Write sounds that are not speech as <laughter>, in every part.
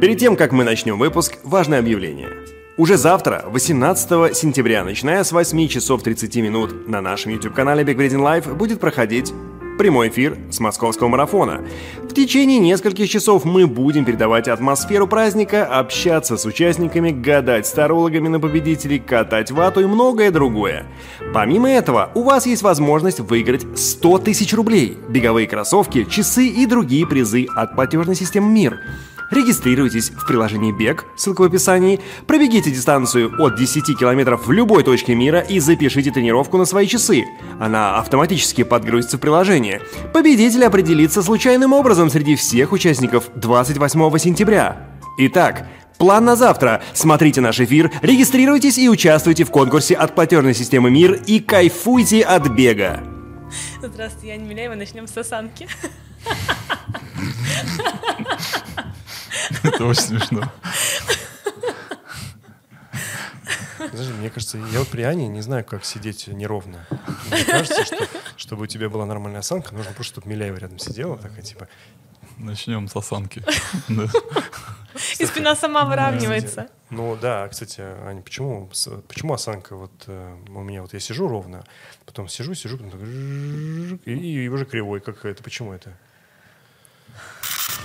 Перед тем, как мы начнем выпуск, важное объявление. Уже завтра, 18 сентября, начиная с 8 часов 30 минут, на нашем YouTube-канале Big Reading Live будет проходить прямой эфир с московского марафона. В течение нескольких часов мы будем передавать атмосферу праздника, общаться с участниками, гадать с тарологами на победителей, катать вату и многое другое. Помимо этого, у вас есть возможность выиграть 100 тысяч рублей, беговые кроссовки, часы и другие призы от платежной системы «Мир». Регистрируйтесь в приложении «Бег», ссылка в описании, пробегите дистанцию от 10 километров в любой точке мира и запишите тренировку на свои часы. Она автоматически подгрузится в приложение. Победитель определится случайным образом среди всех участников 28 сентября. Итак, План на завтра. Смотрите наш эфир, регистрируйтесь и участвуйте в конкурсе от платежной системы МИР и кайфуйте от бега. Здравствуйте, я Аня Миляева. Начнем с осанки. <laughs> <laughs> Это очень смешно. Знаешь, мне кажется, я вот при Ане не знаю, как сидеть неровно. Мне кажется, что чтобы у тебя была нормальная осанка, нужно просто, чтобы Миляева рядом сидела, такая, типа, Начнем с осанки. <laughs> И спина сама выравнивается. Ну да, кстати, Аня, почему, почему осанка вот э, у меня вот я сижу ровно, потом сижу, сижу, и уже кривой, как это, почему это?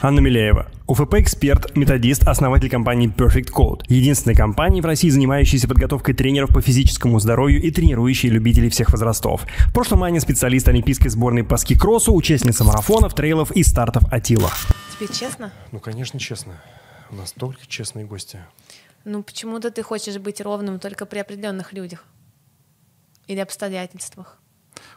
Анна Миляева. УФП-эксперт, методист, основатель компании Perfect Code. Единственной компании в России, занимающейся подготовкой тренеров по физическому здоровью и тренирующей любителей всех возрастов. В прошлом Аня специалист олимпийской сборной по ски-кроссу, участница марафонов, трейлов и стартов Атила. Теперь честно? Ну, конечно, честно. У нас только честные гости. Ну, почему-то ты хочешь быть ровным только при определенных людях. Или обстоятельствах.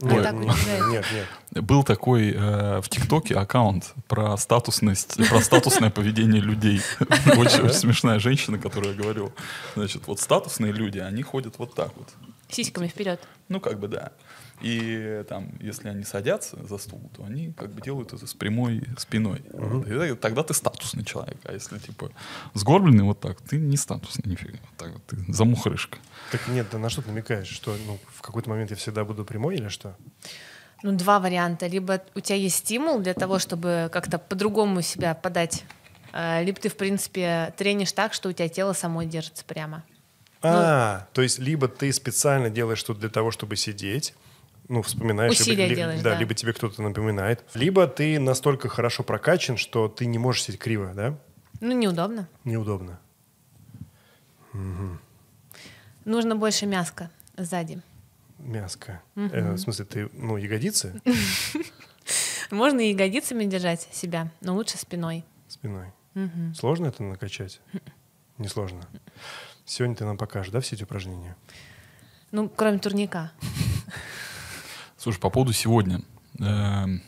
Нет, так нет, удивляет. нет, нет. Был такой э, в ТикТоке аккаунт про статусность, про статусное поведение людей. <laughs> Очень, смешная женщина, которая говорила, значит, вот статусные люди, они ходят вот так вот. Сиськами вперед. Ну, как бы да. И там, если они садятся за стул, то они как бы делают это с прямой спиной. И тогда ты статусный человек. А если типа сгорбленный вот так, ты не статусный нифига. Вот так вот, ты замухрышка. Так нет, да на что ты намекаешь? Что ну, в какой-то момент я всегда буду прямой или что? Ну, два варианта. Либо у тебя есть стимул для того, чтобы как-то по-другому себя подать, э, либо ты, в принципе, тренишь так, что у тебя тело само держится прямо. А, то есть либо ты специально делаешь что-то для того, чтобы сидеть, ну, вспоминаешь, Усилия либо, ли- делаешь, да, да. либо тебе кто-то напоминает, либо ты настолько хорошо прокачан, что ты не можешь сидеть криво, да? Ну, неудобно. Неудобно. Нужно больше мяска сзади. Мяско. Э, в смысле, ты, ну, ягодицы <laughs> Можно и ягодицами держать себя, но лучше спиной. спиной. Сложно это накачать? Несложно. Сегодня ты нам покажешь, да, все эти упражнения? Ну, кроме турника. <laughs> Слушай, по поводу сегодня. Эм,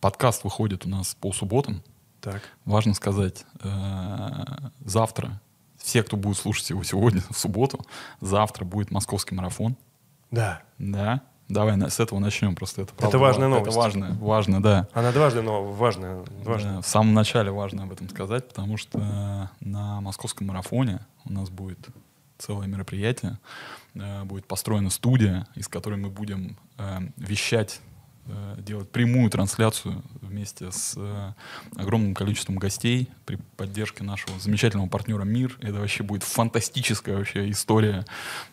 Подкаст выходит у нас по субботам. Так. Важно сказать, э, завтра, все, кто будет слушать его сегодня, <laughs> в субботу, завтра будет московский марафон. Да. Да? Давай на- с этого начнем просто. Это, правда важная ва- новость. Это важно, важно, да. Она дважды, но важно. важно. Да, в самом начале важно об этом сказать, потому что на московском марафоне у нас будет целое мероприятие, э, будет построена студия, из которой мы будем э, вещать, делать прямую трансляцию вместе с э, огромным количеством гостей при поддержке нашего замечательного партнера МИР. Это вообще будет фантастическая вообще история,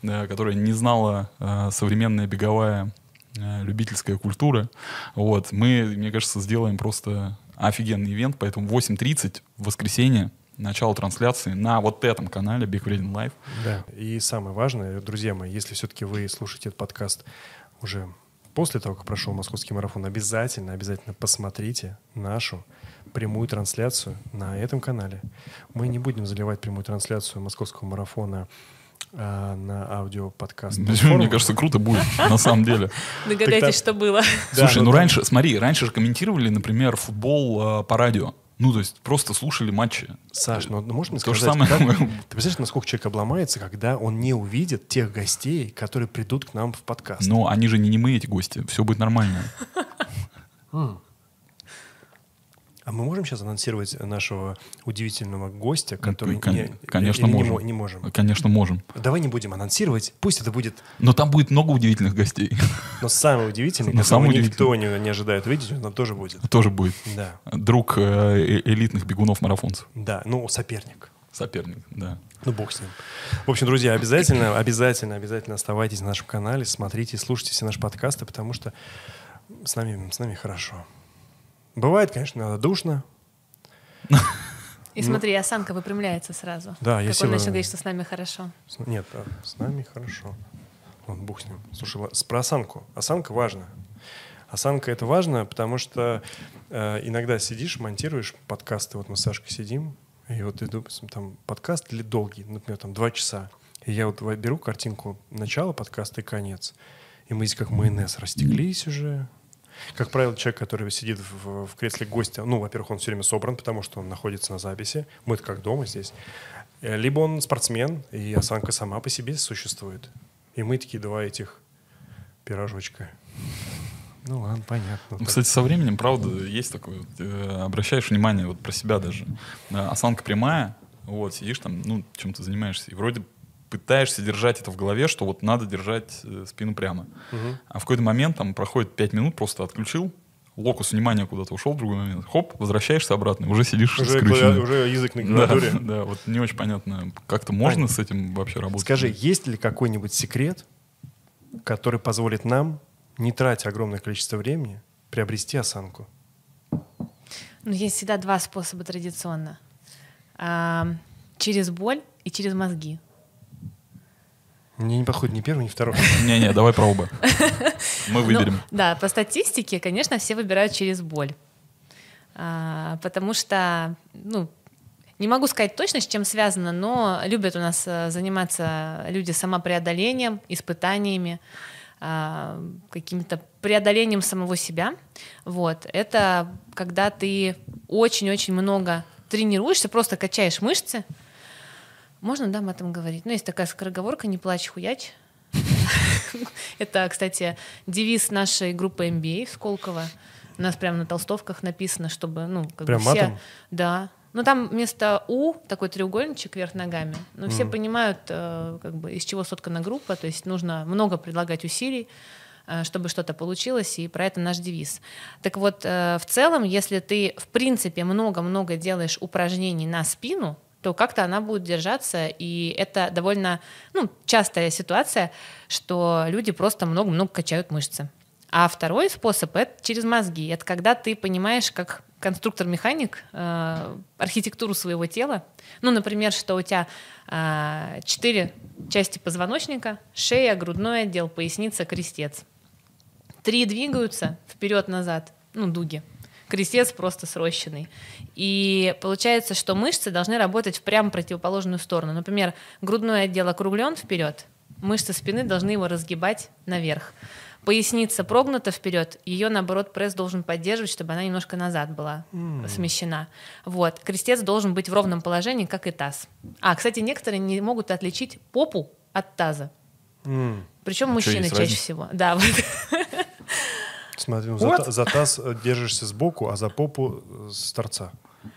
э, которая не знала э, современная беговая э, любительская культура. Вот. Мы, мне кажется, сделаем просто офигенный ивент, поэтому 8.30 в воскресенье, начало трансляции на вот этом канале Big Reading Live. Да, и самое важное, друзья мои, если все-таки вы слушаете этот подкаст уже после того, как прошел московский марафон, обязательно, обязательно посмотрите нашу прямую трансляцию на этом канале. Мы не будем заливать прямую трансляцию московского марафона а, на аудиоподкаст. <laughs> Мне кажется, круто будет, на самом деле. <laughs> Догадайтесь, что было. Слушай, ну ну раньше, смотри, раньше же комментировали, например, футбол э, по радио. Ну, то есть просто слушали матчи. Саш, ну ну, можешь мне То же сказать, самое. как- <laughs> ты представляешь, насколько человек обломается, когда он не увидит тех гостей, которые придут к нам в подкаст? Но они же не немые, эти гости. Все будет нормально. А мы можем сейчас анонсировать нашего удивительного гостя, который кон- не, конечно, или не можем. мо- не можем. Конечно, можем. Давай не будем анонсировать, пусть это будет, Но там будет много удивительных гостей. но самый удивительный, Но самый никто не, не ожидает увидеть, он тоже будет. Тоже будет. Да, Друг э, э- элитных бегунов-марафонцев. да, ну соперник. Соперник, да. Ну, бог с ним. В общем, друзья, обязательно, обязательно, обязательно оставайтесь на нашем канале, смотрите, слушайте все наши подкасты, потому что с нами, с нами хорошо. Бывает, конечно, душно. <laughs> И смотри, осанка выпрямляется сразу. Да, я как себе- он начал говорить, что с нами хорошо. Нет, а, с нами хорошо. Вон, бог с ним. Слушай, про осанку. Осанка важна. Осанка это важно, потому что э, иногда сидишь, монтируешь подкасты. Вот мы с Сашкой сидим, и вот иду, там подкаст или долгий, например, там два часа. И я вот во- беру картинку начала подкаста и конец. И мы здесь как майонез растеклись уже. Как правило, человек, который сидит в, в кресле гостя, ну, во-первых, он все время собран, потому что он находится на записи. Мы как дома здесь. Э, Либо он спортсмен, и осанка сама по себе существует. И мы такие два этих пирожочка. Ну ладно, понятно. Ну, Кстати, со временем, правда, есть такое, вот, э, обращаешь внимание вот про себя даже. Э, осанка прямая, вот, сидишь там, ну, чем ты занимаешься, и вроде пытаешься держать это в голове, что вот надо держать э, спину прямо. Мгм. А в какой-то момент, там, проходит 5 минут, просто отключил, локус внимания куда-то ушел в другой момент, хоп, возвращаешься обратно, уже сидишь Уже, скрюченный. уже язык на Да, клавиатуре. <laughs> да, вот не очень понятно, как-то можно с этим вообще работать? Скажи, есть ли какой-нибудь секрет, который позволит нам, не тратя огромное количество времени, приобрести осанку? Ну, есть всегда два способа традиционно. А, через боль и через мозги. Мне не подходит ни первый, ни второй. <laughs> Не-не, давай про оба. Мы Ну, выберем. да, по статистике, конечно, все выбирают через боль. А, потому что, ну, не могу сказать точно, с чем связано, но любят у нас э, заниматься люди самопреодолением, испытаниями, а, каким-то преодолением самого себя. Вот. Это когда ты очень-очень много тренируешься, просто качаешь мышцы. Можно, да, об этом говорить? Ну, есть такая скороговорка «не плачь, хуяч». Это, кстати, девиз нашей группы MBA в Сколково. У нас прямо на толстовках написано, чтобы, ну, как Прям бы все... матом? Да. Ну, там вместо «у» такой треугольничек вверх ногами. Но все понимают, э, как бы, из чего соткана группа, то есть нужно много предлагать усилий, э, чтобы что-то получилось, и про это наш девиз. Так вот, э, в целом, если ты, в принципе, много-много делаешь упражнений на спину, то как-то она будет держаться, и это довольно ну, частая ситуация, что люди просто много-много качают мышцы. А второй способ — это через мозги. Это когда ты понимаешь, как конструктор-механик, э, архитектуру своего тела. Ну, например, что у тебя э, четыре части позвоночника, шея, грудной отдел, поясница, крестец. Три двигаются вперед-назад, ну, дуги. Крестец просто срощенный. И получается, что мышцы должны работать в прямо противоположную сторону. Например, грудной отдел округлен вперед, мышцы спины должны его разгибать наверх. Поясница прогнута вперед, ее, наоборот, пресс должен поддерживать, чтобы она немножко назад была смещена. Вот. Крестец должен быть в ровном положении, как и таз. А, кстати, некоторые не могут отличить попу от таза. М, Причем мужчины есть чаще разница? всего. Да, вот. <laughs> Смотри, ну, за, та- за таз э, держишься сбоку, а за попу э, с торца.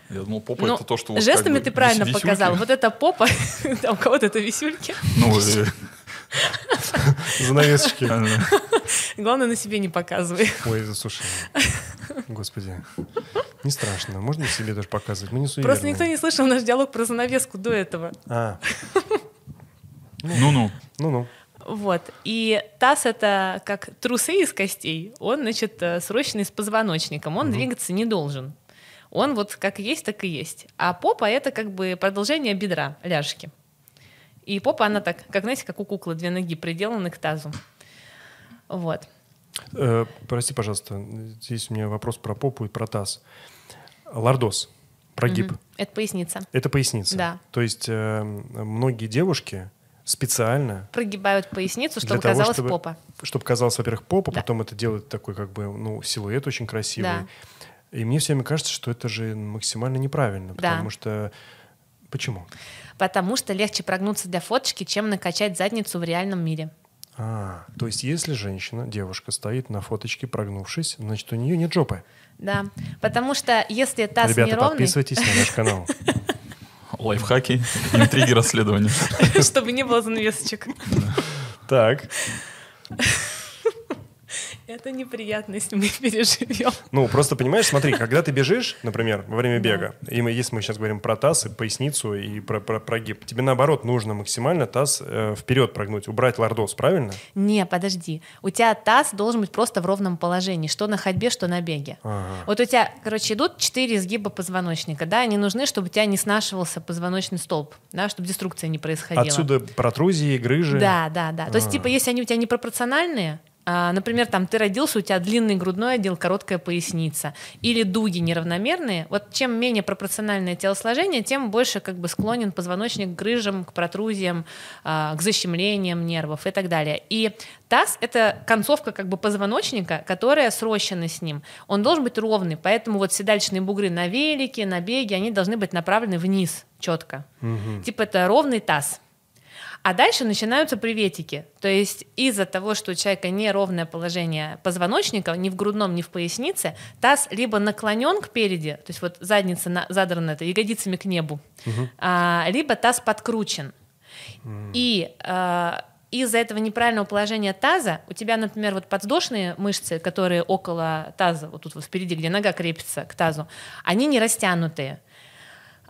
Я думал, попа Ну, это то, что... вот жестами как бы ты правильно вис- висюльки. показал. Вот это попа, <laughs> а у кого-то это висюльки. Ну, э, Занавесочки. <laughs> Главное, на себе не показывай. Ой, слушай, господи. Не страшно. Можно себе тоже показывать? Мы не суеверные. Просто никто не слышал наш диалог про занавеску до этого. А, Ну-ну. ну-ну. Вот. И таз — это как трусы из костей. Он, значит, э, срощенный с позвоночником. Он двигаться не должен. Он вот как есть, так и есть. А попа — это как бы продолжение бедра, ляжки. И попа, она так, как, знаете, как у куклы, две ноги приделаны к тазу. Вот. Э, прости, пожалуйста, здесь у меня вопрос про попу и про таз. Лордоз, прогиб. Мгм. Это поясница. Это поясница. Да. То есть э, многие девушки специально Прогибают поясницу, чтобы того, казалась чтобы- попа. чтобы казалось, во-первых, попа, Да. потом это делает такой как бы, ну, силуэт очень красивый. Да. И мне все время кажется, что это же максимально неправильно, Да. потому что... Почему? Потому что легче прогнуться для фоточки, чем накачать задницу в реальном мире. А, то есть если женщина, девушка стоит на фоточке, прогнувшись, значит, у нее нет жопы. Да, потому что если таз Ребята, неровный, подписывайтесь на наш канал. <laughs> Лайфхаки, интриги, расследования. <laughs> чтобы не было занавесочек. Так, Это неприятно, если мы <laughs> переживем. ну просто понимаешь, смотри, когда ты бежишь, например, во время бега, и мы, если мы сейчас говорим про таз и поясницу и про, про прогиб, тебе наоборот нужно максимально таз э, вперед прогнуть, убрать лордоз, правильно? Не, подожди. У тебя таз должен быть просто в ровном положении, что на ходьбе, что на беге. Ага. Вот у тебя, короче, идут четыре изгиба позвоночника, да, они нужны, чтобы у тебя не снашивался позвоночный столб, да, чтобы деструкция не происходила. Отсюда протрузии, грыжи. Да, да, да. То есть, А. типа, если они у тебя непропорциональные, а, например, там ты родился, у тебя длинный грудной отдел, короткая поясница, или дуги неравномерные, вот чем менее пропорциональное телосложение, тем больше как бы склонен позвоночник к грыжам, к протрузиям, а, к защемлениям нервов и так далее. И таз — это концовка как бы позвоночника, которая срощена с ним. Он должен быть ровный, поэтому вот седалищные бугры на велике, на беге, они должны быть направлены вниз четко. Типа это ровный таз. А дальше начинаются приветики. То есть из-за того, что у человека неровное положение позвоночника, ни в грудном, ни в пояснице, таз либо наклонен к переди, то есть вот задница на, задрана это, ягодицами к небу, а, либо таз подкручен. И а, из-за этого неправильного положения таза у тебя, например, вот подвздошные мышцы, которые около таза, вот тут вот впереди, где нога крепится к тазу, они не растянутые.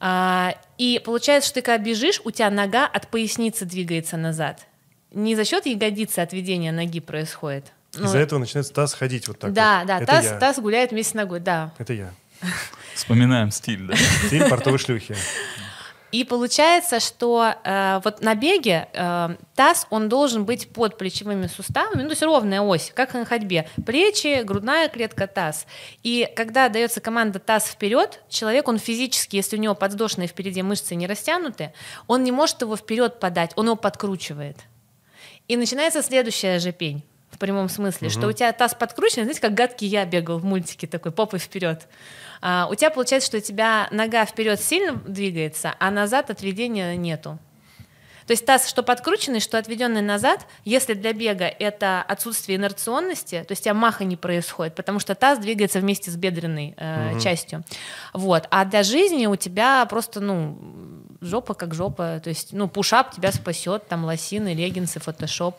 А, и получается, что ты когда бежишь, у тебя нога от поясницы двигается назад. Не за счет ягодицы отведения ноги происходит. Ну, Из-за этого начинается таз ходить вот так да, вот. да, Это таз, я. таз гуляет вместе с ногой, да. Это я. Вспоминаем стиль, да? Стиль портовой шлюхи. И получается, что э, вот на беге э, таз, он должен быть под плечевыми суставами, ну, то есть ровная ось, как на ходьбе. Плечи, грудная клетка, таз. И когда дается команда таз вперед, человек, он физически, если у него подвздошные впереди мышцы не растянуты, он не может его вперед подать, он его подкручивает. И начинается следующая же пень в прямом смысле, что у тебя таз подкручен, знаете, как гадкий я бегал в мультике такой, попой вперед. А, у тебя получается, что у тебя нога вперед сильно двигается, а назад отведения нету. То есть таз, что подкрученный, что отведенный назад, если для бега это отсутствие инерционности, то есть у тебя маха не происходит, потому что таз двигается вместе с бедренной э, частью. Вот. А для жизни у тебя просто, ну, жопа как жопа, то есть, ну, пушап тебя спасет, там, лосины, леггинсы, фотошоп.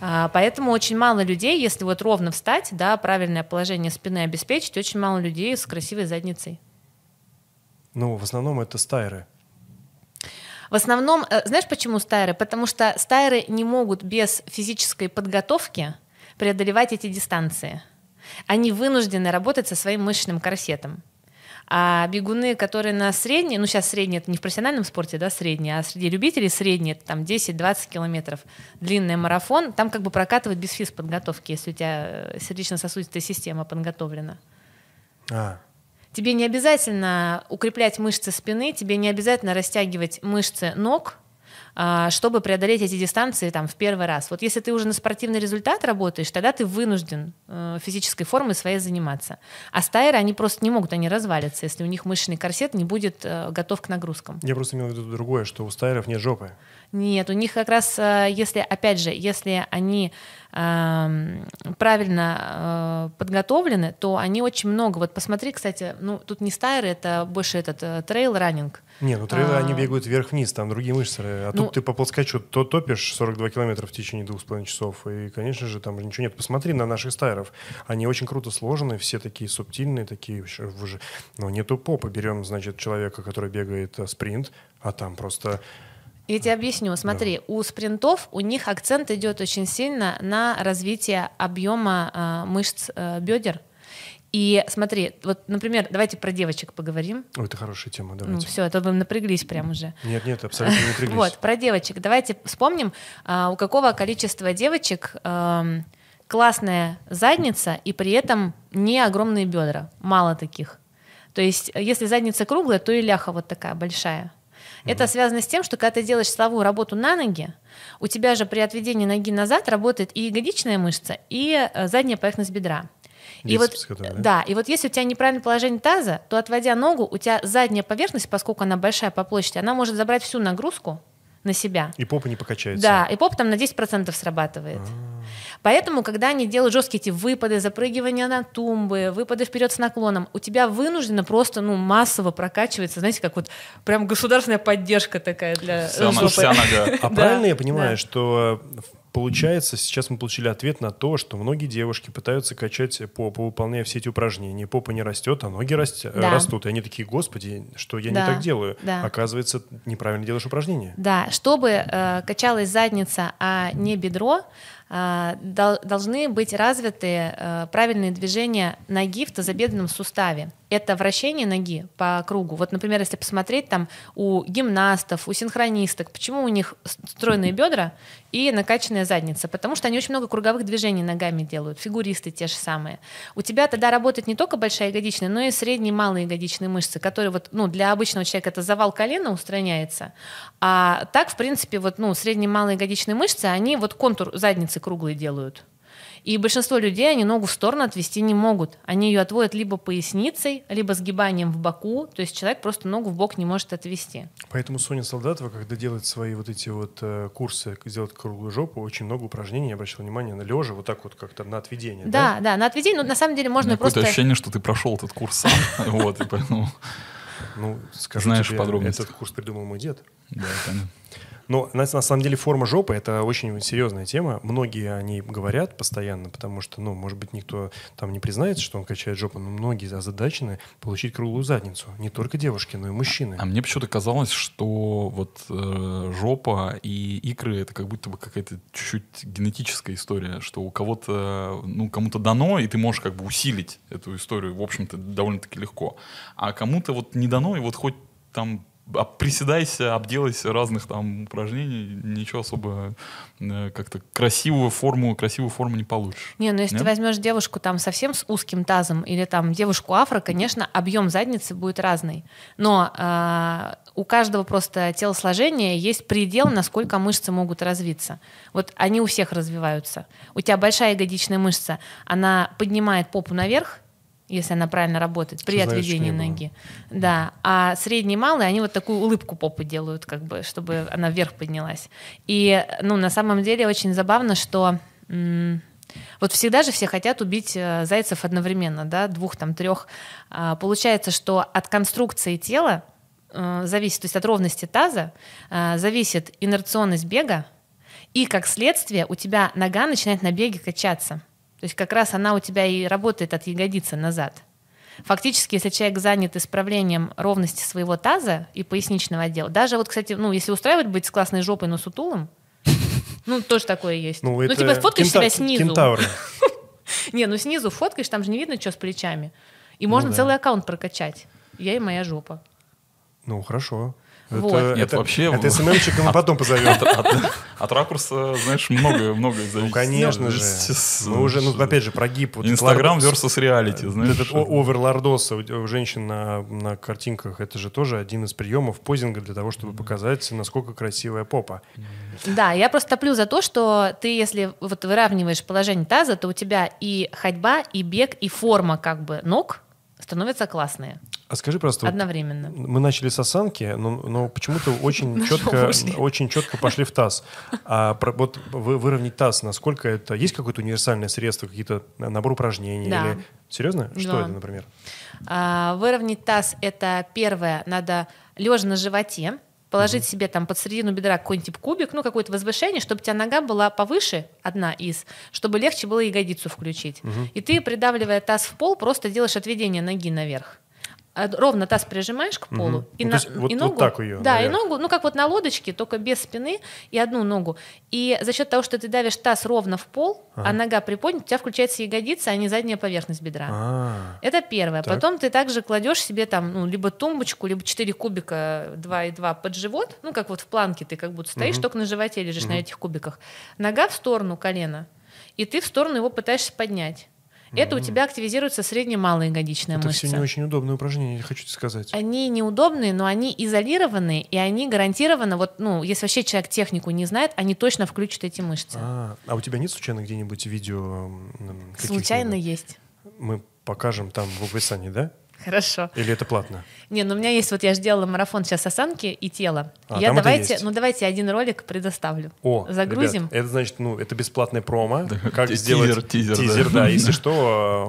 А, Поэтому очень мало людей, если вот ровно встать, да, правильное положение спины обеспечить, очень мало людей с красивой задницей. Ну, в основном это стайры. В основном, э, знаешь, почему стайры? Потому что стайры не могут без физической подготовки преодолевать эти дистанции. Они вынуждены работать со своим мышечным корсетом. А бегуны, которые на средние, ну сейчас средние, это не в профессиональном спорте, да, средние, а среди любителей средние, это там 10-20 километров, длинный марафон, там как бы прокатывать без физподготовки, если у тебя э, сердечно-сосудистая система подготовлена. А, Тебе не обязательно укреплять мышцы спины, тебе не обязательно растягивать мышцы ног, чтобы преодолеть эти дистанции там, в первый раз. Вот если ты уже на спортивный результат работаешь, тогда ты вынужден э, физической формой своей заниматься. А стайеры, они просто не могут, они развалятся, если у них мышечный корсет не будет э, готов к нагрузкам. я просто имел в виду другое, что у стайеров нет жопы. Нет, у них как раз, э, если, опять же, если они правильно э, подготовлены, то они очень много. Вот посмотри, кстати, ну тут не стайеры, это больше этот э, trail running. Не, ну трейлы, А. они бегают вверх-вниз, там другие мышцы. А Ну- тут ты по плоскачу-то топишь 42 километра в течение двух с половиной часов, и, конечно же, там ничего нет. Посмотри на наших стайеров. Они очень круто сложены, все такие субтильные, такие... уже- Но нету попы. Берем, значит, человека, который бегает э, спринт, а там просто... Я тебе объясню. Смотри, у спринтов у них акцент идет очень сильно на развитие объема э, мышц э, бедер. И смотри, вот, например, давайте про девочек поговорим. Ой, это хорошая тема, Ну, давайте. все, а то вы напряглись прям уже. Нет, нет, абсолютно не напряглись. <laughs> Вот, про девочек. Давайте вспомним, а, у какого количества девочек классная задница и при этом не огромные бедра. Мало таких. То есть, если задница круглая, то и ляха вот такая большая. Это связано с тем, что когда ты делаешь силовую работу на ноги, у тебя же при отведении ноги назад работает и ягодичная мышца, и э, задняя поверхность бедра. И вот, который, да? да, и вот если у тебя неправильное положение таза, то отводя ногу, у тебя задняя поверхность, поскольку она большая по площади, она может забрать всю нагрузку на себя. И попа не покачается. Да, и поп там на 10% срабатывает. Поэтому, когда они делают жесткие эти выпады, запрыгивания на тумбы, выпады вперед с наклоном, у тебя вынужденно просто ну, массово прокачивается, знаете, как вот прям государственная поддержка такая для Вся, жопы. вся нога. <laughs> А правильно я понимаю, что получается, сейчас мы получили ответ на то, что многие девушки пытаются качать попу, выполняя все эти упражнения. Попа не растет, а ноги раст- Да. растут. И они такие, господи, что я Да, не так делаю. да. Оказывается, неправильно делаешь упражнения. Да, чтобы э, качалась задница, а не бедро, э, должны быть развиты э, правильные движения ноги в тазобедренном суставе. Это вращение ноги по кругу. Вот, например, если посмотреть там у гимнастов, у синхронисток, почему у них стройные бедра и накачанная задница? Потому что они очень много круговых движений ногами делают, фигуристы те же самые. У тебя тогда работает не только большая ягодичная, но и средние и малые ягодичные мышцы, которые вот, ну, для обычного человека это завал колена устраняется, а так, в принципе, вот, ну, средние и малые ягодичные мышцы, они вот контур задницы круглый делают. И большинство людей, они ногу в сторону отвести не могут. Они ее отводят либо поясницей, либо сгибанием в боку. То есть человек просто ногу в бок не может отвести. Поэтому Соня Солдатова, когда делает свои вот эти вот э, курсы, сделать круглую жопу, очень много упражнений, я обращал внимание, на лежа, вот так вот как-то на отведение. Да, да, на отведение, ну, на самом деле можно какое-то просто... ощущение, что ты прошел этот курс сам. <laughs> Вот, и поэтому... Ну, скажу Знаешь тебе, этот курс придумал мой дед. Да, понятно. Но на, самом деле форма жопы это очень серьезная тема. Многие о ней говорят постоянно, потому что, ну, может быть, никто там не признается, что он качает жопу, но многие озадачены получить круглую задницу. Не только девушки, но и мужчины. А мне почему-то казалось, что вот э, жопа и икры это как будто бы какая-то чуть-чуть генетическая история, что у кого-то, ну, кому-то дано, и ты можешь как бы усилить эту историю, в общем-то, довольно-таки легко. А кому-то вот не дано, и вот хоть там приседайся, обделайся разных там упражнений, ничего особо э, как-то красивую форму, красивую форму не получишь. Не, ну если Нет? ты возьмешь девушку там совсем с узким тазом или там девушку афро, конечно, объем задницы будет разный. Но а, у каждого просто телосложения есть предел, насколько мышцы могут развиться. Вот они у всех развиваются. У тебя большая ягодичная мышца, она поднимает попу наверх, если она правильно работает, при значит, отведении было? ноги. Да. А средние и малые, они вот такую улыбку попы делают, как бы, чтобы она вверх поднялась. И, ну, на самом деле очень забавно, что вот всегда же все хотят убить э, зайцев одновременно, да, двух, там, трех. А, Получается, что от конструкции тела э, зависит, то есть от ровности таза э, зависит инерционность бега, и как следствие у тебя нога начинает на беге качаться. То есть как раз она у тебя и работает от ягодицы назад. Фактически, если человек занят исправлением ровности своего таза и поясничного отдела, даже вот, кстати, ну, если устраивать быть с классной жопой, но сутулым, ну, тоже такое есть. Ну, Ну, типа, фоткаешь кента- себя снизу. Кентавры. <laughs> Не, ну снизу фоткаешь, там же не видно, что с плечами. И можно Ну да. целый аккаунт прокачать. Я и моя жопа. Ну, хорошо. Вот. Это, Нет, это, вообще- это СММчика мы потом позовем. От, от- от ракурса, знаешь, много, много зависит. Ну, конечно же. Мы уже, ну, опять же, прогиб. Инстаграм versus реалити, знаешь. Этот о- овер лордоса у у женщин на, на картинках, это же тоже один из приемов позинга для того, чтобы показать, насколько красивая попа. Да, я просто топлю за то, что ты, если вот выравниваешь положение таза, то у тебя и ходьба, и бег, и форма как бы ног становятся классные А скажи просто, вот одновременно. мы начали с осанки, но, но почему-то <laughs> очень четко, очень четко пошли в таз. А про- вот вы- выровнять таз, насколько это... Есть какое-то универсальное средство, какие-то набор упражнений? Да. Или... Серьезно? Что Да. это, например? А, выровнять таз это первое, надо лежа на животе, положить себе там под середину бедра какой-нибудь тип кубик, ну какое-то возвышение, чтобы у тебя нога была повыше, одна из, чтобы легче было ягодицу включить. И ты, придавливая таз в пол, просто делаешь отведение ноги наверх. А, Ровно таз прижимаешь к полу. Мгм. И, Ну, на- вот- и вот ногу, так её Да, и наверх. ногу, ну как вот на лодочке, только без спины и одну ногу. И за счет того, что ты давишь таз ровно в пол, а нога приподнята, у тебя включается ягодица, а не задняя поверхность бедра. А, Это первое. Так. Потом ты также кладешь себе там ну, либо тумбочку, либо 4 кубика 2 и 2 под живот. Ну, как вот в планке ты как будто стоишь, только на животе лежишь на этих кубиках. Нога в сторону колена. И ты в сторону его пытаешься поднять. Это у тебя активизируется средне-малая ягодичная это мышца. все не очень удобные упражнения, я хочу тебе сказать. Они неудобные, но они изолированные, и они гарантированно, вот, ну, если вообще человек технику не знает, они точно включат эти мышцы. А, а у тебя нет случайно где-нибудь видео? Случайно есть. Мы покажем там в описании, да? Хорошо. Или это платно? Не, ну у меня есть, вот я же делала марафон сейчас осанки и тело. А, я там это давайте, есть. ну давайте один ролик предоставлю. О, Загрузим. ребят, это значит, ну, это бесплатная промо. Как ти- сделать тизер, тизер, да. да. <laughs> Если что,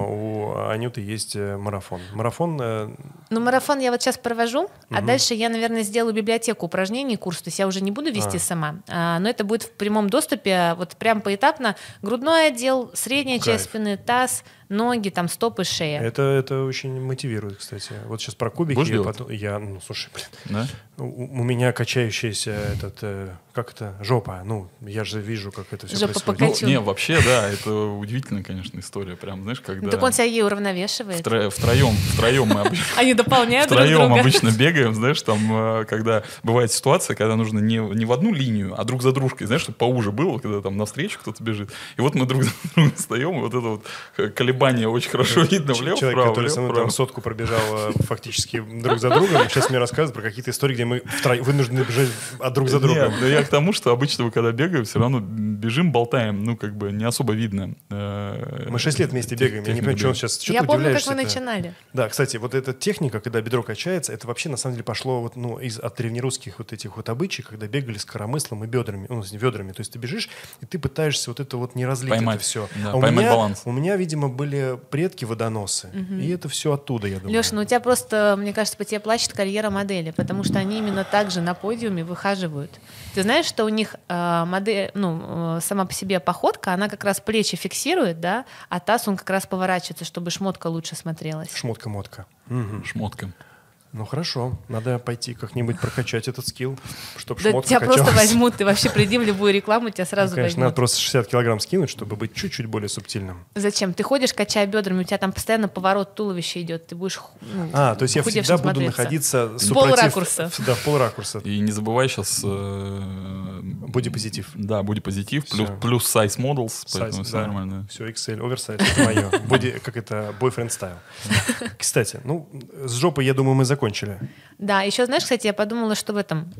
у Анюты есть э, марафон. Марафон, э, Ну, марафон я вот сейчас провожу, а дальше я, наверное, сделаю библиотеку упражнений, курс. То есть я уже не буду вести А. сама, а, но это будет в прямом доступе, вот прям поэтапно. Грудной отдел, средняя Кайф. часть спины, таз, ноги, там стопы, шея. это, это очень мотивирует, кстати. Вот сейчас про кубики. Будешь я, потом- я, ну, слушай, блин, Да? у, у меня качающаяся этот, э, как это, жопа. Ну, я же вижу, как это все Жопа происходит. пока- Ну, не, вообще, да, это удивительная, конечно, история. Прям, знаешь, когда Ну, так он себя ей уравновешивает. втро- втроем, втроем мы обычно Они дополняют друг Втроем друга. обычно бегаем, знаешь, там, э, когда бывает ситуация, когда нужно не, не в одну линию, а друг за дружкой, знаешь, чтобы поуже было, когда там навстречу кто-то бежит. И вот мы друг за <laughs> другом встаем, и вот это вот э, колебание очень хорошо видно влево, Человек, вправо, который со мной там сотку пробежал э, фактически друг за другом, сейчас мне рассказывает про какие-то истории, где мы вынуждены бежать от друг за другом. Нет, я к тому, что обычно мы когда бегаем, все равно бежим, болтаем, ну как бы не особо видно. э, Мы 6 лет вместе бегаем. Я не понимаю, что он сейчас... Я помню, как вы начинали. Да, кстати, вот эта техника, когда бедро качается, это вообще на самом деле пошло вот, ну, из, от древнерусских вот этих вот обычаев, когда бегали с коромыслом и бедрами, ну, с ведрами. То есть ты бежишь, и ты пытаешься вот это вот не разлить Поймать, это все. да, у поймать меня, баланс. У меня, видимо, были предки водоносы, и это все оттуда, я думаю. Леша, ну у тебя просто, мне кажется, по тебе плачет карьера модели, потому что они именно так же на подиуме выхаживают. Ты знаешь, что у них э, модель, ну, э, сама по себе походка, она как раз плечи фиксирует, да, а таз он как раз поворачивается, чтобы шмотка лучше смотрелась. Шмотка-мотка. Мгм. Шмотка. Ну хорошо, надо пойти как-нибудь прокачать этот скилл, чтобы Да тебя просто возьмут, ты вообще приди в любую рекламу, тебя Ну, сразу конечно, надо просто 60 килограмм скинуть, чтобы быть чуть-чуть более субтильным. Зачем? Ты ходишь, качая бедрами, у тебя там постоянно поворот туловища идет, ты будешь ну, А, то есть я всегда буду находиться В полракурса. <laughs> Да, в полракурса. И не забывай сейчас... Бодипозитив. Да, будет позитив, плюс, size models, поэтому все нормально. Все, XL, оверсайз, это мое. Боди, как это, бойфренд стайл. <laughs> Кстати, ну, с жопой, я думаю, мы закончили. Да, еще знаешь, кстати, я подумала, что в этом э,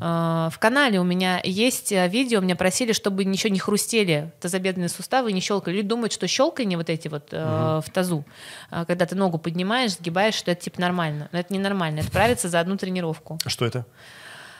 в канале у меня есть э, видео, меня просили, чтобы ничего не хрустели тазобедренные суставы, не щелкали. Люди думают, что щелканье вот эти вот э, в тазу, э, когда ты ногу поднимаешь, сгибаешь, что это типа нормально. Но это не нормально, это правится за одну тренировку. А Что это?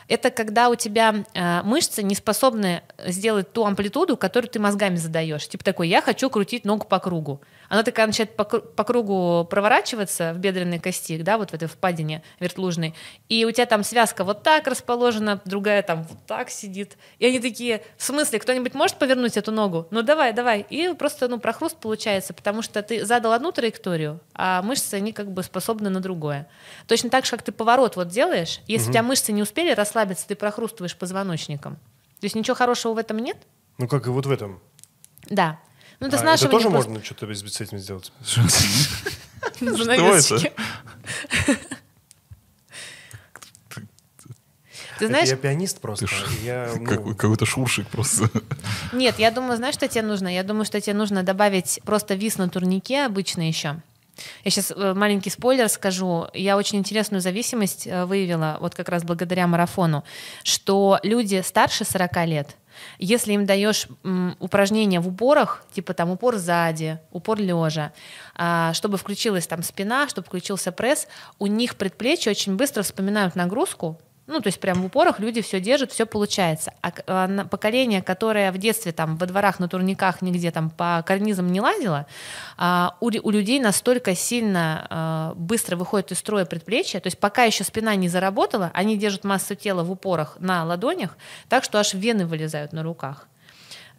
Это когда у тебя э, мышцы не способны сделать ту амплитуду, которую ты мозгами задаешь. Типа такой, я хочу крутить ногу по кругу. Она такая начинает по, по кругу проворачиваться в бедренной кости, да, вот в этой впадине вертлужной. И у тебя там связка вот так расположена, другая там вот так сидит. И они такие, в смысле, кто-нибудь может повернуть эту ногу? Ну давай, давай. И просто, ну, прохруст получается, потому что ты задал одну траекторию, а мышцы, они как бы способны на другое. Точно так же, как ты поворот вот делаешь, если у тебя мышцы не успели расслабиться, ты прохрустываешь позвоночником. То есть ничего хорошего в этом нет? Ну, как и вот в этом. Да. Ну, это А, это тоже просто- можно что-то с этим сделать? <laughs> <laughs> занавесочки. Ты Это знаешь, я пианист просто. Ты и я, <laughs> ну, Как- Какой-то шуршик просто. нет, я думаю, знаешь, что тебе нужно? Я думаю, что тебе нужно добавить просто вис на турнике обычно еще. Я сейчас маленький спойлер скажу. Я очень интересную зависимость э, выявила, вот как раз благодаря марафону, что люди старше 40 лет, если им даешь упражнения в упорах, типа там упор сзади, упор лежа, а, чтобы включилась там спина, чтобы включился пресс, у них предплечья очень быстро вспоминают нагрузку, ну, то есть прям в упорах люди все держат, все получается. А а поколение, которое в детстве там во дворах, на турниках, нигде там по карнизам не лазило, а, у, лю- у людей настолько сильно а, быстро выходит из строя предплечья, то есть пока еще спина не заработала, они держат массу тела в упорах на ладонях, так что аж вены вылезают на руках.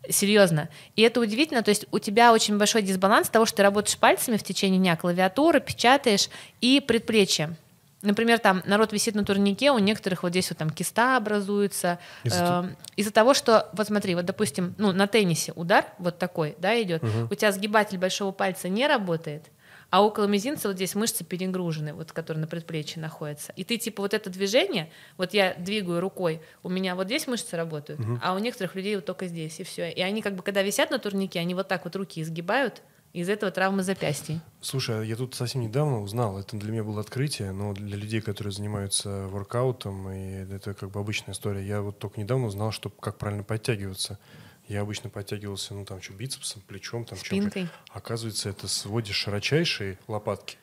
Серьезно. И это удивительно. То есть у тебя очень большой дисбаланс того, что ты работаешь пальцами в течение дня, клавиатура, печатаешь и предплечье. Например, там народ висит на турнике, у некоторых вот здесь вот там киста образуется. Из-за Эм, Из-за того, что, вот смотри, вот допустим, ну на теннисе удар вот такой, да, идет, у тебя сгибатель большого пальца не работает, а около мизинца вот здесь мышцы перегружены, вот которые на предплечье находятся. И ты типа вот это движение, вот я двигаю рукой, у меня вот здесь мышцы работают, а у некоторых людей вот только здесь, и все. И они как бы, когда висят на турнике, они вот так вот руки изгибают, из этого травмы запястья. Слушай, а я тут совсем недавно узнал, это для меня было открытие, но для людей, которые занимаются воркаутом, и это как бы обычная история, я вот только недавно узнал, что как правильно подтягиваться. Я обычно подтягивался, ну там что, бицепсом, плечом, там чем-то. Спинкой. Оказывается, это сводишь широчайшие лопатки,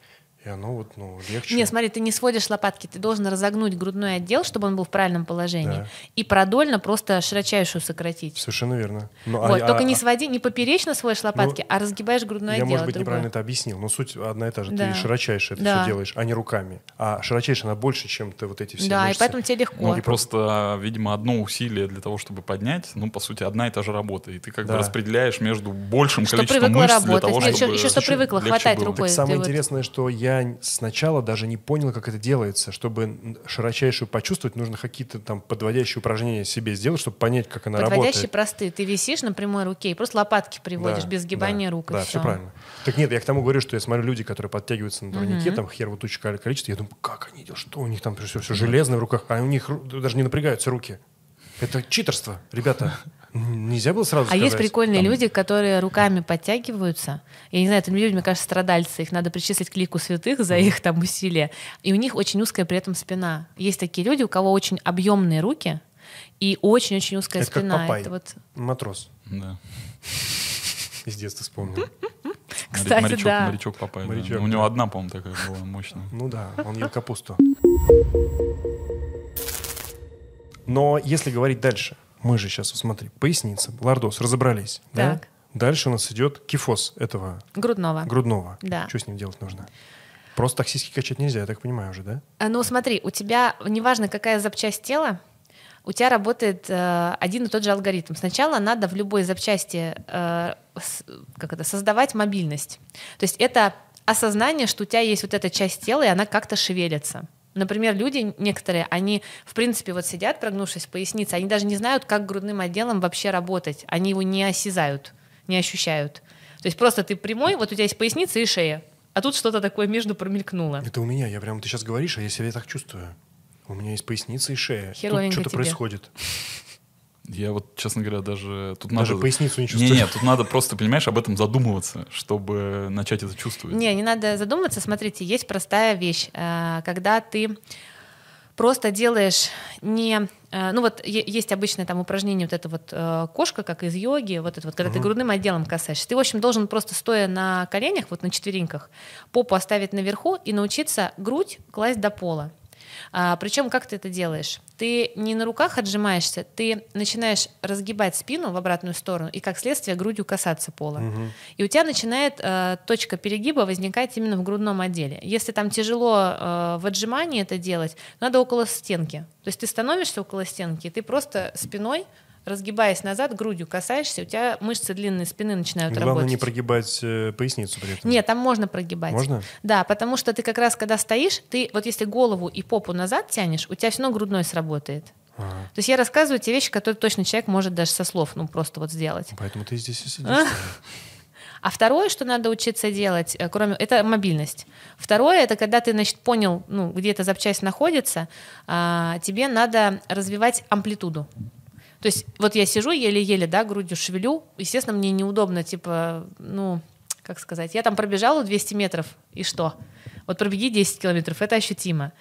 И оно вот, ну, легче. Не, смотри, ты не сводишь лопатки, ты должен разогнуть грудной отдел, чтобы он был в правильном положении, Да. и продольно просто широчайшую сократить. Совершенно верно. Ну, а- Вот, а- только не а- своди, не поперечно сводишь лопатки, а разгибаешь грудное Я, отдел. может быть, другое. неправильно это объяснил, но суть одна и та же. Да. Ты широчайше это Да. все делаешь, а не руками. А широчайше она больше, чем ты вот эти все Да, и мышцы. поэтому тебе легко. Ну, и просто, видимо, одно усилие для того, чтобы поднять, ну, по сути, одна и та же работа. И ты как Да. бы распределяешь между большим Что количеством мышц для работать. того, Нет, чтобы... еще, еще что привыкла хватать было. рукой. Так самое интересное, что я сначала даже не понял, как это делается. Чтобы широчайшую почувствовать, нужно какие-то там подводящие упражнения себе сделать, чтобы понять, как она Подводящие работает. простые. Ты висишь на прямой руке и просто лопатки приводишь Да, без сгибания да, рук. Да, всё. все правильно. Так нет, я к тому говорю, что я смотрю люди, которые подтягиваются на турнике, там хер вот туча количество, я думаю, как они делают, что у них там все, все железное в руках, а у них даже не напрягаются руки. Это читерство, ребята. Нельзя было сразу А сказать. есть прикольные Там- люди, которые руками подтягиваются. Я не знаю, это люди, мне кажется, страдальцы. Их надо причислить к лику святых за их там усилия. И у них очень узкая при этом спина. Есть такие люди, у кого очень объемные руки и очень-очень узкая Это как спина. Папай. Это вот, Матрос. Да. Из детства вспомнил. <laughs> Кстати, морячок, да. Морячок Папай, да. Морячок, Ну, У него да. одна, по-моему, такая была мощная. Ну да, он ел капусту. Но если говорить дальше, мы же сейчас, смотри, поясница, лордоз, разобрались. Да? Так. Дальше у нас идет кифоз этого грудного. грудного. Да. Что с ним делать нужно? Просто таксистки качать нельзя, я так понимаю уже, да? А, Ну, смотри, у тебя, неважно, какая запчасть тела, у тебя работает э, один и тот же алгоритм. Сначала надо в любой запчасти э, с- как это, создавать мобильность. То есть это осознание, что у тебя есть вот эта часть тела, и она как-то шевелится. Например, люди некоторые, они, в принципе, вот сидят, прогнувшись в пояснице, они даже не знают, как грудным отделом вообще работать. Они его не осязают, не ощущают. То есть просто ты прямой, вот у тебя есть поясница и шея, а тут что-то такое между промелькнуло. Это у меня, я прям, ты сейчас говоришь, а я себя так чувствую. У меня есть поясница и шея. Херовенько Тут что-то происходит. Я вот, честно говоря, даже... Тут Даже надо... поясницу не чувствую. нет, тут надо просто, понимаешь, об этом задумываться, чтобы начать это чувствовать. Не, не надо задуматься. Смотрите, есть простая вещь. Э, Когда ты просто делаешь не... э, Ну вот есть обычное там упражнение, вот это вот э, кошка, как из йоги, вот это вот, когда ты грудным отделом касаешься. Ты, в общем, должен просто стоя на коленях, вот на четвереньках, попу оставить наверху и научиться грудь класть до пола. Причем как ты это делаешь? Ты не на руках отжимаешься, ты начинаешь разгибать спину в обратную сторону и как следствие грудью касаться пола. И у тебя начинает э, точка перегиба возникать именно в грудном отделе. Если там тяжело э, в отжимании это делать, надо около стенки. То есть ты становишься около стенки, и ты просто спиной разгибаясь назад, грудью касаешься, у тебя мышцы длинной спины начинают Главное работать. не прогибать э, поясницу при этом. Нет, там можно прогибать. Можно? Да, потому что ты как раз, когда стоишь, ты вот если голову и попу назад тянешь, у тебя все равно грудной сработает. Ага. То есть я рассказываю те вещи, которые точно человек может даже со слов, ну просто вот сделать. Поэтому ты здесь и сидишь. А второе, что надо учиться делать, э, кроме это мобильность. Второе, это когда ты, значит, понял, ну, где эта запчасть находится, а, тебе надо развивать амплитуду. То есть вот я сижу еле-еле, да, грудью шевелю, естественно, мне неудобно, типа, ну, как сказать, я там пробежала 200 метров, и что? Вот пробеги 10 километров, это ощутимо.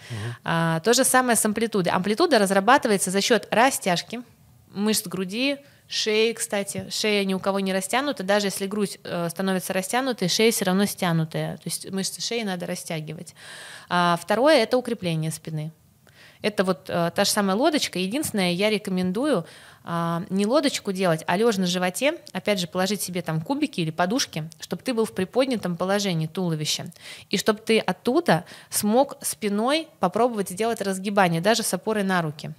А, то же самое с амплитудой. Амплитуда разрабатывается за счет растяжки мышц груди, шеи, кстати. Шея ни у кого не растянута, даже если грудь э, становится растянутой, шея все равно стянутая. То есть мышцы шеи надо растягивать. А второе это укрепление спины. Это вот э, та же самая лодочка. Единственное, я рекомендую а, не лодочку делать, а лежа на животе, опять же, положить себе там кубики или подушки, чтобы ты был в приподнятом положении туловища. И чтобы ты оттуда смог спиной попробовать сделать разгибание, даже с опорой на руки.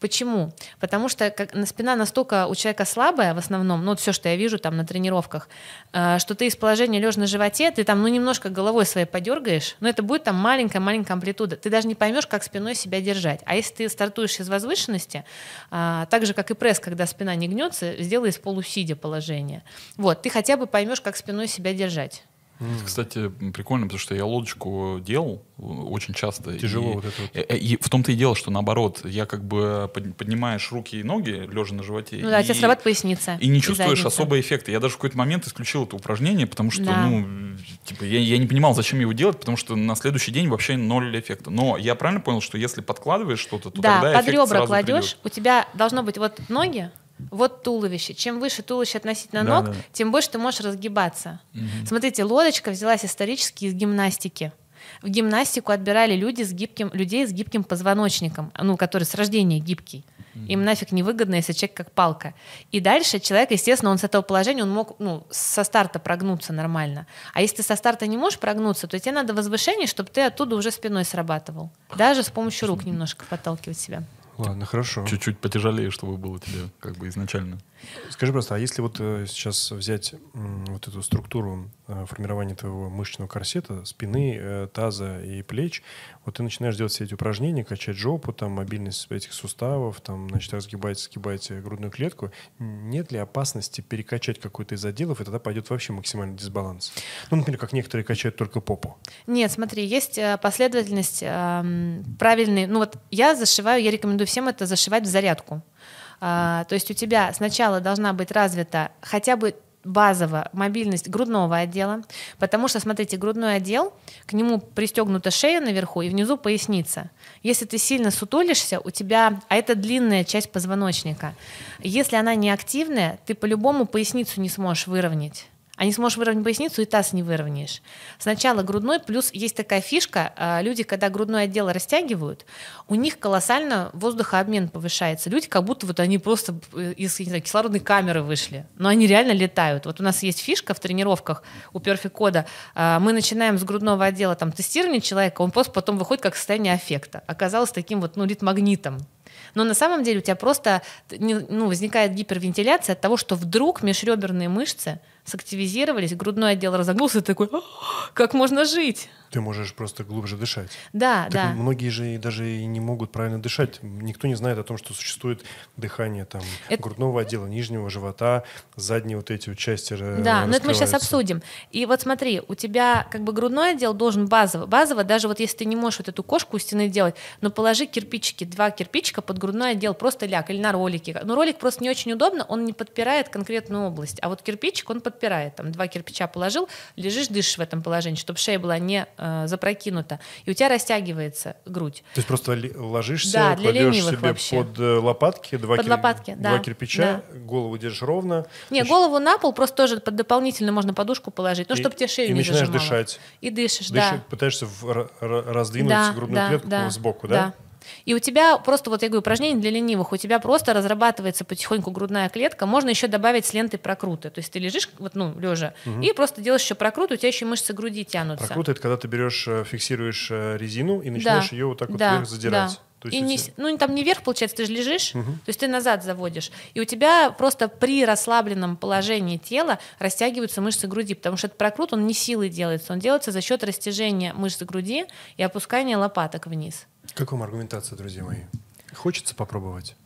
Почему? Потому что как, на- спина настолько у человека слабая в основном, ну вот все, что я вижу там на тренировках, э, что ты из положения лежа на животе, ты там ну немножко головой своей подергаешь, но это будет там маленькая-маленькая амплитуда. Ты даже не поймешь, как спиной себя держать. А если ты стартуешь из возвышенности, а, так же как и пресс, когда спина не гнется, сделай из полусидя положение. Вот, ты хотя бы поймешь, как спиной себя держать. Это, Кстати, прикольно, потому что я лодочку делал очень часто. Тяжело и, вот это вот. э, э, И в том-то и дело, что наоборот, я как бы под- поднимаешь руки и ноги, лежа на животе. Ну да, у и, тебя срабатывает поясница. и не чувствуешь задница. особого эффекта. Я даже в какой-то момент исключил это упражнение, потому что, Да. ну, типа, я, я не понимал, зачем его делать, потому что на следующий день вообще ноль эффекта. Но я правильно понял, что если подкладываешь что-то, то Да, тогда под эффект ребра сразу кладешь, придет. у тебя должно быть вот ноги, вот туловище. Чем выше туловище относительно Да, ног, да. тем больше ты можешь разгибаться. Смотрите, лодочка взялась исторически из гимнастики. В гимнастику отбирали люди с гибким, людей с гибким позвоночником, ну, который с рождения гибкий. Им нафиг невыгодно, если человек как палка. И дальше человек, естественно, он с этого положения, он мог ну, со старта прогнуться нормально. А если ты со старта не можешь прогнуться, то тебе надо возвышение, чтобы ты оттуда уже спиной срабатывал. Даже с помощью рук немножко подталкивать себя. Ладно, хорошо. Чуть-чуть потяжелее, чтобы было тебе как бы изначально. Скажи просто, а если вот э, сейчас взять вот эту структуру э, формирования твоего мышечного корсета, спины, э, таза и плеч, вот ты начинаешь делать все эти упражнения, качать жопу, там, мобильность этих суставов, там, значит, разгибать, сгибать грудную клетку, нет ли опасности перекачать какой-то из отделов, и тогда пойдет вообще максимальный дисбаланс? Ну, например, как некоторые качают только попу. Нет, смотри, есть последовательность эм, правильной. Ну вот я зашиваю, я рекомендую всем это зашивать в зарядку. А, то есть у тебя сначала должна быть развита хотя бы базово мобильность грудного отдела, потому что, смотрите, грудной отдел, к нему пристегнута шея наверху и внизу поясница. Если ты сильно сутулишься, у тебя, а это длинная часть позвоночника, если она не активная, ты по-любому поясницу не сможешь выровнять а не сможешь выровнять поясницу, и таз не выровняешь. Сначала грудной, плюс есть такая фишка, а, люди, когда грудное отдел растягивают, у них колоссально воздухообмен повышается. Люди как будто вот они просто э, из знаю, кислородной камеры вышли, но они реально летают. Вот у нас есть фишка в тренировках у Perfect Code, а, мы начинаем с грудного отдела там тестирование человека, он просто потом выходит как состояние аффекта. Оказалось таким вот ну, ритмагнитом. Но на самом деле у тебя просто ну, возникает гипервентиляция от того, что вдруг межреберные мышцы сактивизировались, грудной отдел разогнулся, и такой, как можно жить? Ты можешь просто глубже дышать. Да, так да. Многие же даже и не могут правильно дышать. Никто не знает о том, что существует дыхание там это... грудного отдела, нижнего живота, задние вот эти вот части Да, но это мы сейчас обсудим. И вот смотри, у тебя как бы грудной отдел должен базово, базово, даже вот если ты не можешь вот эту кошку у стены делать, но положи кирпичики, два кирпичика под грудной отдел, просто ляг, или на ролике. Но ролик просто не очень удобно, он не подпирает конкретную область, а вот кирпичик он подпирает. Там два кирпича положил, лежишь, дышишь в этом положении, чтобы шея была не э, запрокинута, и у тебя растягивается грудь. То есть просто ложишься, да, кладешь себе вообще. под э, лопатки, два, под кир... лопатки, два да, кирпича, да. голову держишь ровно. Не, Нач... голову на пол, просто тоже под дополнительно можно подушку положить, ну, чтобы тебе шею и не начинаешь зажимало. дышать. И дышишь, дышишь да. Пытаешься в, раздвинуть да, грудную да, клетку да, сбоку, да? да? И у тебя просто, вот я говорю, упражнение для ленивых, у тебя просто разрабатывается потихоньку грудная клетка, можно еще добавить с лентой прокруты. То есть ты лежишь, вот, ну, лежа, угу. и просто делаешь еще прокрут, у тебя еще мышцы груди тянутся. Прокрут это когда ты берешь, фиксируешь резину и начинаешь да. ее вот так вот да. вверх задирать. Да. То есть и не, ну, там не вверх, получается, ты же лежишь, угу. то есть ты назад заводишь. И у тебя просто при расслабленном положении тела растягиваются мышцы груди, потому что этот прокрут, он не силой делается, он делается за счет растяжения мышц груди и опускания лопаток вниз. Как вам аргументация, друзья мои? Хочется попробовать?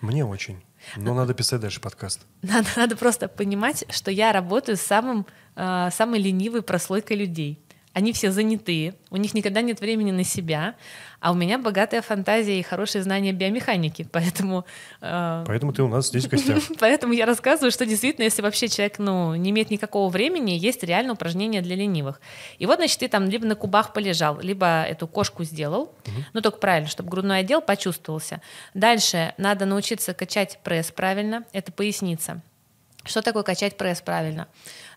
Мне очень. Но надо писать дальше подкаст. <laughs> Надо, надо просто понимать, что я работаю с самым, э, самой ленивой прослойкой людей. Они все занятые, у них никогда нет времени на себя, а у меня богатая фантазия и хорошие знания биомеханики, поэтому... Э, поэтому ты у нас здесь в гостях. <laughs> поэтому я рассказываю, что действительно, если вообще человек ну, не имеет никакого времени, есть реально упражнения для ленивых. И вот, значит, ты там либо на кубах полежал, либо эту кошку сделал, ну только правильно, чтобы грудной отдел почувствовался. Дальше надо научиться качать пресс правильно, это поясница. Что такое качать пресс правильно?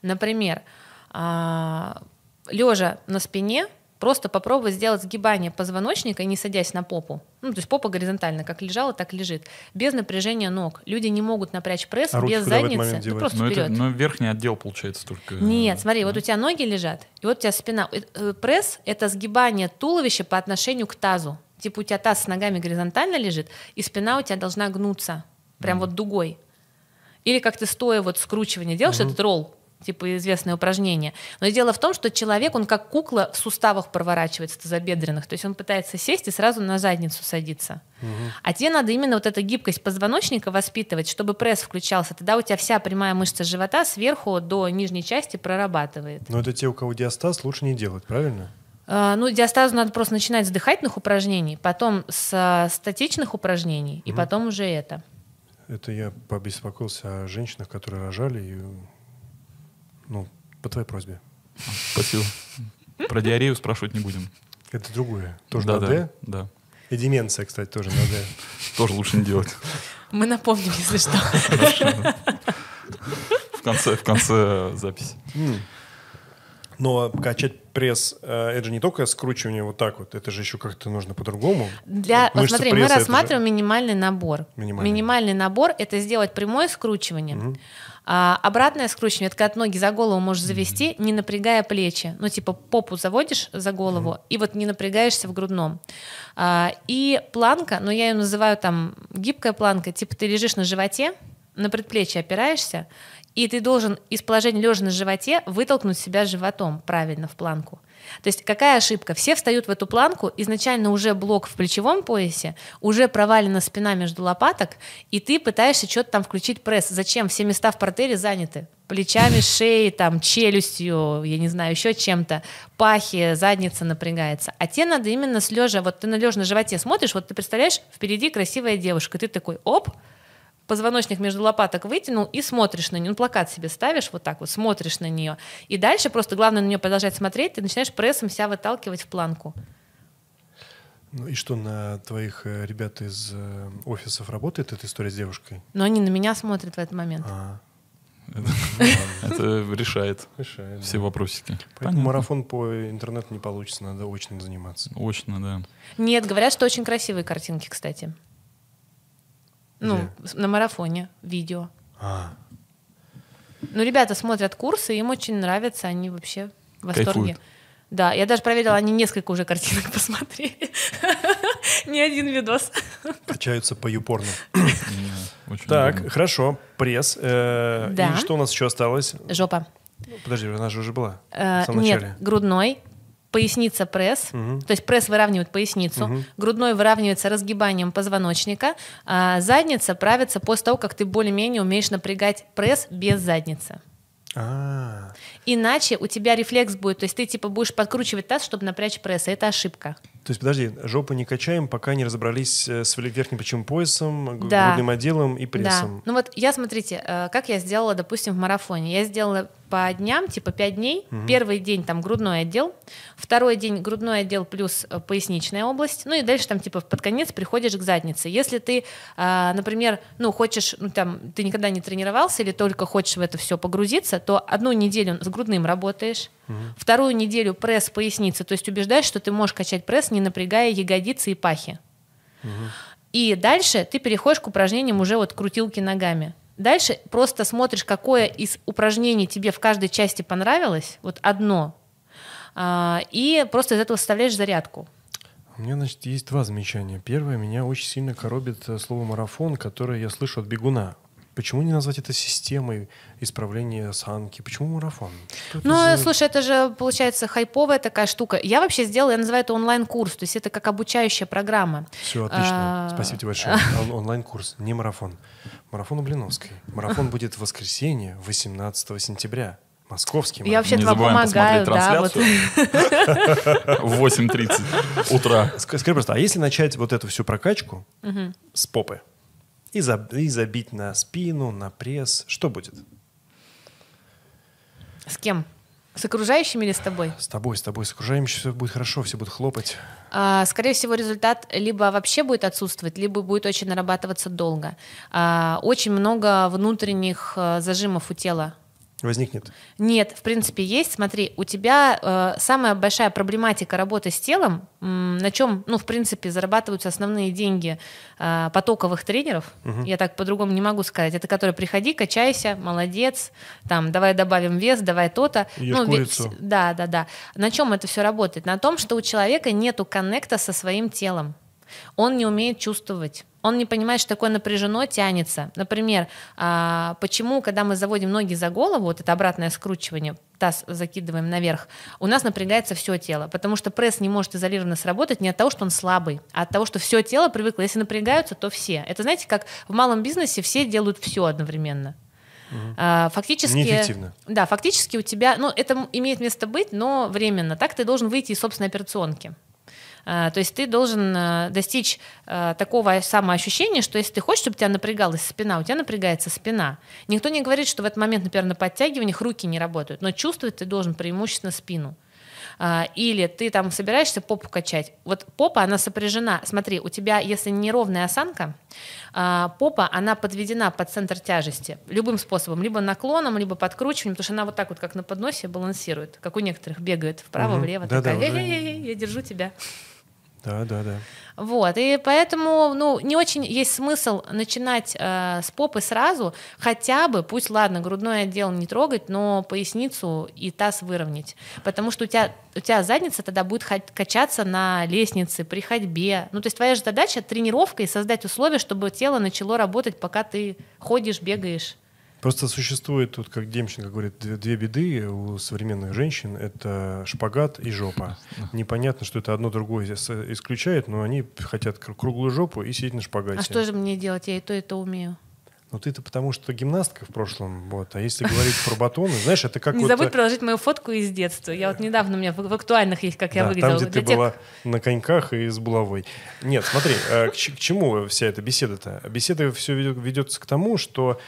Например, а, лежа на спине, просто попробовать сделать сгибание позвоночника, не садясь на попу. Ну, то есть попа горизонтально, как лежала, так лежит. Без напряжения ног. Люди не могут напрячь пресс а без задницы. Ну, просто но, вперед. Это, но верхний отдел получается только. Нет, смотри, да. вот у тебя ноги лежат, и вот у тебя спина. Э, пресс — это сгибание туловища по отношению к тазу. Типа у тебя таз с ногами горизонтально лежит, и спина у тебя должна гнуться. Прям mm. вот дугой. Или как ты стоя вот скручивание делаешь, mm-hmm. этот ролл типа известное упражнение. Но дело в том, что человек, он как кукла в суставах проворачивается тазобедренных, то есть он пытается сесть и сразу на задницу садиться. Угу. А тебе надо именно вот эту гибкость позвоночника воспитывать, чтобы пресс включался. Тогда у тебя вся прямая мышца живота сверху до нижней части прорабатывает. Но это те, у кого диастаз, лучше не делать, правильно? Uh, ну, диастазу надо просто начинать с дыхательных упражнений, потом с uh, статичных упражнений, угу. и потом уже это. Это я побеспокоился о женщинах, которые рожали, и ну, по твоей просьбе. Спасибо. Про диарею спрашивать не будем. Это другое. Тоже да, на да, «Д»? Да. И деменция, кстати, тоже на «Д». Тоже лучше не делать. Мы напомним, если что. В конце, в конце записи. Но качать пресс, э, это же не только скручивание вот так вот, это же еще как-то нужно по-другому. Для, мышцы смотри, мы пресса, рассматриваем минимальный набор. Минимальный. набор это сделать прямое скручивание. А обратное скручивание это когда ноги за голову можешь завести, не напрягая плечи. Ну, типа попу заводишь за голову, и вот не напрягаешься в грудном. А, и планка, но я ее называю там гибкая планка, типа ты лежишь на животе, на предплечье опираешься, и ты должен из положения лежа на животе вытолкнуть себя животом правильно в планку. То есть какая ошибка? Все встают в эту планку, изначально уже блок в плечевом поясе, уже провалена спина между лопаток, и ты пытаешься что-то там включить пресс. Зачем? Все места в портере заняты. Плечами, шеей, там, челюстью, я не знаю, еще чем-то, пахи, задница напрягается. А тебе надо именно лежа, вот ты на лежа на животе смотришь, вот ты представляешь, впереди красивая девушка, ты такой, оп, позвоночник между лопаток вытянул и смотришь на нее, ну, плакат себе ставишь вот так вот, смотришь на нее. И дальше просто главное на нее продолжать смотреть, ты начинаешь прессом себя выталкивать в планку. Ну и что, на твоих э, ребят из э, офисов работает эта история с девушкой? Но они на меня смотрят в этот момент. А, <laughs> Это решает все вопросики. Поэтому марафон по интернету не получится, надо очно заниматься. Очно, да. Нет, говорят, что очень красивые картинки, кстати. Ну, Где? на марафоне, видео. А, Ну, ребята смотрят курсы, им очень нравится, они вообще в восторге. Кайфуют. Да, я даже проверила, они несколько уже картинок <laughs> посмотрели. Не один видос. качаются по юпорно. Так, хорошо, пресс. э, Да. И что у нас еще осталось? Жопа. Подожди, она же уже была. Э, в самом Нет, начале. грудной, поясница пресс, Мгм. то есть пресс выравнивает поясницу, Мгм. грудной выравнивается разгибанием позвоночника, а задница правится после того, как ты более-менее умеешь напрягать пресс без задницы. А, Иначе у тебя рефлекс будет, то есть ты типа будешь подкручивать таз, чтобы напрячь пресс, и это ошибка. то есть, подожди, жопу не качаем, пока не разобрались э, с верхним плечевым поясом, Да. грудным отделом и прессом. Да. Ну вот я, смотрите, э, как я сделала, допустим, в марафоне. Я сделала по дням, типа 5 дней. Первый день там грудной отдел, второй день грудной отдел плюс э, поясничная область. Ну и дальше там типа под конец приходишь к заднице. Если ты, например, ну хочешь, ну там ты никогда не тренировался или только хочешь в это все погрузиться, то одну неделю с грудным работаешь, вторую неделю пресс поясницы, то есть убеждаешь, что ты можешь качать пресс, не напрягая ягодицы и пахи. И дальше ты переходишь к упражнениям уже вот крутилки ногами. Дальше просто смотришь, какое из упражнений тебе в каждой части понравилось, вот одно, а, и просто из этого составляешь зарядку. У меня, значит, есть два замечания. Первое, меня очень сильно коробит э, слово «марафон», которое я слышу от бегуна. Почему не назвать это системой исправления осанки? Почему марафон? Что это Ну, за- слушай, это же получается хайповая такая штука. Я вообще сделала, я называю это онлайн-курс, то есть это как обучающая программа. Все, отлично. А, Спасибо тебе большое. <laughs> Он- Онлайн-курс, не марафон. Марафон у Блиновской. Марафон будет в воскресенье, 18 сентября. Московский Я марафон. вообще Не вам забываем помогаю, да, вот. <laughs> В 8.30 утра. Ск- Скажи просто, а если начать вот эту всю прокачку с попы и, за- и забить на спину, на пресс, что будет? С кем? С окружающими или с тобой? С тобой, с тобой, с окружающими все будет хорошо, все будут хлопать. А, Скорее всего, результат либо вообще будет отсутствовать, либо будет очень нарабатываться долго. А, Очень много внутренних э, зажимов у тела. Возникнет. Нет, в принципе, есть. Смотри, у тебя э, самая большая проблематика работы с телом, м, на чем, ну, в принципе, зарабатываются основные деньги э, потоковых тренеров. Я так по-другому не могу сказать. Это которые приходи, качайся, молодец, там, давай добавим вес, давай то-то. Ну, ведь- да, да, да. На чем это все работает? На том, что у человека нету коннекта со своим телом. Он не умеет чувствовать. Он не понимает, что такое напряжено тянется. Например, а, почему, когда мы заводим ноги за голову, вот это обратное скручивание, таз закидываем наверх, у нас напрягается все тело, потому что пресс не может изолированно сработать не от того, что он слабый, а от того, что все тело привыкло. Если напрягаются, то все. Это знаете, как в малом бизнесе все делают все одновременно. А, Фактически, Неэффективно. да, фактически у тебя, ну, это имеет место быть, но временно. Так ты должен выйти из собственной операционки. А, То есть ты должен э, достичь э, такого самоощущения, что если ты хочешь, чтобы у тебя напрягалась спина, у тебя напрягается спина. Никто не говорит, что в этот момент, например, на подтягиваниях руки не работают, но чувствовать ты должен преимущественно спину. А, или ты там собираешься попу качать. Вот попа, она сопряжена. Смотри, у тебя, если неровная осанка, а, попа, она подведена под центр тяжести любым способом, либо наклоном, либо подкручиванием, потому что она вот так вот, как на подносе, балансирует, как у некоторых бегает вправо-влево, Да-да, такая, уже- «Эй-эй-эй, я держу тебя. Да, да, да. Вот, и поэтому, ну, не очень есть смысл начинать э, с попы сразу, хотя бы, пусть, ладно, грудной отдел не трогать, но поясницу и таз выровнять, потому что у тебя, у тебя задница тогда будет качаться на лестнице, при ходьбе, ну, то есть твоя же задача тренировкой создать условия, чтобы тело начало работать, пока ты ходишь, бегаешь. Просто существует тут, как Демченко говорит, две, две беды у современных женщин. Это шпагат и жопа. <laughs> Непонятно, что это одно другое исключает, но они хотят кр- круглую жопу и сидеть на шпагате. А что же мне делать? Я и то, и то умею. Ну ты-то потому что гимнастка в прошлом, вот. А если говорить про батоны, знаешь, это как Не вот... забудь э, приложить мою фотку из детства. Я вот недавно у меня в, в актуальных есть, как я выглядела. там, где ты тех, была на коньках и с булавой. Нет, смотри, э, к, чему вся эта беседа-то? Беседа все ведется к тому, что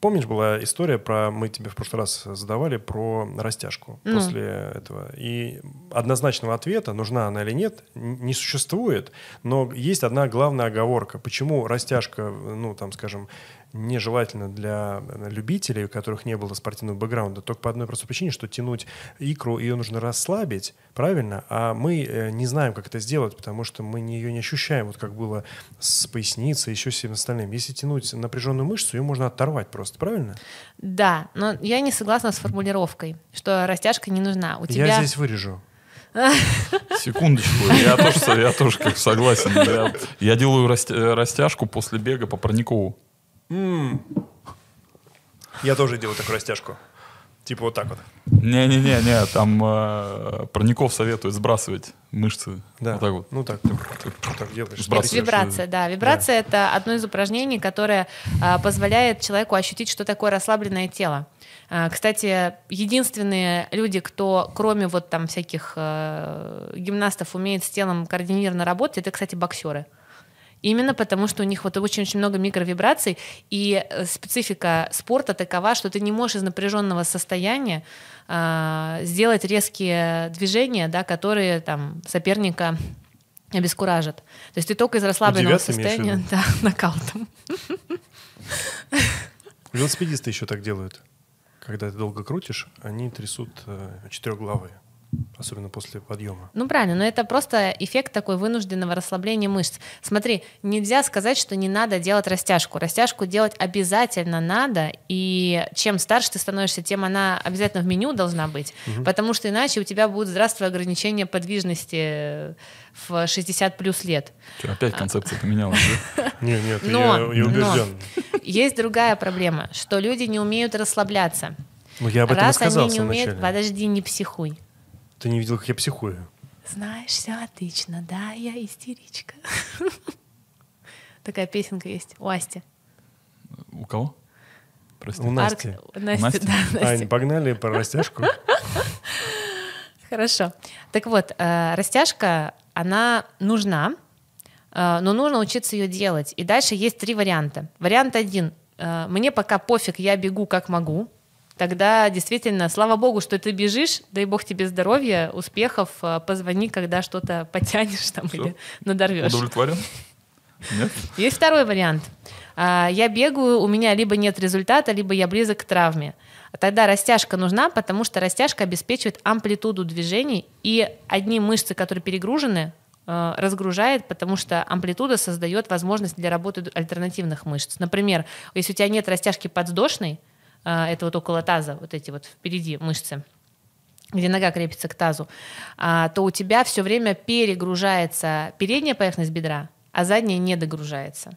помнишь, была история про, мы тебе в прошлый раз задавали про растяжку Ну. после этого. И однозначного ответа, нужна она или нет, не существует. Но есть одна главная оговорка. Почему растяжка, ну, там, скажем, нежелательно для э, любителей, у которых не было спортивного бэкграунда, только по одной простой причине, что тянуть икру, ее нужно расслабить, правильно? А мы э, не знаем, как это сделать, потому что мы не- ее не ощущаем, вот как было с поясницей, еще с всем остальным. Если тянуть напряженную мышцу, ее можно оторвать просто, правильно? Да, но я не согласна с формулировкой, что растяжка не нужна. У тебя Я здесь вырежу. <laughs> Секундочку, я тоже, я тоже как согласен. Я, я делаю э, растяжку после бега по Парникову. Я тоже делаю такую растяжку. Типа вот так вот. Не-не-не, там э, Парников советует сбрасывать мышцы. Да. Вот так вот. Ну так, так делаешь. Сбрасываешь. Вибрация, да. Вибрация это одно из упражнений, которое а, позволяет человеку ощутить, что такое расслабленное тело. А, кстати, единственные люди, кто кроме вот там всяких э, гимнастов умеет с телом координированно работать, это, кстати, боксеры. Именно потому, что у них вот очень-очень много микровибраций, и э, специфика спорта такова, что ты не можешь из напряженного состояния а, сделать резкие движения, да, которые там соперника обескуражат. То есть ты только из расслабленного состояния, <laughs> да, нокаутом. Велосипедисты еще так делают. Когда ты долго крутишь, они трясут э, четырехглавые. Особенно после подъема. Ну правильно, но это просто эффект такой вынужденного расслабления мышц. Смотри, нельзя сказать, что не надо делать растяжку. Растяжку делать обязательно надо, и чем старше ты становишься, тем она обязательно в меню должна быть, потому что иначе у тебя будет здравствуй ограничение подвижности в 60 плюс лет. Чё, опять концепция поменялась, да? Не, <laughs> нет, Но, я, убежден. Есть другая проблема, что люди не умеют расслабляться. Ну, я об этом Раз сказал они не умеют, подожди, не психуй. Ты не видел, как я психую? Знаешь, все отлично, да, я истеричка. <laughs> Такая песенка есть у Асти. У кого? Прости. У Насти. Арк- Настя, Насти? да, Настя. Ань, погнали про растяжку. <laughs> Хорошо. Так вот, э, растяжка, она нужна, э, но нужно учиться ее делать. И дальше есть три варианта. Вариант один. э, Мне пока пофиг, я бегу как могу. Тогда действительно, слава богу, что ты бежишь, дай бог тебе здоровья, успехов, э, позвони, когда что-то <laughs> потянешь там Всё? или надорвешь. Удовлетворен? Нет? Есть второй вариант. А, Я бегаю, у меня либо нет результата, либо я близок к травме. Тогда растяжка нужна, потому что растяжка обеспечивает амплитуду движений, и одни мышцы, которые перегружены, э, разгружает, потому что амплитуда создает возможность для работы альтернативных мышц. Например, если у тебя нет растяжки подвздошной, это вот около таза, вот эти вот впереди мышцы, где нога крепится к тазу, а, то у тебя все время перегружается передняя поверхность бедра, а задняя не догружается.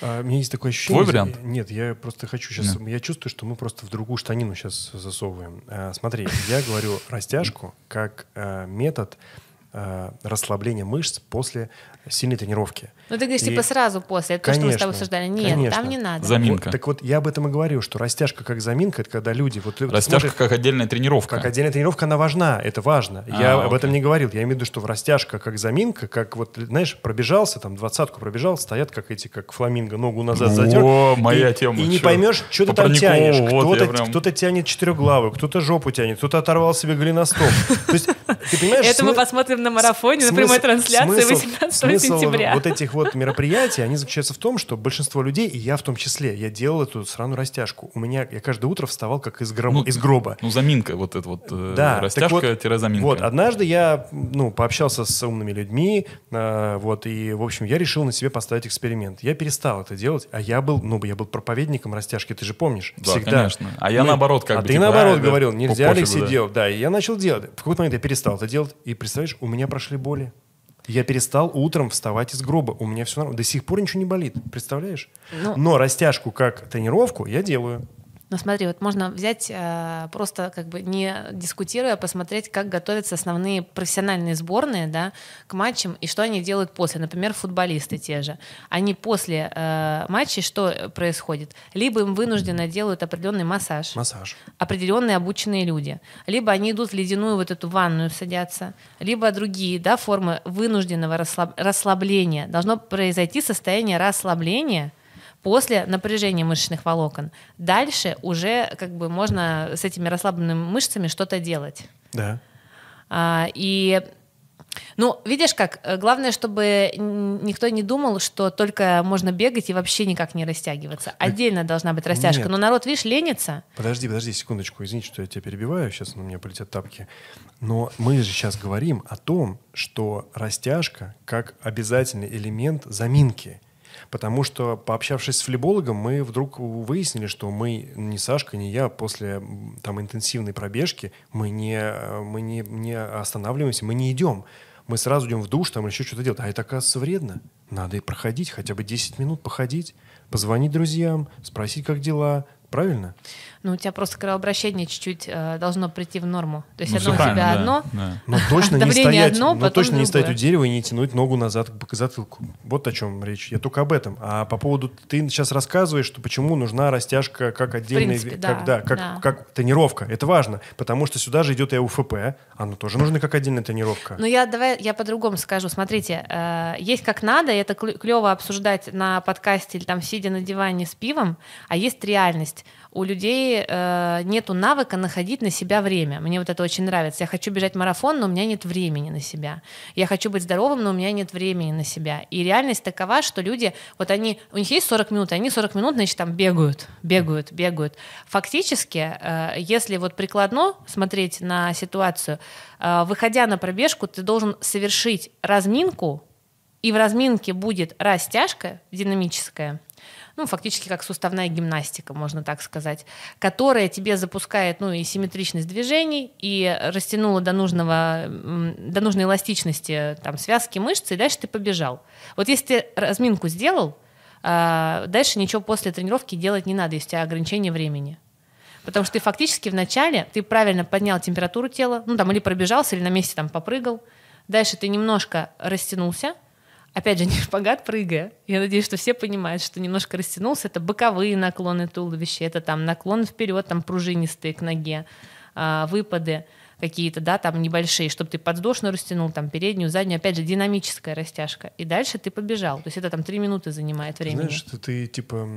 А, у меня есть такое ощущение... Твой вариант? Нет, я просто хочу сейчас... Я чувствую, что мы просто в другую штанину сейчас засовываем. А, смотри, я говорю растяжку как а, метод э, расслабление мышц после сильной тренировки. Ну, ты говоришь, И- типа сразу после. Это то, что мы с тобой Конечно, обсуждали. Нет, конечно. там не надо. Заминка. Вот, так вот, я об этом и говорю, что растяжка как заминка, это когда люди... Вот, Растяжка смотришь, как отдельная тренировка. как отдельная тренировка, она важна, это важно. А, я об окей. этом не говорил. Я имею в виду, что в растяжка как заминка, как вот, знаешь, пробежался, там, двадцатку пробежал, стоят как эти, как фламинго, ногу назад О, затер. моя и, тема, И не поймешь, что ты там тянешь. вот Кто-то, прям- кто-то тянет четырехглавую, кто-то жопу тянет, кто-то оторвал себе голеностоп. То есть, ты понимаешь, Это мы посмотрим на марафоне, на смысл- прямой трансляции смысл- 18 смысл сентября. вот этих вот мероприятий, они заключаются в том, что большинство людей, и я в том числе, я делал эту сраную растяжку. У меня, я каждое утро вставал как из гроба. Ну, из гроба. Ну, заминка, вот это вот э, Да, так вот- растяжка-заминка. Вот, однажды я, ну, пообщался с умными людьми, э, вот, и, в общем, я решил на себе поставить эксперимент. Я перестал это делать, а я был, ну, я был проповедником растяжки, ты же помнишь? Да, Всегда. конечно. А я наоборот, как а бы, ты типа, наоборот а, говорил, нельзя, Алексей, да. делать. Да, и я начал делать. В какой-то момент я перестал это делать, и, представляешь, у меня прошли боли. Я перестал утром вставать из гроба. У меня все нормально. До сих пор ничего не болит. Представляешь? Ну. Но растяжку как тренировку я делаю. Ну смотри, вот можно взять э, просто как бы не дискутируя, посмотреть, как готовятся основные профессиональные сборные, да, к матчам и что они делают после. Например, футболисты те же. Они после э, матчей что происходит? Либо им вынужденно делают определенный массаж, Массаж. определенные обученные люди. Либо они идут в ледяную вот эту ванную садятся, либо другие да, формы вынужденного расслаб- расслабления. Должно произойти состояние расслабления после напряжения мышечных волокон. Дальше уже как бы можно с этими расслабленными мышцами что-то делать. Да. А, и ну, видишь как, э, главное, чтобы никто не думал, что только можно бегать и вообще никак не растягиваться. Отдельно должна быть растяжка. Нет. Но народ, видишь, ленится. Подожди, подожди секундочку, извините, что я тебя перебиваю, сейчас на меня полетят тапки. Но мы же сейчас говорим о том, что растяжка как обязательный элемент заминки. Потому что, пообщавшись с флебологом, мы вдруг выяснили, что мы, ни Сашка, ни я, после там интенсивной пробежки, мы не, э, мы не, не останавливаемся, мы не идем. Мы сразу идем в душ там еще что-то делать. А это, оказывается, вредно. Надо и проходить, хотя бы 10 минут походить, позвонить друзьям, спросить, как дела. Правильно? Ну, у тебя просто кровообращение чуть-чуть э, должно прийти в норму. То есть Ну, одно у тебя да, одно, да. Но точно не стоять, одно, но потом точно не стоять у дерева и не тянуть ногу назад к затылку. Вот о чем речь. Я только об этом. А по поводу ты сейчас рассказываешь, что почему нужна растяжка как отдельный, принципе, ви- да, как, да, как, да. как тренировка. Это важно, потому что сюда же идет и УФП, оно тоже нужно как отдельная тренировка. Ну, я давай я по-другому скажу. Смотрите, э, есть как надо, и это клево обсуждать на подкасте или там сидя на диване с пивом, а есть реальность. У людей э, нету навыка находить на себя время. Мне вот это очень нравится. Я хочу бежать марафон, но у меня нет времени на себя. Я хочу быть здоровым, но у меня нет времени на себя. И реальность такова, что люди, вот они, у них есть 40 минут, и они 40 минут, значит, там бегают, бегают, бегают. Фактически, э, если вот прикладно смотреть на ситуацию, э, выходя на пробежку, ты должен совершить разминку, и в разминке будет растяжка динамическая, ну, фактически как суставная гимнастика, можно так сказать, которая тебе запускает, ну, и симметричность движений, и растянула до, нужного, до нужной эластичности там, связки мышц, и дальше ты побежал. Вот если ты разминку сделал, а, дальше ничего после тренировки делать не надо, если у тебя ограничение времени. Потому что ты фактически вначале, ты правильно поднял температуру тела, ну там или пробежался, или на месте там попрыгал. Дальше ты немножко растянулся, опять же, не шпагат прыгая. Я надеюсь, что все понимают, что немножко растянулся. Это боковые наклоны туловища, это там наклон вперед, там пружинистые к ноге, а, выпады какие-то, да, там небольшие, чтобы ты подвздошную растянул, там переднюю, заднюю, опять же, динамическая растяжка. И дальше ты побежал. То есть это там три минуты занимает времени. Знаешь, ты, ты, типа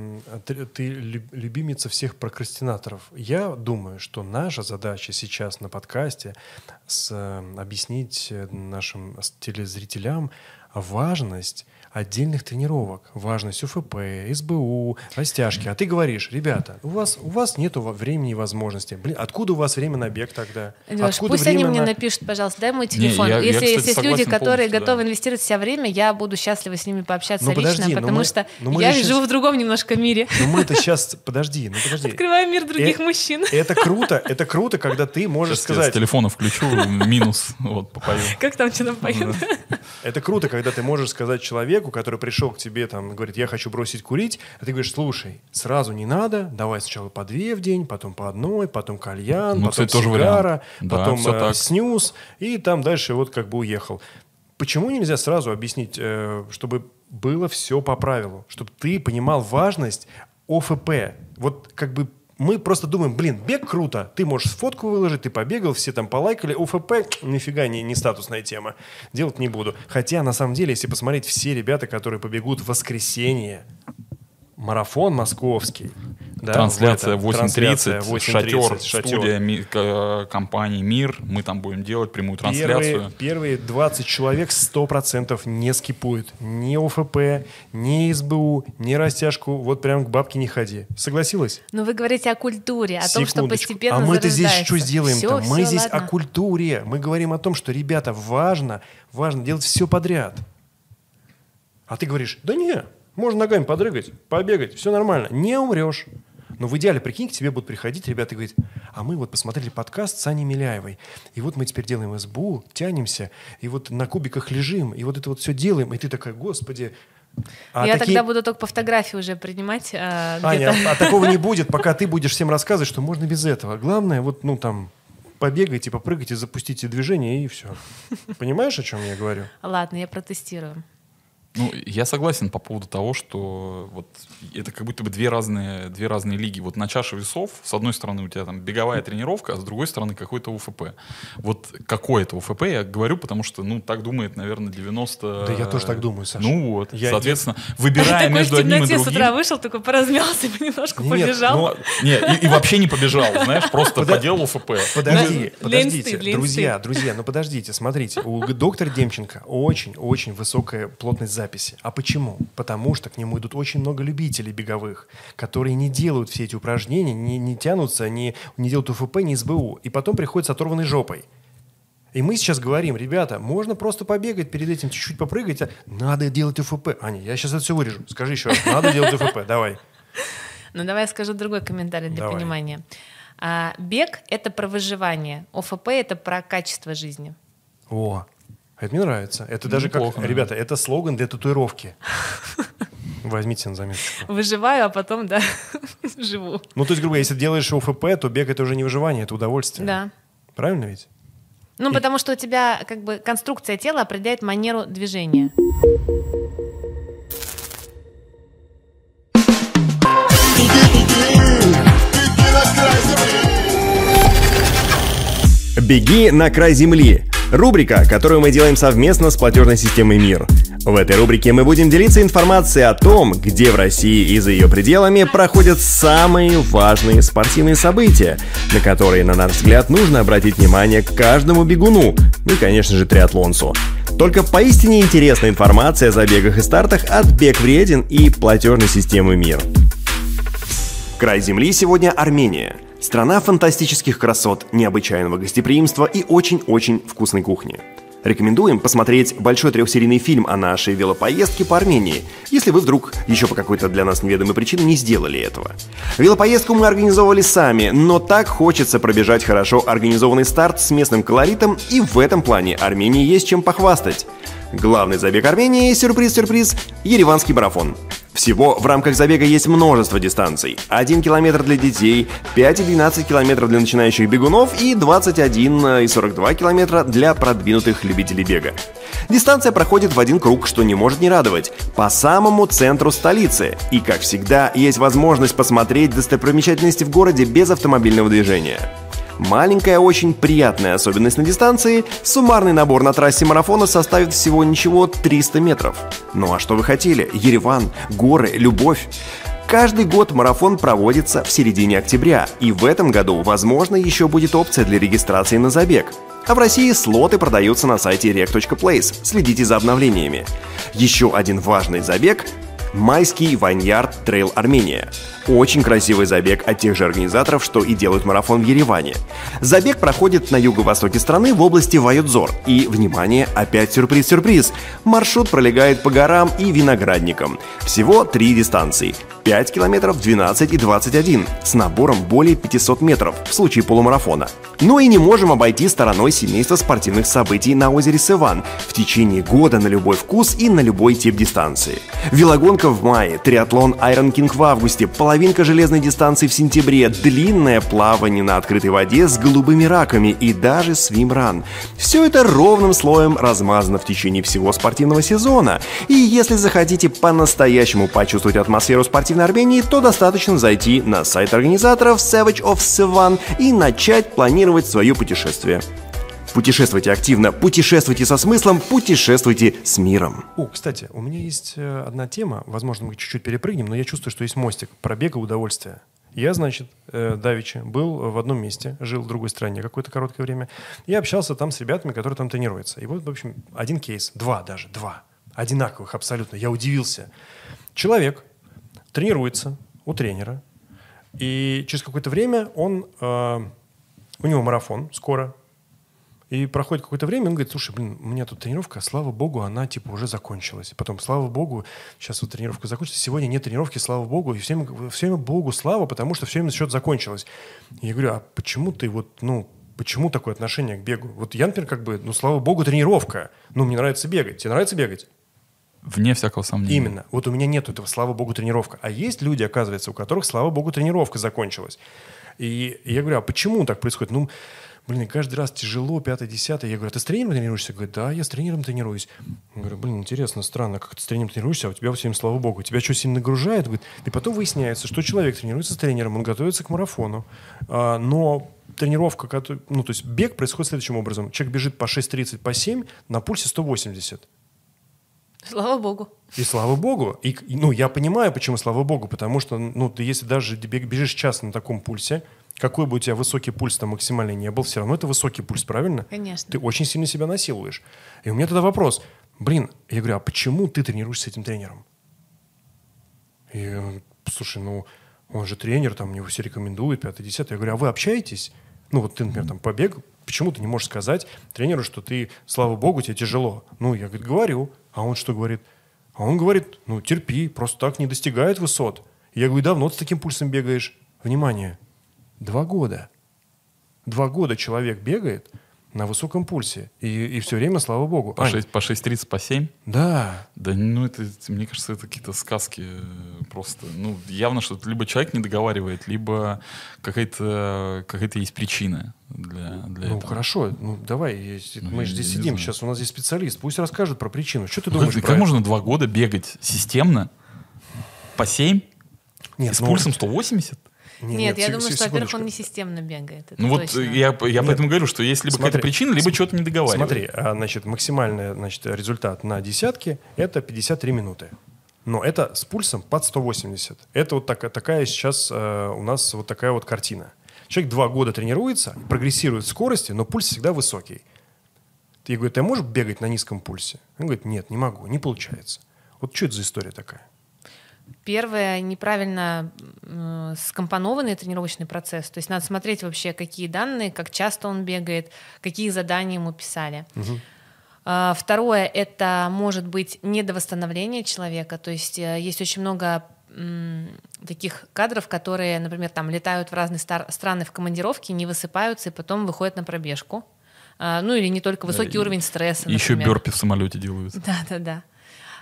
ты, ты лю- любимица всех прокрастинаторов. Я думаю, что наша задача сейчас на подкасте с, э, объяснить э, нашим телезрителям важность отдельных тренировок, важность УФП, СБУ, растяжки. А ты говоришь, ребята, у вас, у вас нет времени и возможности. Блин, откуда у вас время на бег тогда? Лёш, откуда пусть они мне на- напишут, пожалуйста, дай мой телефон. я- я, если, кстати, если есть люди, которые полностью, готовы да. инвестировать в себя время, я буду счастлива с ними пообщаться Ну, лично, подожди, но потому мы- что но мы я же живу в другом немножко мире. Ну мы-то сейчас, подожди, ну подожди. Открываю мир других Э, мужчин. Это круто, это круто, когда ты можешь Сейчас я с сказать, телефона включу, минус, вот, попою. Как там что там поют? Это круто, когда когда ты можешь сказать человеку, который пришел к тебе, там, говорит, я хочу бросить курить, а ты говоришь, слушай, сразу не надо, давай сначала по две в день, потом по одной, потом кальян, Ну, потом кстати, тоже сигара. Да, потом всё э, снюс, и там дальше вот как бы уехал. Почему нельзя сразу объяснить, э, чтобы было все по правилу, чтобы ты понимал важность ОФП? Вот как бы мы просто думаем, блин, бег круто, ты можешь фотку выложить, ты побегал, все там полайкали, ОФП, <tsk> нифига не, не статусная тема, делать не буду. Хотя, на самом деле, если посмотреть все ребята, которые побегут в воскресенье, марафон московский, да, Трансляция в это, трансляция 8.30, шатер, 8.30, студия ми- к- компании «Мир». Мы там будем делать прямую Первые, трансляцию. первые 20 человек 100% не скипуют. Ни ОФП, ни СБУ, ни растяжку. Вот прям к бабке не ходи. Согласилась? Ну, вы говорите о культуре, о том, что постепенно А мы-то здесь что сделаем-то? Мы здесь ладно. о культуре. Мы говорим о том, что, ребята, важно, важно делать все подряд. А ты говоришь, да не, можно ногами подрыгать, побегать, все нормально, не умрешь. Но в идеале, прикинь, к тебе будут приходить ребята и говорить, а мы вот посмотрели подкаст с Аней Миляевой, и вот мы теперь делаем СБУ, тянемся, и вот на кубиках лежим, и вот это вот все делаем, и ты такая, господи. А Я такие- тогда буду только по фотографии уже принимать. а, Аня, где-то. а такого не будет, <laughs> пока ты будешь всем рассказывать, что можно без этого. Главное, вот, ну, там, побегайте, попрыгайте, запустите движение, и все. Понимаешь, о чем я говорю? Ладно, я протестирую. Ну, я согласен по поводу того, что вот это как будто бы две разные, две разные лиги. Вот на чаше весов, с одной стороны, у тебя там беговая тренировка, а с другой стороны, какой-то УФП. Вот какой это УФП, я говорю, потому что, ну, так думает, наверное, 90... Да я тоже так думаю, Саша. Ну вот, Я- соответственно, выбирая Такой между одним и темноте с утра другим... вышел, такой поразмялся, <laughs> немножко Нет, побежал. но- Не, и, и вообще не побежал, знаешь, просто поделал УФП. Подожди, подождите, друзья, друзья, ну подождите, смотрите, у доктора Демченко очень-очень высокая плотность записи. А почему? Потому что к нему идут очень много любителей беговых, которые не делают все эти упражнения, не, не тянутся, не, не делают УФП, не СБУ, и потом приходят с оторванной жопой. И мы сейчас говорим, ребята, можно просто побегать перед этим, чуть-чуть попрыгать, а надо делать УФП. Аня, я сейчас это все вырежу. Скажи еще раз, надо делать УФП, давай. Ну, давай я скажу другой комментарий для Давай. понимания. А, бег — это про выживание. ОФП — это про качество жизни. О, это мне нравится. Это даже как, ребята, это слоган для татуировки. <laughs> Возьмите на заметочку. Выживаю, а потом, да, <laughs> живу. Ну, то есть, грубо говоря, если делаешь ОФП, то бег это уже не выживание, это удовольствие. Да. Правильно ведь? Ну, потому что у тебя как бы конструкция тела определяет манеру движения. «Беги на край земли» — рубрика, которую мы делаем совместно с платежной системой «Мир». В этой рубрике мы будем делиться информацией о том, где в России и за ее пределами проходят самые важные спортивные события, на которые, на наш взгляд, нужно обратить внимание каждому бегуну, ну и, конечно же, триатлонцу. Только поистине интересная информация о забегах и стартах от «Бег вреден» и платежной системы «Мир». Край земли сегодня Армения. Страна фантастических красот, необычайного гостеприимства и очень-очень вкусной кухни. Рекомендуем посмотреть большой трехсерийный фильм о нашей велопоездке по Армении, если вы вдруг еще по какой-то для нас неведомой причине не сделали этого. Велопоездку мы организовывали сами, но так хочется пробежать хорошо организованный старт с местным колоритом, и в этом плане Армении есть чем похвастать. Главный забег Армении – сюрприз-сюрприз – Ереванский марафон. Всего в рамках забега есть множество дистанций. 1 километр для детей, 5 и 12 километров для начинающих бегунов и 21 и 42 километра для продвинутых любителей бега. Дистанция проходит в один круг, что не может не радовать, по самому центру столицы. И, как всегда, есть возможность посмотреть достопримечательности в городе без автомобильного движения. Маленькая, очень приятная особенность на дистанции – суммарный набор на трассе марафона составит всего ничего 300 метров. Ну а что вы хотели? Ереван, горы, любовь. Каждый год марафон проводится в середине октября, и в этом году, возможно, еще будет опция для регистрации на забег. А в России слоты продаются на сайте reg.place. Следите за обновлениями. Еще один важный забег Майский Vineyard Trail Армения. Очень красивый забег от тех же организаторов, что и делают марафон в Ереване. Забег проходит на юго-востоке страны в области Вайодзор. И, внимание, опять сюрприз-сюрприз. Маршрут пролегает по горам и виноградникам. Всего три дистанции. 5 километров 12 и 21 с набором более 500 метров в случае полумарафона. Но и не можем обойти стороной семейство спортивных событий на озере Севан в течение года на любой вкус и на любой тип дистанции. Велогонка в мае, триатлон Iron King в августе, половинка железной дистанции в сентябре, длинное плавание на открытой воде с голубыми раками и даже свимран. Все это ровным слоем размазано в течение всего спортивного сезона. И если захотите по-настоящему почувствовать атмосферу спортивной Армении, то достаточно зайти на сайт организаторов Savage of Sevan и начать планировать свое путешествие. Путешествуйте активно, путешествуйте со смыслом, путешествуйте с миром. О, кстати, у меня есть э, одна тема, возможно, мы чуть-чуть перепрыгнем, но я чувствую, что есть мостик пробега удовольствия. Я, значит, э, Давичи был в одном месте, жил в другой стране какое-то короткое время, и общался там с ребятами, которые там тренируются. И вот, в общем, один кейс, два даже, два, одинаковых абсолютно. Я удивился. Человек тренируется у тренера, и через какое-то время он, э, у него марафон скоро, и проходит какое-то время, он говорит, слушай, блин, у меня тут тренировка, слава богу, она типа уже закончилась. Потом, слава богу, сейчас вот тренировка закончилась, сегодня нет тренировки, слава богу, и всем, всем богу слава, потому что все время счет закончилось. И я говорю, а почему ты вот, ну, почему такое отношение к бегу? Вот я, например, как бы, ну, слава богу, тренировка. Ну, мне нравится бегать. Тебе нравится бегать? Вне всякого сомнения. Именно. Вот у меня нет этого, слава богу, тренировка. А есть люди, оказывается, у которых, слава богу, тренировка закончилась. И я говорю, а почему так происходит? Ну, блин, каждый раз тяжело, пятое, десятое. Я говорю, а ты с тренером тренируешься? Говорит, да, я с тренером тренируюсь. Я говорю, блин, интересно, странно, как ты с тренером тренируешься, а у тебя всем, слава богу, тебя что, сильно нагружает? Говорит, и потом выясняется, что человек тренируется с тренером, он готовится к марафону, а, но тренировка, ну, то есть бег происходит следующим образом. Человек бежит по 6.30, по 7 на пульсе 180. Слава богу. И слава богу. И, ну, я понимаю, почему слава богу, потому что, ну, ты если даже бежишь час на таком пульсе, какой бы у тебя высокий пульс там максимальный не был, все равно это высокий пульс, правильно? Конечно. Ты очень сильно себя насилуешь. И у меня тогда вопрос. Блин, я говорю, а почему ты тренируешься с этим тренером? И, слушай, ну, он же тренер, там, мне все рекомендует, пятый, десятый. Я говорю, а вы общаетесь? Ну, вот ты, например, там, побег, почему ты не можешь сказать тренеру, что ты, слава богу, тебе тяжело? Ну, я, говорит, говорю. А он что говорит? А он говорит, ну, терпи, просто так не достигает высот. Я говорю, давно ты с таким пульсом бегаешь? Внимание, два года. Два года человек бегает на высоком пульсе. И, и все время, слава богу. По 6, по 6.30, по 7? Да. Да, ну это, мне кажется, это какие-то сказки просто. Ну, явно, что либо человек не договаривает, либо какая-то какая есть причина для, для ну, этого. хорошо, ну давай, ну, мы же здесь сидим, знаю. сейчас у нас здесь специалист, пусть расскажет про причину. Что ты ну, думаешь как, про как можно два года бегать системно по 7 Нет, и с ну, пульсом 180? Нет, нет, я думаю, что, во-первых, он не системно бегает. Ну вот я, я поэтому говорю, что есть либо какая-то причина, либо что-то не договаривает. Смотри, а, значит, максимальный значит, результат на десятке — это 53 минуты. Но это с пульсом под 180. Это вот так, такая сейчас э, у нас вот такая вот картина. Человек два года тренируется, прогрессирует в скорости, но пульс всегда высокий. Ты говоришь, ты можешь бегать на низком пульсе? Он говорит, нет, не могу, не получается. Вот что это за история такая? Первое, неправильно э, скомпонованный тренировочный процесс. То есть надо смотреть вообще, какие данные, как часто он бегает, какие задания ему писали. Угу. Второе, это может быть недовосстановление человека. То есть э, есть очень много таких кадров, которые, например, там летают в разные страны в командировке, не высыпаются и потом выходят на пробежку. А, ну или не только высокий да, уровень стресса. Еще бёрпи в самолете делают. Да, да, да.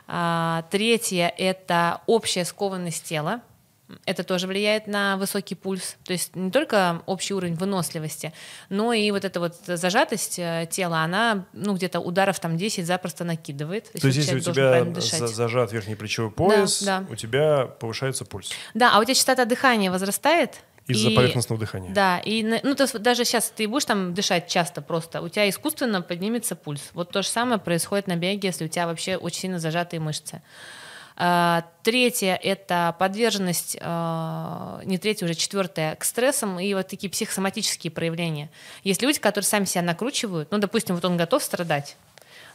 А, третье — это общая скованность тела. Это тоже влияет на высокий пульс. То есть не только общий уровень выносливости, но и вот эта вот зажатость э, тела, она ну, где-то ударов там 10 запросто накидывает. То есть если у тебя зажат верхний плечевой пояс, да, да. у тебя повышается пульс. Да, а у тебя частота дыхания возрастает, из-за поверхностного дыхания. Да, и ну, то есть даже сейчас ты будешь там дышать часто просто, у тебя искусственно поднимется пульс. Вот то же самое происходит на беге, если у тебя вообще очень сильно зажатые мышцы. А, третье — это подверженность, а, не третье, уже четвертое, к стрессам и вот такие психосоматические проявления. Есть люди, которые сами себя накручивают, ну, допустим, вот он готов страдать,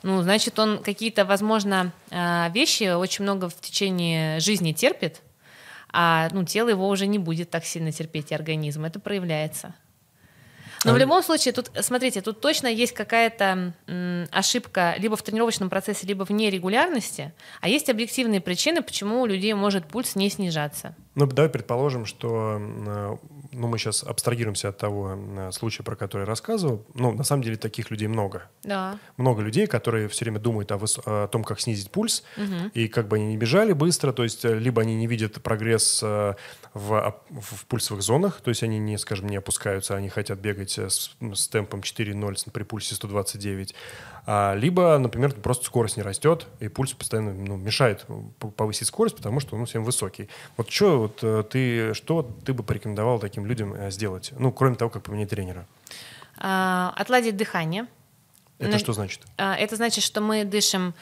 ну, значит, он какие-то, возможно, а, вещи очень много в течение жизни терпит, а ну, тело его уже не будет так сильно терпеть, и организм. Это проявляется. Но А- в любом случае, тут, смотрите, тут точно есть какая-то ошибка либо в тренировочном процессе, либо в нерегулярности, а есть объективные причины, почему у людей может пульс не снижаться. Ну, давай предположим, что ну, мы сейчас абстрагируемся от того случая, про который я рассказывал. Ну, на самом деле таких людей много. Да. Много людей, которые все время думают о, выс- о том, как снизить пульс, и как бы они не бежали быстро, то есть э, либо они не видят прогресс э, в, в пульсовых зонах, то есть они не, скажем, не опускаются, они хотят бегать э, с, с темпом 4.0 с- при пульсе 129, а, либо, например, просто скорость не растет, и пульс постоянно ну, мешает п- повысить скорость, потому что он всем высокий. Вот что вот, э, ты, что ты бы порекомендовал таким людям э, сделать? Ну, кроме того, как поменять тренера. А, отладить дыхание. Это что значит? А, Это значит, что мы дышим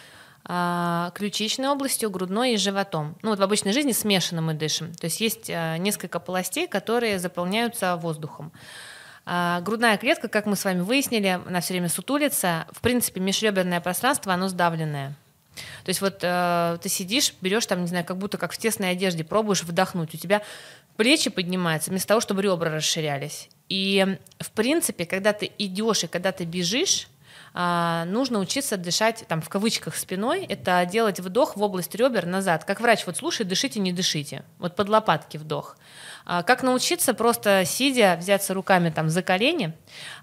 а, ключичной областью, грудной и животом. Ну вот в обычной жизни смешанно мы дышим. То есть есть несколько полостей, которые заполняются воздухом. А, Грудная клетка, как мы с вами выяснили, она все время сутулится. В принципе, межреберное пространство, оно сдавленное. То есть вот э, ты сидишь, берешь там, не знаю, как будто как в тесной одежде, пробуешь вдохнуть, у тебя плечи поднимаются вместо того, чтобы ребра расширялись. И в принципе, когда ты идешь и когда ты бежишь, а, нужно учиться дышать там в кавычках спиной, это делать вдох в область ребер назад. Как врач, вот слушай, дышите, не дышите. Вот под лопатки вдох. А, Как научиться просто сидя взяться руками там за колени?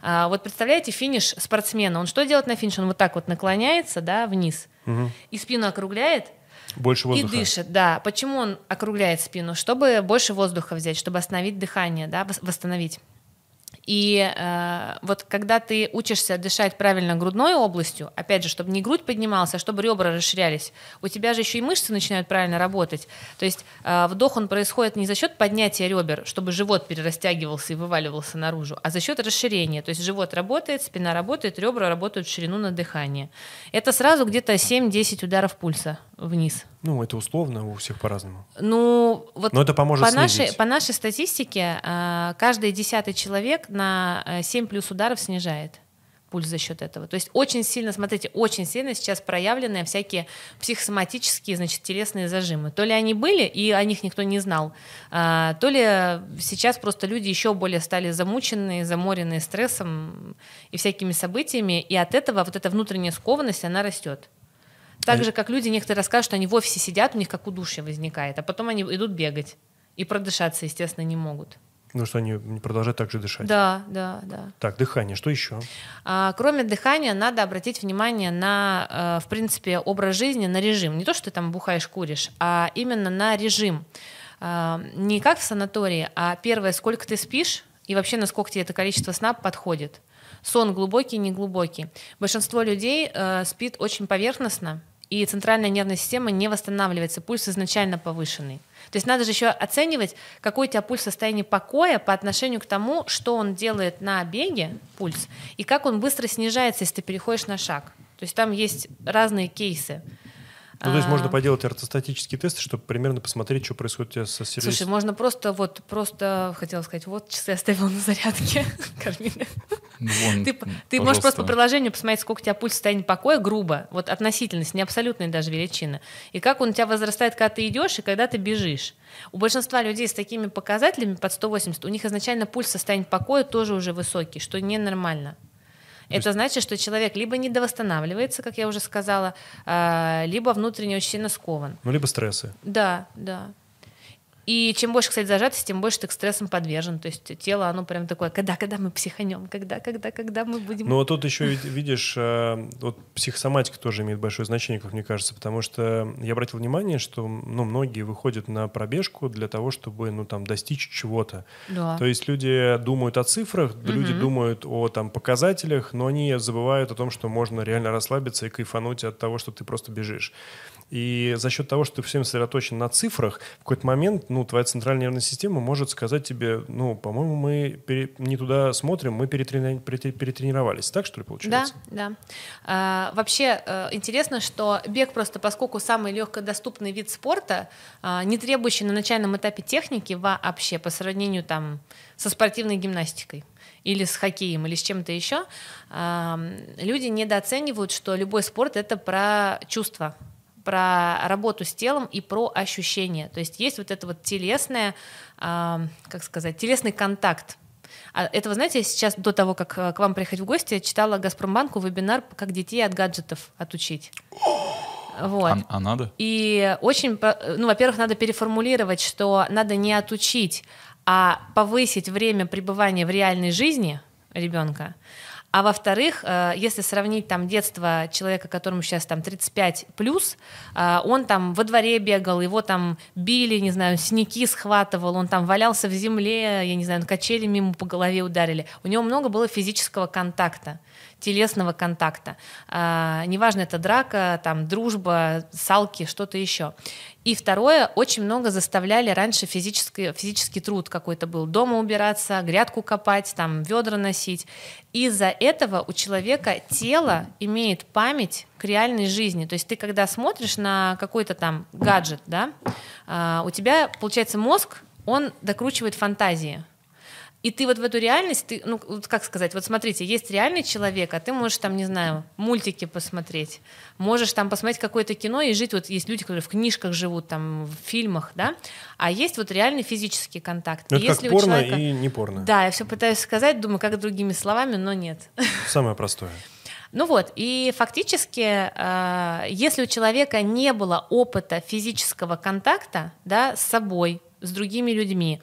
А, Вот представляете финиш спортсмена. Он что делает на финише? Он вот так вот наклоняется, да, вниз и спину округляет Больше воздуха. и дышит. Да. Почему он округляет спину? Чтобы больше воздуха взять, чтобы остановить дыхание, да, вос- восстановить. И э, вот когда ты учишься дышать правильно грудной областью, опять же, чтобы не грудь поднималась, а чтобы ребра расширялись, у тебя же еще и мышцы начинают правильно работать. То есть э, вдох он происходит не за счет поднятия ребер, чтобы живот перерастягивался и вываливался наружу, а за счет расширения. То есть живот работает, спина работает, ребра работают в ширину на дыхание. Это сразу где-то 7-10 ударов пульса вниз. Ну, это условно, у всех по-разному. Ну, вот Но это поможет по нашей, снизить. по нашей статистике э, каждый десятый человек на э, 7 плюс ударов снижает пульс за счет этого. То есть очень сильно, смотрите, очень сильно сейчас проявлены всякие психосоматические, значит, телесные зажимы. То ли они были, и о них никто не знал, а, то ли сейчас просто люди еще более стали замученные, заморенные стрессом и всякими событиями, и от этого вот эта внутренняя скованность, она растет. Так же, как люди некоторые рассказывают, что они в офисе сидят, у них как удушье возникает, а потом они идут бегать. И продышаться, естественно, не могут. Ну, что они продолжают так же дышать. Да, да, да. Так, дыхание, что еще? А, кроме дыхания, надо обратить внимание на, э, в принципе, образ жизни, на режим. Не то, что ты там бухаешь, куришь, а именно на режим. А, не как в санатории, а первое, сколько ты спишь и вообще насколько тебе это количество сна подходит. Сон глубокий, неглубокий. Большинство людей э, спит очень поверхностно, и центральная нервная система не восстанавливается, пульс изначально повышенный. То есть надо же еще оценивать, какой у тебя пульс в состоянии покоя по отношению к тому, что он делает на беге, пульс, и как он быстро снижается, если ты переходишь на шаг. То есть там есть разные кейсы. Ну, то есть А, можно поделать ортостатические тесты, чтобы примерно посмотреть, что происходит у тебя со сервис. Слушай, можно просто вот, просто, хотела сказать, вот часы оставила на зарядке, <laughs> Кармина. Ну, вон, Ты, можешь просто по приложению посмотреть, сколько у тебя пульс в состоянии покоя, грубо, вот относительность, не абсолютная даже величина. И как он у тебя возрастает, когда ты идешь и когда ты бежишь. У большинства людей с такими показателями под 180, у них изначально пульс в состоянии покоя тоже уже высокий, что ненормально. Это значит, что человек либо недовосстанавливается, как я уже сказала, а, либо внутренне очень сильно скован. Ну, либо стрессы. Да, да. И чем больше, кстати, зажатости, тем больше ты к стрессам подвержен. То есть тело, оно прям такое, когда, когда мы психанем, когда, когда, когда мы будем... Ну, вот тут еще вид- видишь, э, вот психосоматика тоже имеет большое значение, как мне кажется, потому что я обратил внимание, что ну, многие выходят на пробежку для того, чтобы ну, там, достичь чего-то. да. То есть люди думают о цифрах, люди Мгм. думают о там, показателях, но они забывают о том, что можно реально расслабиться и кайфануть от того, что ты просто бежишь. И за счет того, что ты всем сосредоточен на цифрах, в какой-то момент ну, твоя центральная нервная система может сказать тебе, ну, по-моему, мы пере- не туда смотрим, мы перетрени- перетренировались. Так, что ли, Да, получается? да. А, вообще э, интересно, что бег просто, поскольку самый легкодоступный вид спорта, а, не требующий на начальном этапе техники вообще по сравнению там со спортивной гимнастикой или с хоккеем или с чем-то еще, а, люди недооценивают, что любой спорт это про чувства про работу с телом и про ощущения. То есть есть вот это вот телесное, а, как сказать, телесный контакт. А это, вы знаете, я сейчас до того, как э, к вам приехать в гости, читала Газпромбанку вебинар, как детей от гаджетов отучить. Вот. А, а надо? И очень, про- ну, во-первых, надо переформулировать, что надо не отучить, а повысить время пребывания в реальной жизни ребенка. А во-вторых, э, если сравнить там детство человека, которому сейчас там 35 плюс, э, он там во дворе бегал, его там били, не знаю, синяки схватывал, он там валялся в земле, я не знаю, качелями ему по голове ударили. У него много было физического контакта телесного контакта. А, неважно, это драка, там, дружба, салки, что-то еще. И второе, очень много заставляли раньше физический, физический труд какой-то был. Дома убираться, грядку копать, там, ведра носить. Из-за этого у человека тело имеет память к реальной жизни. То есть ты, когда смотришь на какой-то там гаджет, да, а, у тебя, получается, мозг, он докручивает фантазии. И ты вот в эту реальность, ты, ну, как сказать, вот смотрите, есть реальный человек, а ты можешь там, не знаю, мультики посмотреть, можешь там посмотреть какое-то кино и жить, вот есть люди, которые в книжках живут, там, в фильмах, да, а есть вот реальный физический контакт. Ну, это как если у порно человека- и не порно. Да, я все пытаюсь сказать, думаю, как другими словами, но нет. <laughs> Самое простое. Ну вот, и фактически, э, если у человека не было опыта физического контакта да, с собой, с другими людьми,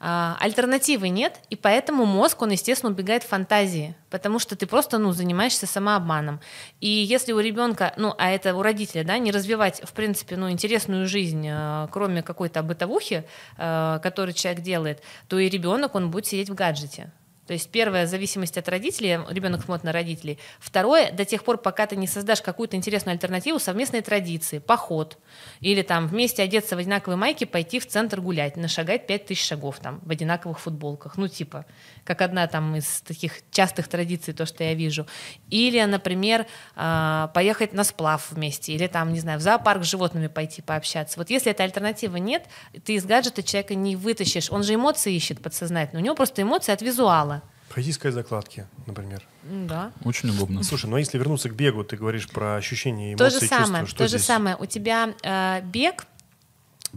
э, альтернативы нет, и поэтому мозг, он, естественно, убегает в фантазии, потому что ты просто, ну, занимаешься самообманом. И если у ребенка, ну, а это у родителя, да, не развивать, в принципе, ну, интересную жизнь, э, кроме какой-то бытовухи, э, которую человек делает, то и ребенок, он будет сидеть в гаджете. То есть первое, зависимость от родителей, ребенок смотрит на родителей. Второе, до тех пор, пока ты не создашь какую-то интересную альтернативу, совместные традиции, поход, или там вместе одеться в одинаковые майки, пойти в центр гулять, нашагать 5000 шагов там в одинаковых футболках, ну типа, как одна там из таких частых традиций, то, что я вижу. Или, например, а, поехать на сплав вместе, или там, не знаю, в зоопарк с животными пойти пообщаться. Вот если этой альтернативы нет, ты из гаджета человека не вытащишь, он же эмоции ищет подсознательно, у него просто эмоции от визуала. Искать закладки, например. Да. Очень удобно. Слушай, ну а если вернуться к бегу, ты говоришь про ощущения, То эмоции, же чувства. самое, Что то же здесь? самое. У тебя э, бег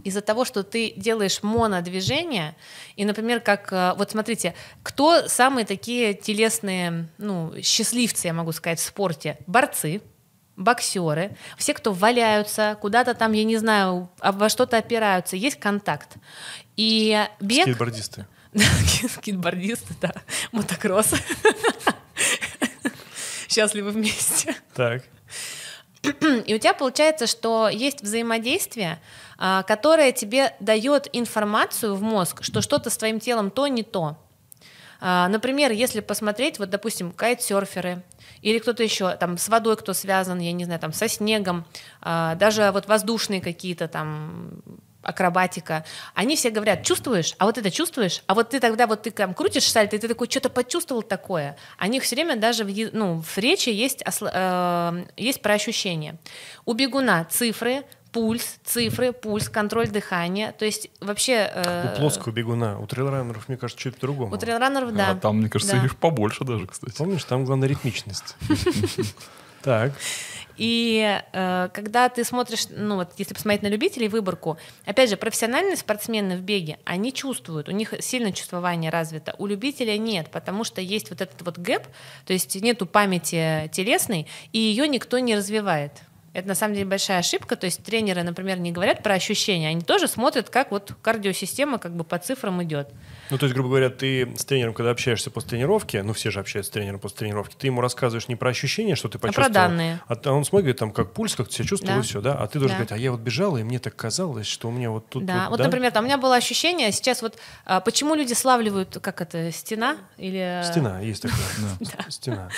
из-за того, что ты делаешь монодвижение, и, например, как, э, вот смотрите, кто самые такие телесные, ну, счастливцы, я могу сказать, в спорте? Борцы, боксеры, все, кто валяются, куда-то там, я не знаю, во что-то опираются, есть контакт. И бег... Скейтбордисты. <laughs> Скейтбордисты, да, мотокросс. <laughs> Счастливы вместе. Так. И у тебя получается, что есть взаимодействие, а, которое тебе дает информацию в мозг, что что-то с твоим телом то не то. А, Например, если посмотреть, вот, допустим, кайтсерферы или кто-то еще, там, с водой кто связан, я не знаю, там, со снегом, а, даже вот воздушные какие-то там акробатика, они все говорят, чувствуешь, а вот это чувствуешь, а вот ты тогда вот ты там крутишь сальто, и ты такой что-то почувствовал такое. А них все время даже в, ну, в речи есть, э, есть про ощущения. У бегуна цифры, пульс, цифры, пульс, контроль дыхания, то есть вообще... э, У плоского бегуна, у трейлранеров, мне кажется, чуть по-другому. у трейлранеров, да. А там, мне кажется, Да. их побольше даже, кстати. Помнишь, там главное ритмичность. <laughs> Так. И э, когда ты смотришь, ну вот если посмотреть на любителей выборку, опять же, профессиональные спортсмены в беге, они чувствуют, у них сильно чувствование развито, у любителя нет, потому что есть вот этот вот гэп, то есть нету памяти телесной, и ее никто не развивает. Это на самом деле большая ошибка, то есть тренеры, например, не говорят про ощущения, они тоже смотрят, как вот кардиосистема как бы по цифрам идет. Ну, то есть, грубо говоря, ты с тренером, когда общаешься после тренировки, ну, все же общаются с тренером после тренировки, ты ему рассказываешь не про ощущения, что ты почувствовал, данные. а т- он смотрит там, как пульс, как ты себя чувствовал, Да. и все, да? А ты должен Да. говорить, а я вот бежала, и мне так казалось, что у меня вот тут... Да, вот, вот, например, там у меня было ощущение, сейчас вот а, почему люди славливают, как это, стена или... Стена, есть такая. <laughs> Стена.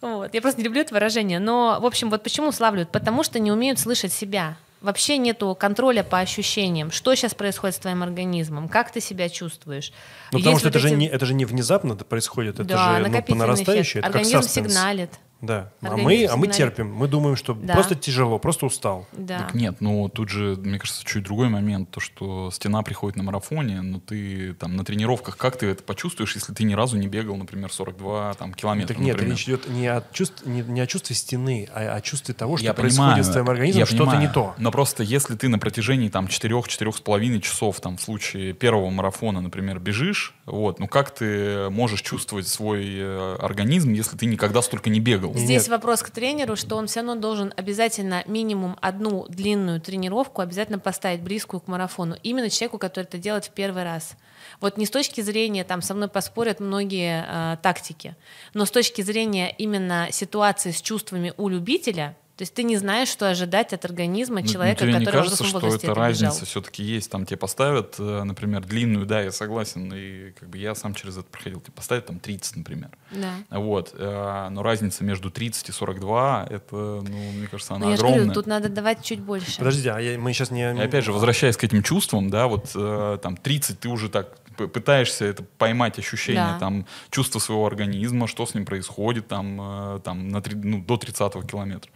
Вот. Я просто не люблю это выражение. Но, в общем, вот почему славливают? Потому что не умеют слышать себя. Вообще нету контроля по ощущениям. Что сейчас происходит с твоим организмом? Как ты себя чувствуешь? Ну, потому Есть что вот это, же эти- не, это же не внезапно происходит, это да, же ну, по нарастающей, эффект. это как Организм саспенс. сигналит. Да. А мы, а мы терпим. Мы думаем, что Да. просто тяжело, просто устал. Да. Так нет, ну тут же, мне кажется, чуть другой момент, то, что стена приходит на марафоне, но ты там на тренировках, как ты это почувствуешь, если ты ни разу не бегал, например, 42 там, километра, Так нет, например? речь идет не о, чувств, не, не о чувстве стены, а о чувстве того, что Я происходит понимаю, с твоим организмом, что-то не то. Но просто если ты на протяжении там 4-4,5 часов, там в случае первого марафона, например, бежишь, вот, ну как ты можешь чувствовать свой э, организм, если ты никогда столько не бегал? Здесь Нет. вопрос к тренеру, что он все равно должен обязательно минимум одну длинную тренировку обязательно поставить близкую к марафону. Именно человеку, который это делает в первый раз. Вот не с точки зрения, там со мной поспорят многие э, тактики, но с точки зрения именно ситуации с чувствами у любителя, то есть ты не знаешь, что ожидать от организма Ну, человека, тебе не который в кажется, что это разница все-таки есть? Там тебе поставят, э, например, длинную, да, я согласен, и как бы я сам через это проходил, тебе поставят там 30, например. Да. Вот, э, но разница между 30 и 42, это, ну, мне кажется, она Но я огромная. говорю, тут надо давать чуть больше. Подождите, а я- мы сейчас не... И опять же, возвращаясь к этим чувствам, да, вот э, там 30 ты уже так пытаешься это поймать ощущение Да. там чувства своего организма, что с ним происходит там, там на три- ну, до 30 километра.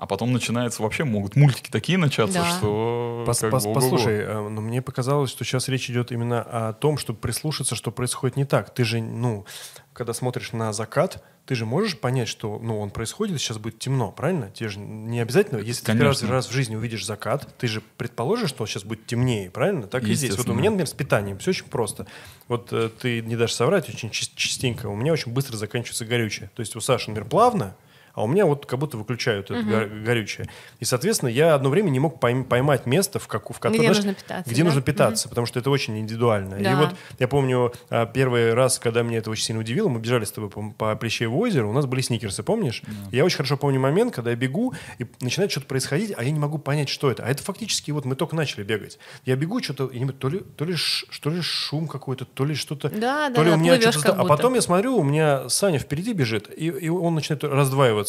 А потом начинается вообще, могут мультики такие начаться, Да. что Пос- как пос- бы, послушай, э, ну, мне показалось, что сейчас речь идет именно о том, чтобы прислушаться, что происходит не так. Ты же, ну, когда смотришь на закат, ты же можешь понять, что, ну, он происходит, сейчас будет темно, правильно? Тебе же не обязательно, если ты первый раз, Конечно. раз в жизни увидишь закат, ты же предположишь, что сейчас будет темнее, правильно? Так и здесь. Вот у меня, например, с питанием все очень просто. Вот э, ты не дашь соврать очень частенько, у меня очень быстро заканчивается горючее. То есть у Саши, например, плавно, а у меня вот как будто выключают это го- горючее. И, соответственно, я одно время не мог пойм- поймать место, в, как, в котором... Где знаешь, нужно питаться, Где да? нужно питаться, потому что это очень индивидуально. И Да. вот я помню а, первый раз, когда меня это очень сильно удивило, мы бежали с тобой по, по Плещееву озеру, у нас были сникерсы, помнишь? Я очень хорошо помню момент, когда я бегу, и начинает что-то происходить, а я не могу понять, что это. А это фактически вот мы только начали бегать. Я бегу, что-то, я не знаю, то ли, то ли, ш- что ли шум какой-то, то ли что-то... Да, то да, ли да, у меня что-то... А потом я смотрю, у меня Саня впереди бежит, и, и он начинает раздваиваться.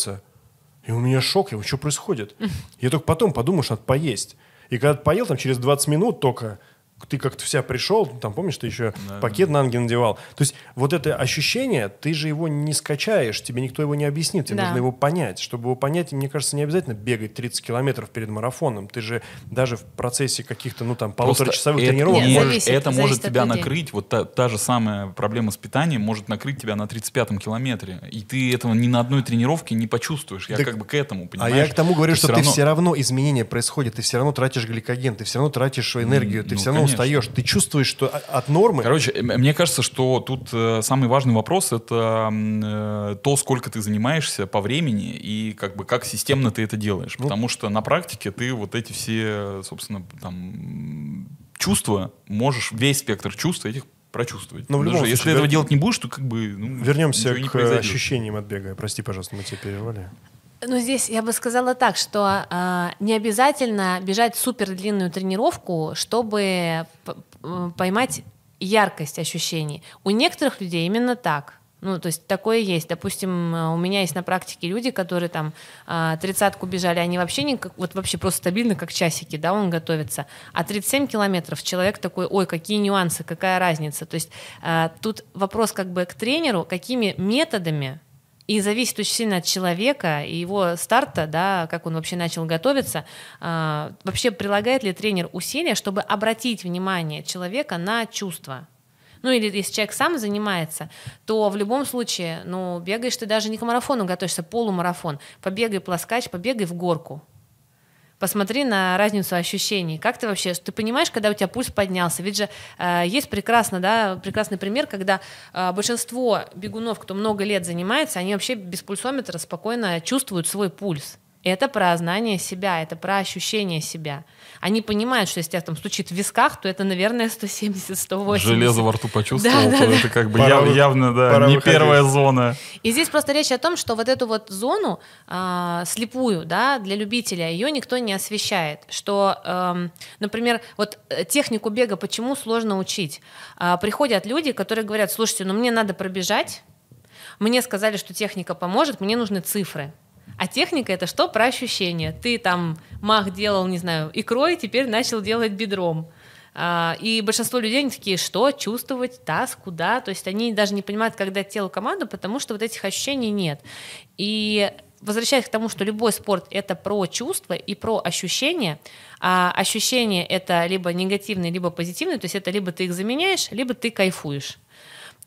И у меня шок, я говорю, что происходит? Я только потом подумал, что надо поесть. И когда поел, там через 20 минут только ты как-то вся пришел, там, помнишь, ты еще пакет на ноги надевал. То есть вот это ощущение, ты же его не скачаешь, тебе никто его не объяснит, тебе Да. нужно его понять. Чтобы его понять, мне кажется, не обязательно бегать 30 километров перед марафоном. Ты же даже в процессе каких-то, ну, там, Просто полуторачасовых это тренировок Нет, можешь... зависит, это зависит может тебя людей. накрыть, вот та, та же самая проблема с питанием может накрыть тебя на 35-м километре. И ты этого ни на одной тренировке не почувствуешь. Я Так- как бы к этому, А понимаешь? я к тому говорю, Ты что ты равно- все равно изменения происходят, ты все равно тратишь гликоген, ты все равно тратишь энергию, ты ну, все равно конечно. устаешь, ты чувствуешь, что от нормы... Короче, м- мне кажется, что тут э, самый важный вопрос это э, то, сколько ты занимаешься по времени и как бы как системно ты это делаешь. Ну. Потому что на практике ты вот эти все, собственно, там чувства можешь весь спектр чувств этих прочувствовать. Но Ну, в любом Даже если случае, этого вер- делать не будешь, то как бы ну, Вернемся к ощущениям от бега. Прости, пожалуйста, мы тебя перервали. Ну, здесь я бы сказала так, что а, не обязательно бежать супер длинную тренировку, чтобы поймать яркость ощущений. У некоторых людей именно так. Ну, то есть такое есть. Допустим, э, у меня есть на практике люди, которые там а, тридцатку бежали, они вообще не как, вот вообще просто стабильно, как часики, да, он готовится. А 37 километров человек такой, ой, какие нюансы, какая разница. То есть а, тут вопрос как бы к тренеру, какими методами и зависит очень сильно от человека и его старта, да, как он вообще начал готовиться. А, вообще прилагает ли тренер усилия, чтобы обратить внимание человека на чувства? Ну или если человек сам занимается, то в любом случае, ну бегаешь ты даже не к марафону готовишься, полумарафон. Побегай плоскач, побегай в горку. Посмотри на разницу ощущений. Как ты вообще, ты понимаешь, когда у тебя пульс поднялся? Ведь же э, есть прекрасно, да, прекрасный пример, когда э, большинство бегунов, кто много лет занимается, они вообще без пульсометра спокойно чувствуют свой пульс. Это про знание себя, это про ощущение себя. Они понимают, что если тебя там стучит в висках, то это, наверное, 170-180. Железо во рту почувствовал, Да, то да, это как бы Пора яв- явно, да, пора не выходить. первая зона. И здесь просто речь о том, что вот эту вот зону а, слепую, да, для любителя, ее никто не освещает. Что, эм, например, вот э, технику бега почему сложно учить? А, приходят люди, которые говорят, слушайте, ну мне надо пробежать, мне сказали, что техника поможет, мне нужны цифры. А техника это что? Про ощущения. Ты там мах делал, не знаю, икрой, теперь начал делать бедром. А, И большинство людей они такие, что чувствовать, таз, куда, то есть они даже не понимают, дать телу команду, потому что вот этих ощущений нет. И возвращаясь к тому, что любой спорт это про чувства и про ощущения, а ощущения это либо негативные, либо позитивные, то есть это либо ты их заменяешь, либо ты кайфуешь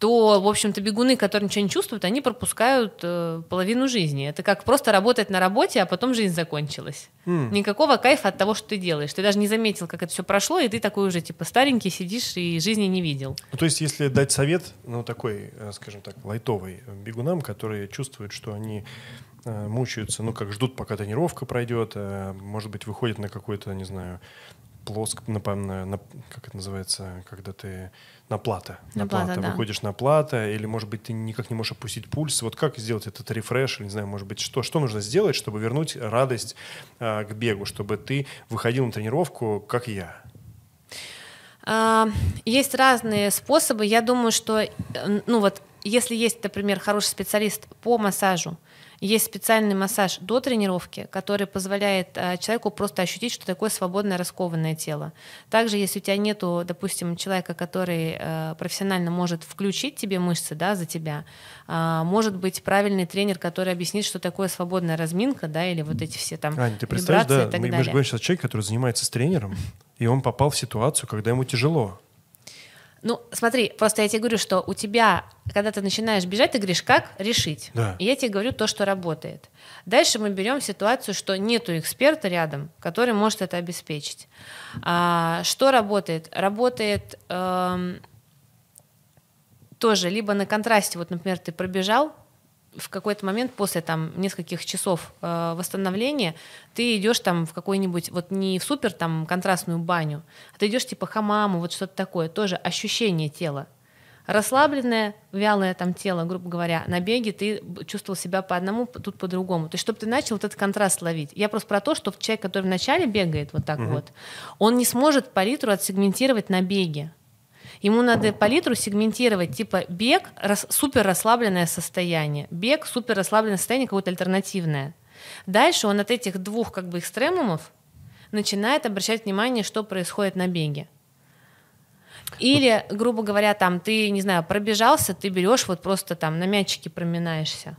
то, в общем-то, бегуны, которые ничего не чувствуют, они пропускают э, половину жизни. Это как просто работать на работе, а потом жизнь закончилась. Mm. Никакого кайфа от того, что ты делаешь. Ты даже не заметил, как это все прошло, и ты такой уже, типа, старенький сидишь и жизни не видел. Ну, то есть, если дать совет, ну, такой, э, скажем так, лайтовый бегунам, которые чувствуют, что они э, мучаются, ну, как ждут, пока тренировка пройдет, э, может быть, выходят на какой-то, не знаю, плоск, на, на, на, как это называется, когда ты на плата. На, на плата, да. Выходишь на плата, или, может быть, ты никак не можешь опустить пульс. Вот как сделать этот рефреш, не знаю, может быть, что, что нужно сделать, чтобы вернуть радость а, к бегу, чтобы ты выходил на тренировку, как я? А, есть разные способы. Я думаю, что, э, ну вот, если есть, например, хороший специалист по массажу, есть специальный массаж до тренировки, который позволяет э, человеку просто ощутить, что такое свободное раскованное тело. Также, если у тебя нету, допустим, человека, который э, профессионально может включить тебе мышцы да, за тебя, э, может быть правильный тренер, который объяснит, что такое свободная разминка, да, или вот эти все там Аня, ты представляешь, да, мы, мы же говорим сейчас человек, который занимается с тренером, и он попал в ситуацию, когда ему тяжело. Ну, смотри, просто я тебе говорю, что у тебя, когда ты начинаешь бежать, ты говоришь, как решить. Да. И я тебе говорю то, что работает. Дальше мы берем ситуацию, что нету эксперта рядом, который может это обеспечить. А, что работает? Работает эм, тоже либо на контрасте, вот, например, ты пробежал, в какой-то момент после там нескольких часов э, восстановления ты идешь там в какой-нибудь вот не в супер там контрастную баню, а ты идешь типа хамаму, вот что-то такое, тоже ощущение тела. Расслабленное, вялое там тело, грубо говоря, на беге ты чувствовал себя по одному, тут по другому. То есть, чтобы ты начал вот этот контраст ловить. Я просто про то, что человек, который вначале бегает вот так угу. вот, он не сможет палитру отсегментировать на беге. Ему надо палитру сегментировать, типа бег рас, супер расслабленное состояние, бег супер расслабленное состояние какое-то альтернативное. Дальше он от этих двух как бы экстремумов начинает обращать внимание, что происходит на беге. Или, грубо говоря, там ты, не знаю, пробежался, ты берешь вот просто там на мячике проминаешься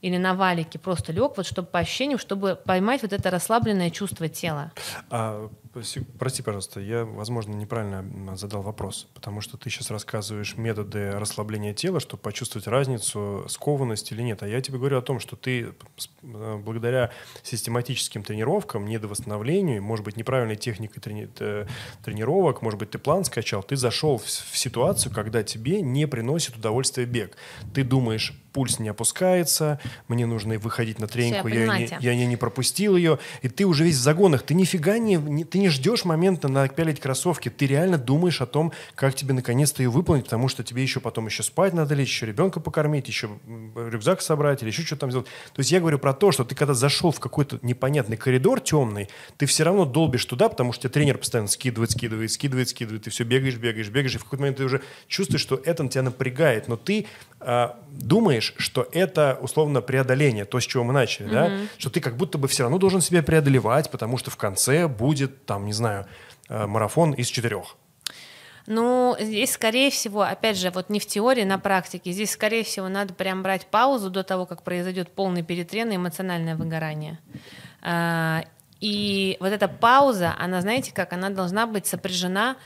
или на валике просто лег, вот чтобы по ощущениям, чтобы поймать вот это расслабленное чувство тела. А Прости, пожалуйста, я, возможно, неправильно задал вопрос, потому что ты сейчас рассказываешь методы расслабления тела, чтобы почувствовать разницу, скованность или нет. А я тебе говорю о том, что ты э, благодаря систематическим тренировкам, недовосстановлению, может быть, неправильной техникой трени тренировок, может быть, ты план скачал, ты зашел в ситуацию, когда тебе не приносит удовольствия бег. Ты думаешь, пульс не опускается, мне нужно выходить на тренинг, я, я, не, я не, не пропустил ее, и ты уже весь в загонах, ты нифига не, не ты не ждешь момента напялить кроссовки, ты реально думаешь о том, как тебе наконец-то ее выполнить, потому что тебе еще потом еще спать надо лечь, еще ребенка покормить, еще рюкзак собрать или еще что-то там сделать. То есть я говорю про то, что ты когда зашел в какой-то непонятный коридор темный, ты все равно долбишь туда, потому что тебя тренер постоянно скидывает, скидывает, скидывает, скидывает, ты все бегаешь, бегаешь, бегаешь, и в какой-то момент ты уже чувствуешь, что это тебя напрягает, но ты а, думаешь, что это условно преодоление, то, с чего мы начали, mm-hmm. да, что ты как будто бы все равно должен себя преодолевать, потому что в конце будет, там, не знаю, э, марафон из четырех. Ну, здесь, скорее всего, опять же, вот не в теории, на практике, здесь, скорее всего, надо прям брать паузу до того, как произойдет полный перетрен и эмоциональное выгорание. А, и вот эта пауза, она, знаете, как она должна быть сопряжена,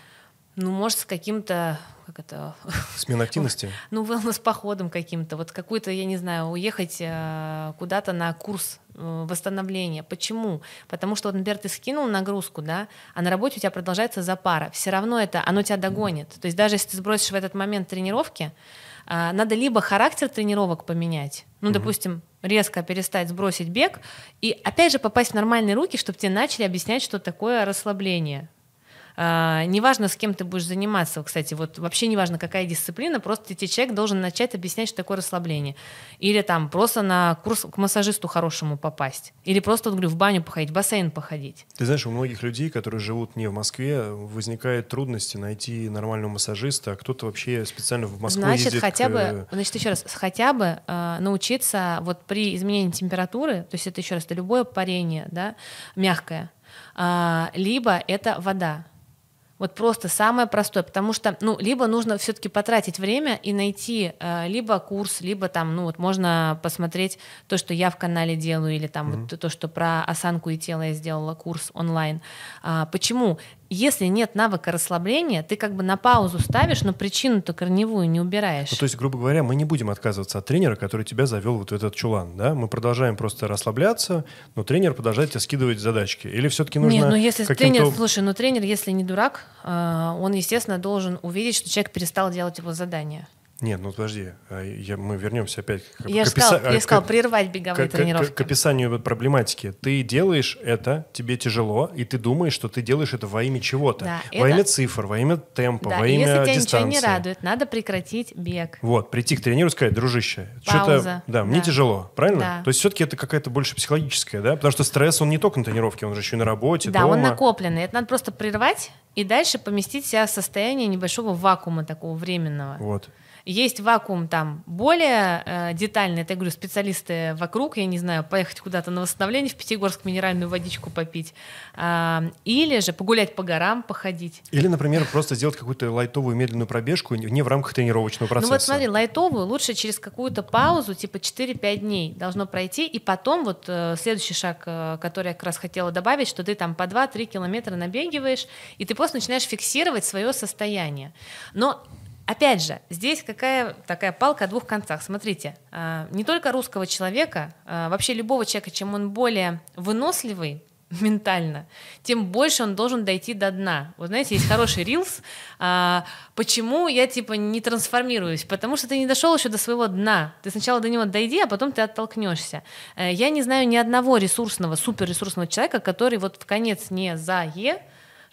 ну, может, с каким-то как это... Смена активности? <laughs> ну, wellness походом каким-то, вот какую-то, я не знаю, уехать э, куда-то на курс э, восстановления. Почему? Потому что, вот, например, ты скинул нагрузку, да, а на работе у тебя продолжается запара. Все равно это, оно тебя догонит. То есть даже если ты сбросишь в этот момент тренировки, э, надо либо характер тренировок поменять, ну, допустим, резко перестать сбросить бег, и опять же попасть в нормальные руки, чтобы тебе начали объяснять, что такое расслабление. А, неважно, с кем ты будешь заниматься, кстати, вот вообще неважно, какая дисциплина, просто тебе человек должен начать объяснять, что такое расслабление. Или там просто на курс к массажисту хорошему попасть. Или просто, вот, говорю, в баню походить, в бассейн походить. Ты знаешь, у многих людей, которые живут не в Москве, возникают трудности найти нормального массажиста, а кто-то вообще специально в Москву Значит, ездит хотя к... бы, значит, еще раз, хотя бы э, научиться вот при изменении температуры, то есть это еще раз, это любое парение, да, мягкое, э, либо это вода Вот просто самое простое, потому что, ну, либо нужно все-таки потратить время и найти э, либо курс, либо там, ну, вот можно посмотреть то, что я в канале делаю, или там mm-hmm. вот то, что про осанку и тело я сделала курс онлайн. А, почему? Если нет навыка расслабления, ты как бы на паузу ставишь, но причину-то корневую не убираешь. Ну, то есть, грубо говоря, мы не будем отказываться от тренера, который тебя завел вот в этот чулан, да? Мы продолжаем просто расслабляться, но тренер продолжает тебе скидывать задачки. Или все-таки нужно Нет, ну если тренер, слушай, ну тренер, если не дурак, а, он, естественно, должен увидеть, что человек перестал делать его задание. Нет, ну подожди, а я, мы вернемся опять к, я к, сказал, описа... я сказал, к, прервать беговые к, тренировки. К, к описанию проблематики. Ты делаешь это, тебе тяжело, и ты думаешь, что ты делаешь это во имя чего-то. Да, во это... имя цифр, во имя темпа, да, во имя если тебя дистанции. ничего не радует, надо прекратить бег. Вот, прийти к тренеру и сказать, дружище, что-то, да, мне да. тяжело, правильно? Да. То есть все-таки это какая-то больше психологическая, да? Потому что стресс, он не только на тренировке, он же еще и на работе, Да, дома. он накопленный. Это надо просто прервать и дальше поместить себя в состояние небольшого вакуума такого временного. Вот. Есть вакуум там более э, детальный, это, я говорю, специалисты вокруг, я не знаю, поехать куда-то на восстановление в Пятигорск, минеральную водичку попить, э, или же погулять по горам, походить. Или, например, просто сделать какую-то лайтовую медленную пробежку не в рамках тренировочного процесса. Ну вот смотри, лайтовую лучше через какую-то паузу, типа 4-5 дней должно пройти, и потом вот э, следующий шаг, э, который я как раз хотела добавить, что ты там по 2-3 километра набегиваешь, и ты просто начинаешь фиксировать свое состояние. Но Опять же, здесь какая такая палка о двух концах. Смотрите, а, не только русского человека, а, вообще любого человека, чем он более выносливый, <laughs> ментально, тем больше он должен дойти до дна. Вот знаете, есть хороший рилс. А, почему я типа не трансформируюсь? Потому что ты не дошел еще до своего дна. Ты сначала до него дойди, а потом ты оттолкнешься. Э, я не знаю ни одного ресурсного, суперресурсного человека, который вот в конец не за е,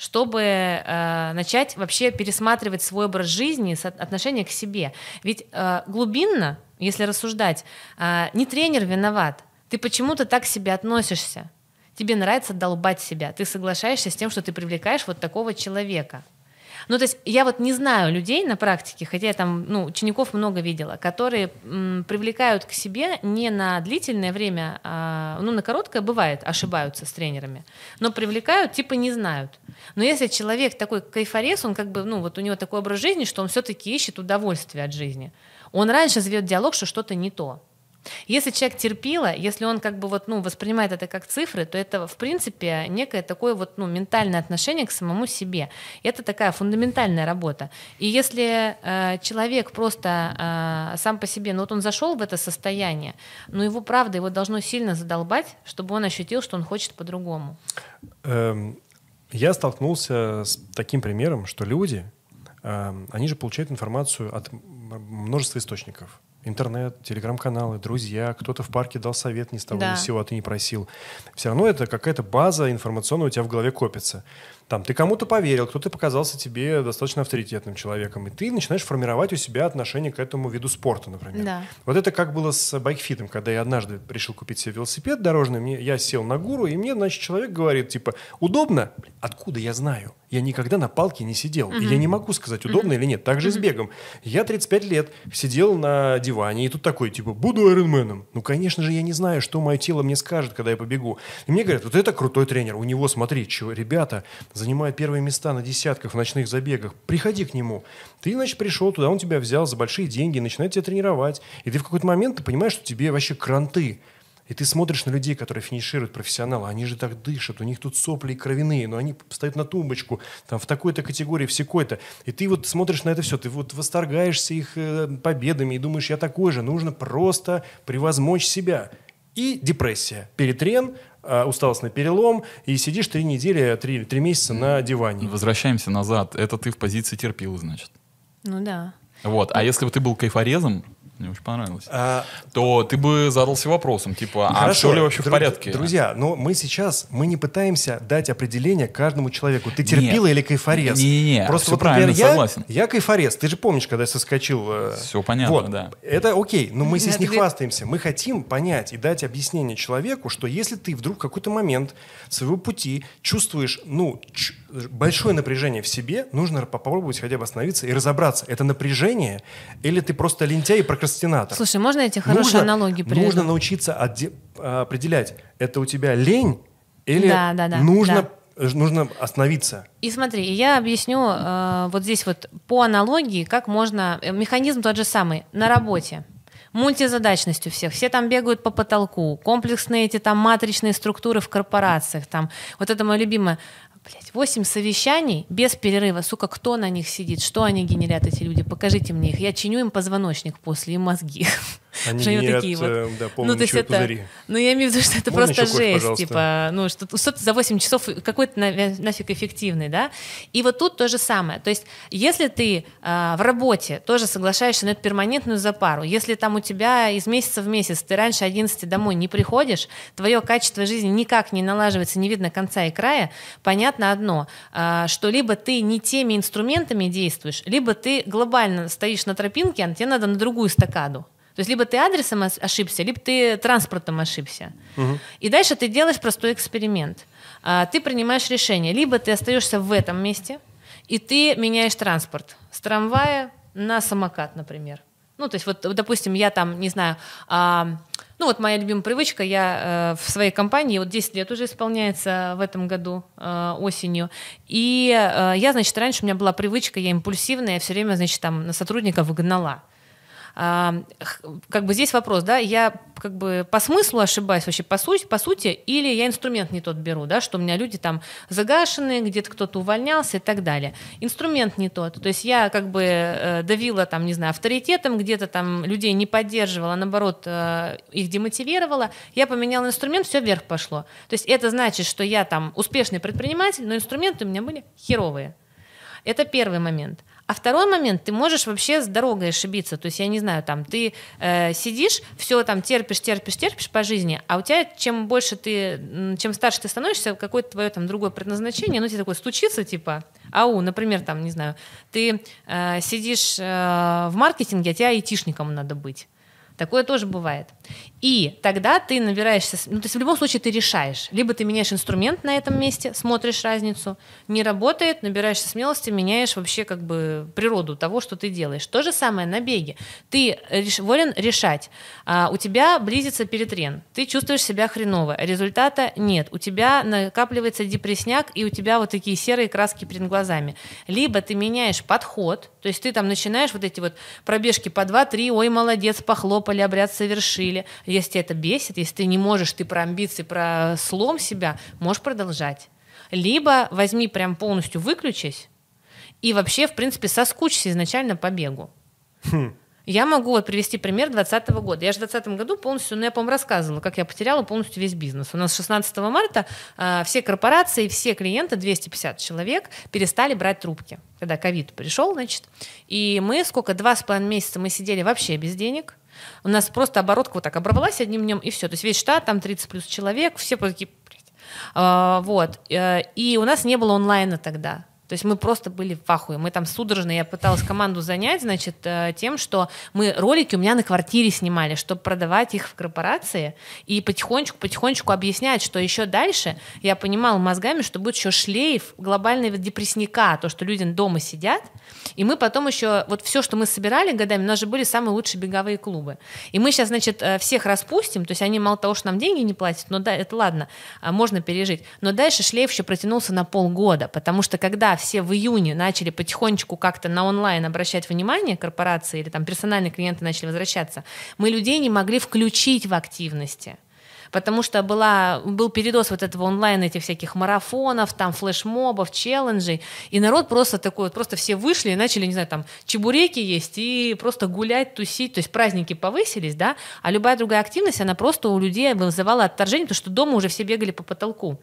чтобы э, начать вообще пересматривать свой образ жизни, отношение к себе. Ведь э, глубинно, если рассуждать, э, не тренер виноват. Ты почему-то так к себе относишься. Тебе нравится долбать себя. Ты соглашаешься с тем, что ты привлекаешь вот такого человека. Ну, то есть я вот не знаю людей на практике, хотя я там, ну, учеников много видела, которые м, привлекают к себе не на длительное время, а, ну, на короткое бывает, ошибаются с тренерами, но привлекают, типа не знают. Но если человек такой кайфорез, он как бы, ну, вот у него такой образ жизни, что он все-таки ищет удовольствие от жизни, он раньше заведет диалог, что что-то не то. Если человек терпила, если он как бы вот, ну, воспринимает это как цифры, то это, в принципе, некое такое вот, ну, ментальное отношение к самому себе. Это такая фундаментальная работа. И если э, человек просто э, сам по себе, ну, вот он зашел в это состояние, ну, его, правда, его должно сильно задолбать, чтобы он ощутил, что он хочет по-другому. Эм, я столкнулся с таким примером, что люди, э, они же получают информацию от множества источников интернет, телеграм-каналы, друзья, кто-то в парке дал совет ни с того да. ни с сего, а ты не просил. Все равно это какая-то база информационная у тебя в голове копится. Там, ты кому-то поверил, кто-то показался тебе достаточно авторитетным человеком, и ты начинаешь формировать у себя отношение к этому виду спорта, например. Да. Вот это как было с байкфитом, когда я однажды решил купить себе велосипед дорожный, мне, я сел на гуру, и мне, значит, человек говорит, типа, удобно? Откуда я знаю? Я никогда на палке не сидел, uh-huh. и я не могу сказать, удобно uh-huh. или нет. Так же uh-huh. с бегом. Я 35 лет сидел на диване, и тут такой, типа, буду айронменом. Ну, конечно же, я не знаю, что мое тело мне скажет, когда я побегу. И мне говорят, вот это крутой тренер, у него, смотри, чего, ребята, занимает первые места на десятках в ночных забегах. Приходи к нему. Ты, значит, пришел туда, он тебя взял за большие деньги, начинает тебя тренировать. И ты в какой-то момент ты понимаешь, что тебе вообще кранты. И ты смотришь на людей, которые финишируют профессионалы, они же так дышат, у них тут сопли и кровяные, но они встают на тумбочку, там в такой-то категории, в секой-то. И ты вот смотришь на это все, ты вот восторгаешься их э, победами и думаешь, я такой же, нужно просто превозмочь себя. И депрессия, перетрен, а, усталостный перелом, и сидишь три недели, три, три месяца на диване. Возвращаемся назад. Это ты в позиции терпил, значит. Ну да. Вот. А если бы ты был кайфорезом, мне очень понравилось, а... то ты бы задался вопросом, типа, а Хорошо, все ли вообще в порядке? Друзья, но мы сейчас, мы не пытаемся дать определение каждому человеку. Ты терпила или кайфорез? Не-не-не, Просто все вот, правильно, например, согласен. Я, я кайфорез, ты же помнишь, когда я соскочил. Э, все понятно, вот. да. Это окей, но мы здесь не хвастаемся. Мы хотим понять и дать объяснение человеку, что если ты вдруг в какой-то момент своего пути чувствуешь, ну, ч- большое напряжение в себе, нужно попробовать хотя бы остановиться и разобраться, это напряжение или ты просто лентяй и прокрастинатор. Слушай, можно эти хорошие нужно, аналогии приведу? Нужно научиться отде- определять, это у тебя лень или да, да, да, нужно да. Э, Нужно остановиться. И смотри, я объясню э, вот здесь вот по аналогии, как можно... э, Механизм тот же самый. На работе. Мультизадачность у всех. Все там бегают по потолку. Комплексные эти там матричные структуры в корпорациях. Там. Вот это мое любимое. Блять, 8 совещаний без перерыва. Сука, кто на них сидит? Что они генерят, эти люди? Покажите мне их. Я чиню им позвоночник после и мозги. Они генерят, такие вот. э, да, Ну, то есть это, пузыри. ну, я имею в виду, что это Можно просто кофе, жесть, пожалуйста? типа, ну, что, что за 8 часов какой-то на- нафиг эффективный, да? И вот тут то же самое. То есть, если ты а, в работе тоже соглашаешься на эту перманентную запару, если там у тебя из месяца в месяц ты раньше 11 домой не приходишь, твое качество жизни никак не налаживается, не видно конца и края, понятно одно, а, что либо ты не теми инструментами действуешь, либо ты глобально стоишь на тропинке, а тебе надо на другую стакаду. То есть либо ты адресом ошибся, либо ты транспортом ошибся. И дальше ты делаешь простой эксперимент. А, Ты принимаешь решение. Либо ты остаешься в этом месте, и ты меняешь транспорт с трамвая на самокат, например. Ну, то есть вот, допустим, я там, не знаю, а, ну вот моя любимая привычка, я э, в своей компании, вот 10 лет уже исполняется в этом году э, осенью, и э, я, значит, раньше у меня была привычка, я импульсивная, я все время, значит, там на сотрудников гнала. А, как бы здесь вопрос, да, я как бы по смыслу ошибаюсь вообще по сути, по сути, или я инструмент не тот беру, да, что у меня люди там загашенные, где-то кто-то увольнялся и так далее. Инструмент не тот. То есть я как бы э, давила там, не знаю, авторитетом, где-то там людей не поддерживала, наоборот, э, их демотивировала. Я поменяла инструмент, все вверх пошло. То есть это значит, что я там успешный предприниматель, но инструменты у меня были херовые. Это первый момент. А второй момент, ты можешь вообще с дорогой ошибиться. То есть, я не знаю, там ты э, сидишь, все там терпишь, терпишь, терпишь по жизни, а у тебя чем больше ты, чем старше ты становишься, какое-то твое там другое предназначение, ну тебе такое стучится, типа, ау, например, там, не знаю, ты э, сидишь э, в маркетинге, а тебе айтишником надо быть. Такое тоже бывает. И тогда ты набираешься, ну, то есть в любом случае ты решаешь. Либо ты меняешь инструмент на этом месте, смотришь разницу, не работает, набираешься смелости, меняешь вообще как бы природу того, что ты делаешь. То же самое на беге. Ты реш- волен решать. А, у тебя близится перетрен, ты чувствуешь себя хреново, результата нет. У тебя накапливается депресняк, и у тебя вот такие серые краски перед глазами. Либо ты меняешь подход, то есть ты там начинаешь вот эти вот пробежки по 2-3, ой, молодец, похлопали, обряд совершили. Если это бесит, если ты не можешь, ты про амбиции, про слом себя, можешь продолжать. Либо возьми прям полностью выключись и вообще, в принципе, соскучься изначально по бегу. Я могу вот привести пример 2020 года. Я же в 2020 году полностью, ну я, по-моему, рассказывала, как я потеряла полностью весь бизнес. У нас 16 марта а, все корпорации, все клиенты, 250 человек, перестали брать трубки. Когда ковид пришел, значит, и мы сколько, два с половиной месяца мы сидели вообще без денег. У нас просто оборотка вот так оборвалась одним днем, и все. То есть весь штат, там 30 плюс человек, все такие. А, вот. Э, И у нас не было онлайна тогда. То есть мы просто были в ахуе. Мы там судорожно, я пыталась команду занять, значит, э, тем, что мы ролики у меня на квартире снимали, чтобы продавать их в корпорации и потихонечку-потихонечку объяснять, что еще дальше я понимала мозгами, что будет еще шлейф глобального депрессника, то, что люди дома сидят, и мы потом еще, вот все, что мы собирали годами, у нас же были самые лучшие беговые клубы. И мы сейчас, значит, э, всех распустим, то есть они мало того, что нам деньги не платят, но да, это ладно, а, можно пережить. Но дальше шлейф еще протянулся на полгода, потому что когда все в июне начали потихонечку как-то на онлайн обращать внимание корпорации или там персональные клиенты начали возвращаться, мы людей не могли включить в активности потому что была, был передоз вот этого онлайн этих всяких марафонов, там флешмобов, челленджей, и народ просто такой, вот просто все вышли и начали, не знаю, там чебуреки есть и просто гулять, тусить, то есть праздники повысились, да, а любая другая активность, она просто у людей вызывала отторжение, потому что дома уже все бегали по потолку.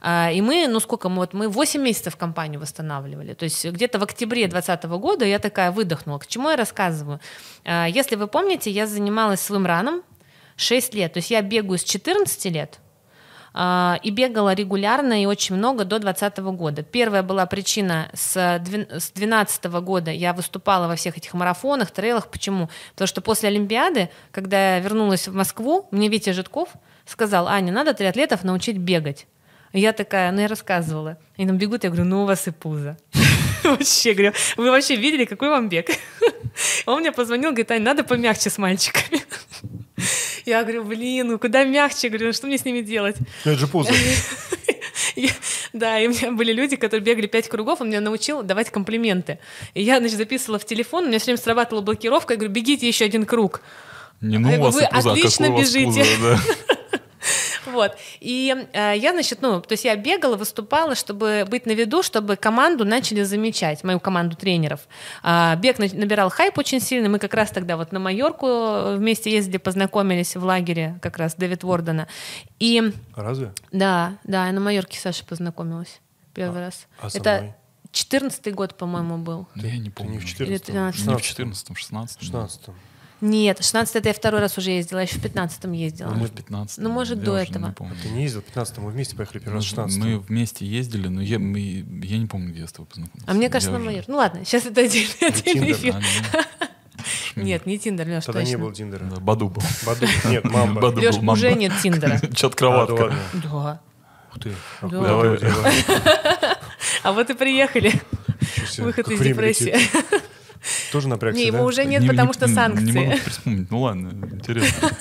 А, И мы, ну сколько мы, вот мы 8 месяцев компанию восстанавливали, то есть где-то в октябре 2020 года я такая выдохнула. К чему я рассказываю? А, Если вы помните, я занималась своим раном, 6 лет. То есть я бегаю с 14 лет а, и бегала регулярно и очень много до 2020 года. Первая была причина с 2012 года я выступала во всех этих марафонах, трейлах. Почему? Потому что после Олимпиады, когда я вернулась в Москву, мне Витя Житков сказал, Аня, надо триатлетов научить бегать. И я такая, ну я рассказывала. Они там бегут, я говорю, ну у вас и пузо. <laughs> Вообще, говорю, вы вообще видели, какой вам бег? <laughs> Он мне позвонил, говорит, Ань, надо помягче с мальчиками. <laughs> Я говорю, блин, ну куда мягче? Говорю, ну что мне с ними делать? Ну, это же пузо. <laughs> Да, и у меня были люди, которые бегали пять кругов, он меня научил давать комплименты. И я, значит, записывала в телефон, у меня все время срабатывала блокировка, я говорю, бегите еще один круг. Не ну Я говорю, «Вы отлично бежите». пузо, да. <laughs> Вот. И э, я, значит, ну, то есть я бегала, выступала, чтобы быть на виду, чтобы команду начали замечать, мою команду тренеров. А, бег на- набирал хайп очень сильно. Мы как раз тогда вот на Майорку э, вместе ездили, познакомились в лагере как раз Дэвид Вордена. И Разве? да, да, я на Майорке с Сашей познакомилась первый раз. а со Это мной? четырнадцатый год, по-моему, был. Я не Ты помню. не в Или 14 13. Не в 14 16 16 Нет, 16 это я второй раз уже ездила, я еще в 15 ездила. А может, 15 Ну, может, я до уже этого. Не помню. Ты не ездил в 15 мы вместе поехали первый раз в Мы- 16 Мы вместе ездили, но я, мы- я не помню, где я с тобой познакомился. А мне кажется, Я на уже- Майор. Ну ладно, сейчас это отдельный, отдельный Тиндер, эфир. А, <laughs> Нет, не Тиндер, Леш, Тогда не точно. было Тиндера. да, Баду был. <laughs> Баду. Нет, <laughs> мамба. Баду Леш, был, мамба. уже нет Тиндера. А, да кроватка. ладно. Да. Ух ты. Да. Давай. А вот и приехали. Выход из депрессии. летит. Тоже напрягся, Не, его да? уже нет, Не- потому не- что Не могу санкции. вспомнить. Ну ладно, интересно. <laughs>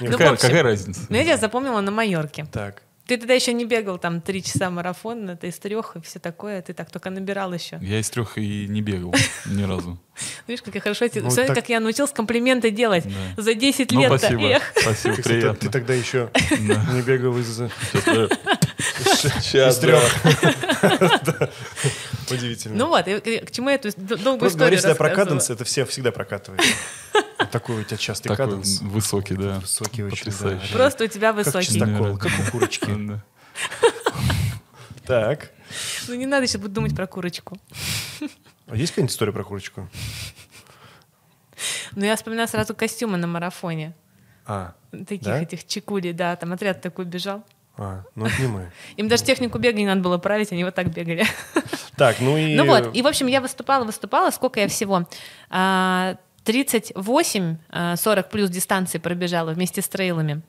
Ну, Какая разница? Ну, я тебя запомнила на Майорке. Так. Ты тогда еще не бегал там три часа марафон, это из трех и все такое. Ты так только набирал еще. Я из трех и не бегал ни разу. <laughs> Видишь, как я хорошо тебе... Ну, Смотри, как я научилась комплименты делать за 10 Ну, лет. спасибо. Спасибо, Ты, тогда еще не бегал из из Сейчас, трех. <laughs> Удивительно. Ну вот, к чему я эту долгую Просто историю говоришь всегда про каденс, это все всегда прокатывает. <laughs> Вот Такой у тебя частый каденс. высокий, да. Высокий очень. Просто у тебя Как высокий. чистокол, как у курочки. <laughs> Так. Ну не надо сейчас думать про курочку. А есть какая-нибудь история про курочку? Но я вспоминаю сразу костюмы на марафоне. А, Таких Да? этих чекулей, да, там отряд такой бежал. А, ну это не мы. Им даже технику бега не надо было править, они вот так бегали. <laughs> Так, ну и... Ну вот, и, в общем, я выступала, выступала, сколько я всего? А, 38, а, 40 плюс дистанции пробежала вместе с трейлами.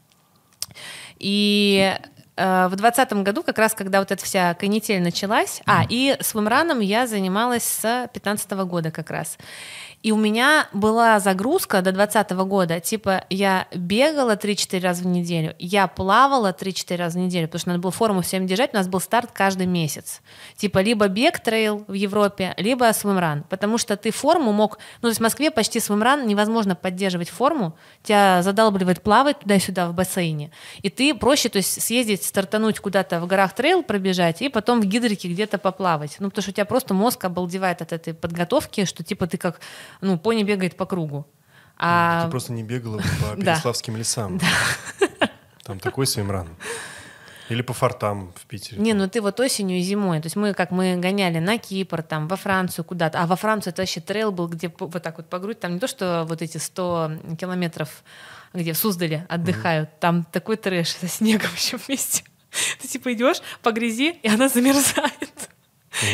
И э, в двадцатом году, как раз когда вот эта вся канитель началась, а, и свымраном я занималась с 15 года как раз. И у меня была загрузка до 2020 года, типа я бегала 3-4 раза в неделю, я плавала 3-4 раза в неделю, потому что надо было форму всем держать, у нас был старт каждый месяц. Типа либо бег трейл в Европе, либо свымран, потому что ты форму мог, ну то есть в Москве почти свымран невозможно поддерживать форму, тебя задалбливает плавать туда-сюда в бассейне, и ты проще, то есть съездить, стартануть куда-то в горах трейл пробежать, и потом в гидрике где-то поплавать, ну потому что у тебя просто мозг обалдевает от этой подготовки, что типа ты как, ну пони бегает по кругу. А Ты просто не бегала по. <laughs> Переславским лесам. <laughs> Там такой swimrun. Или по фортам в Питере. Не, ну ты вот осенью и зимой. То есть мы как мы гоняли на Кипр, там, во Францию куда-то. А во Францию это вообще трейл был, где вот так вот по грудь. Там не то, что вот эти 100 километров, где в Суздале отдыхают. Там такой трэш со снегом <laughs> еще вместе. Ты типа идешь по грязи, и она замерзает.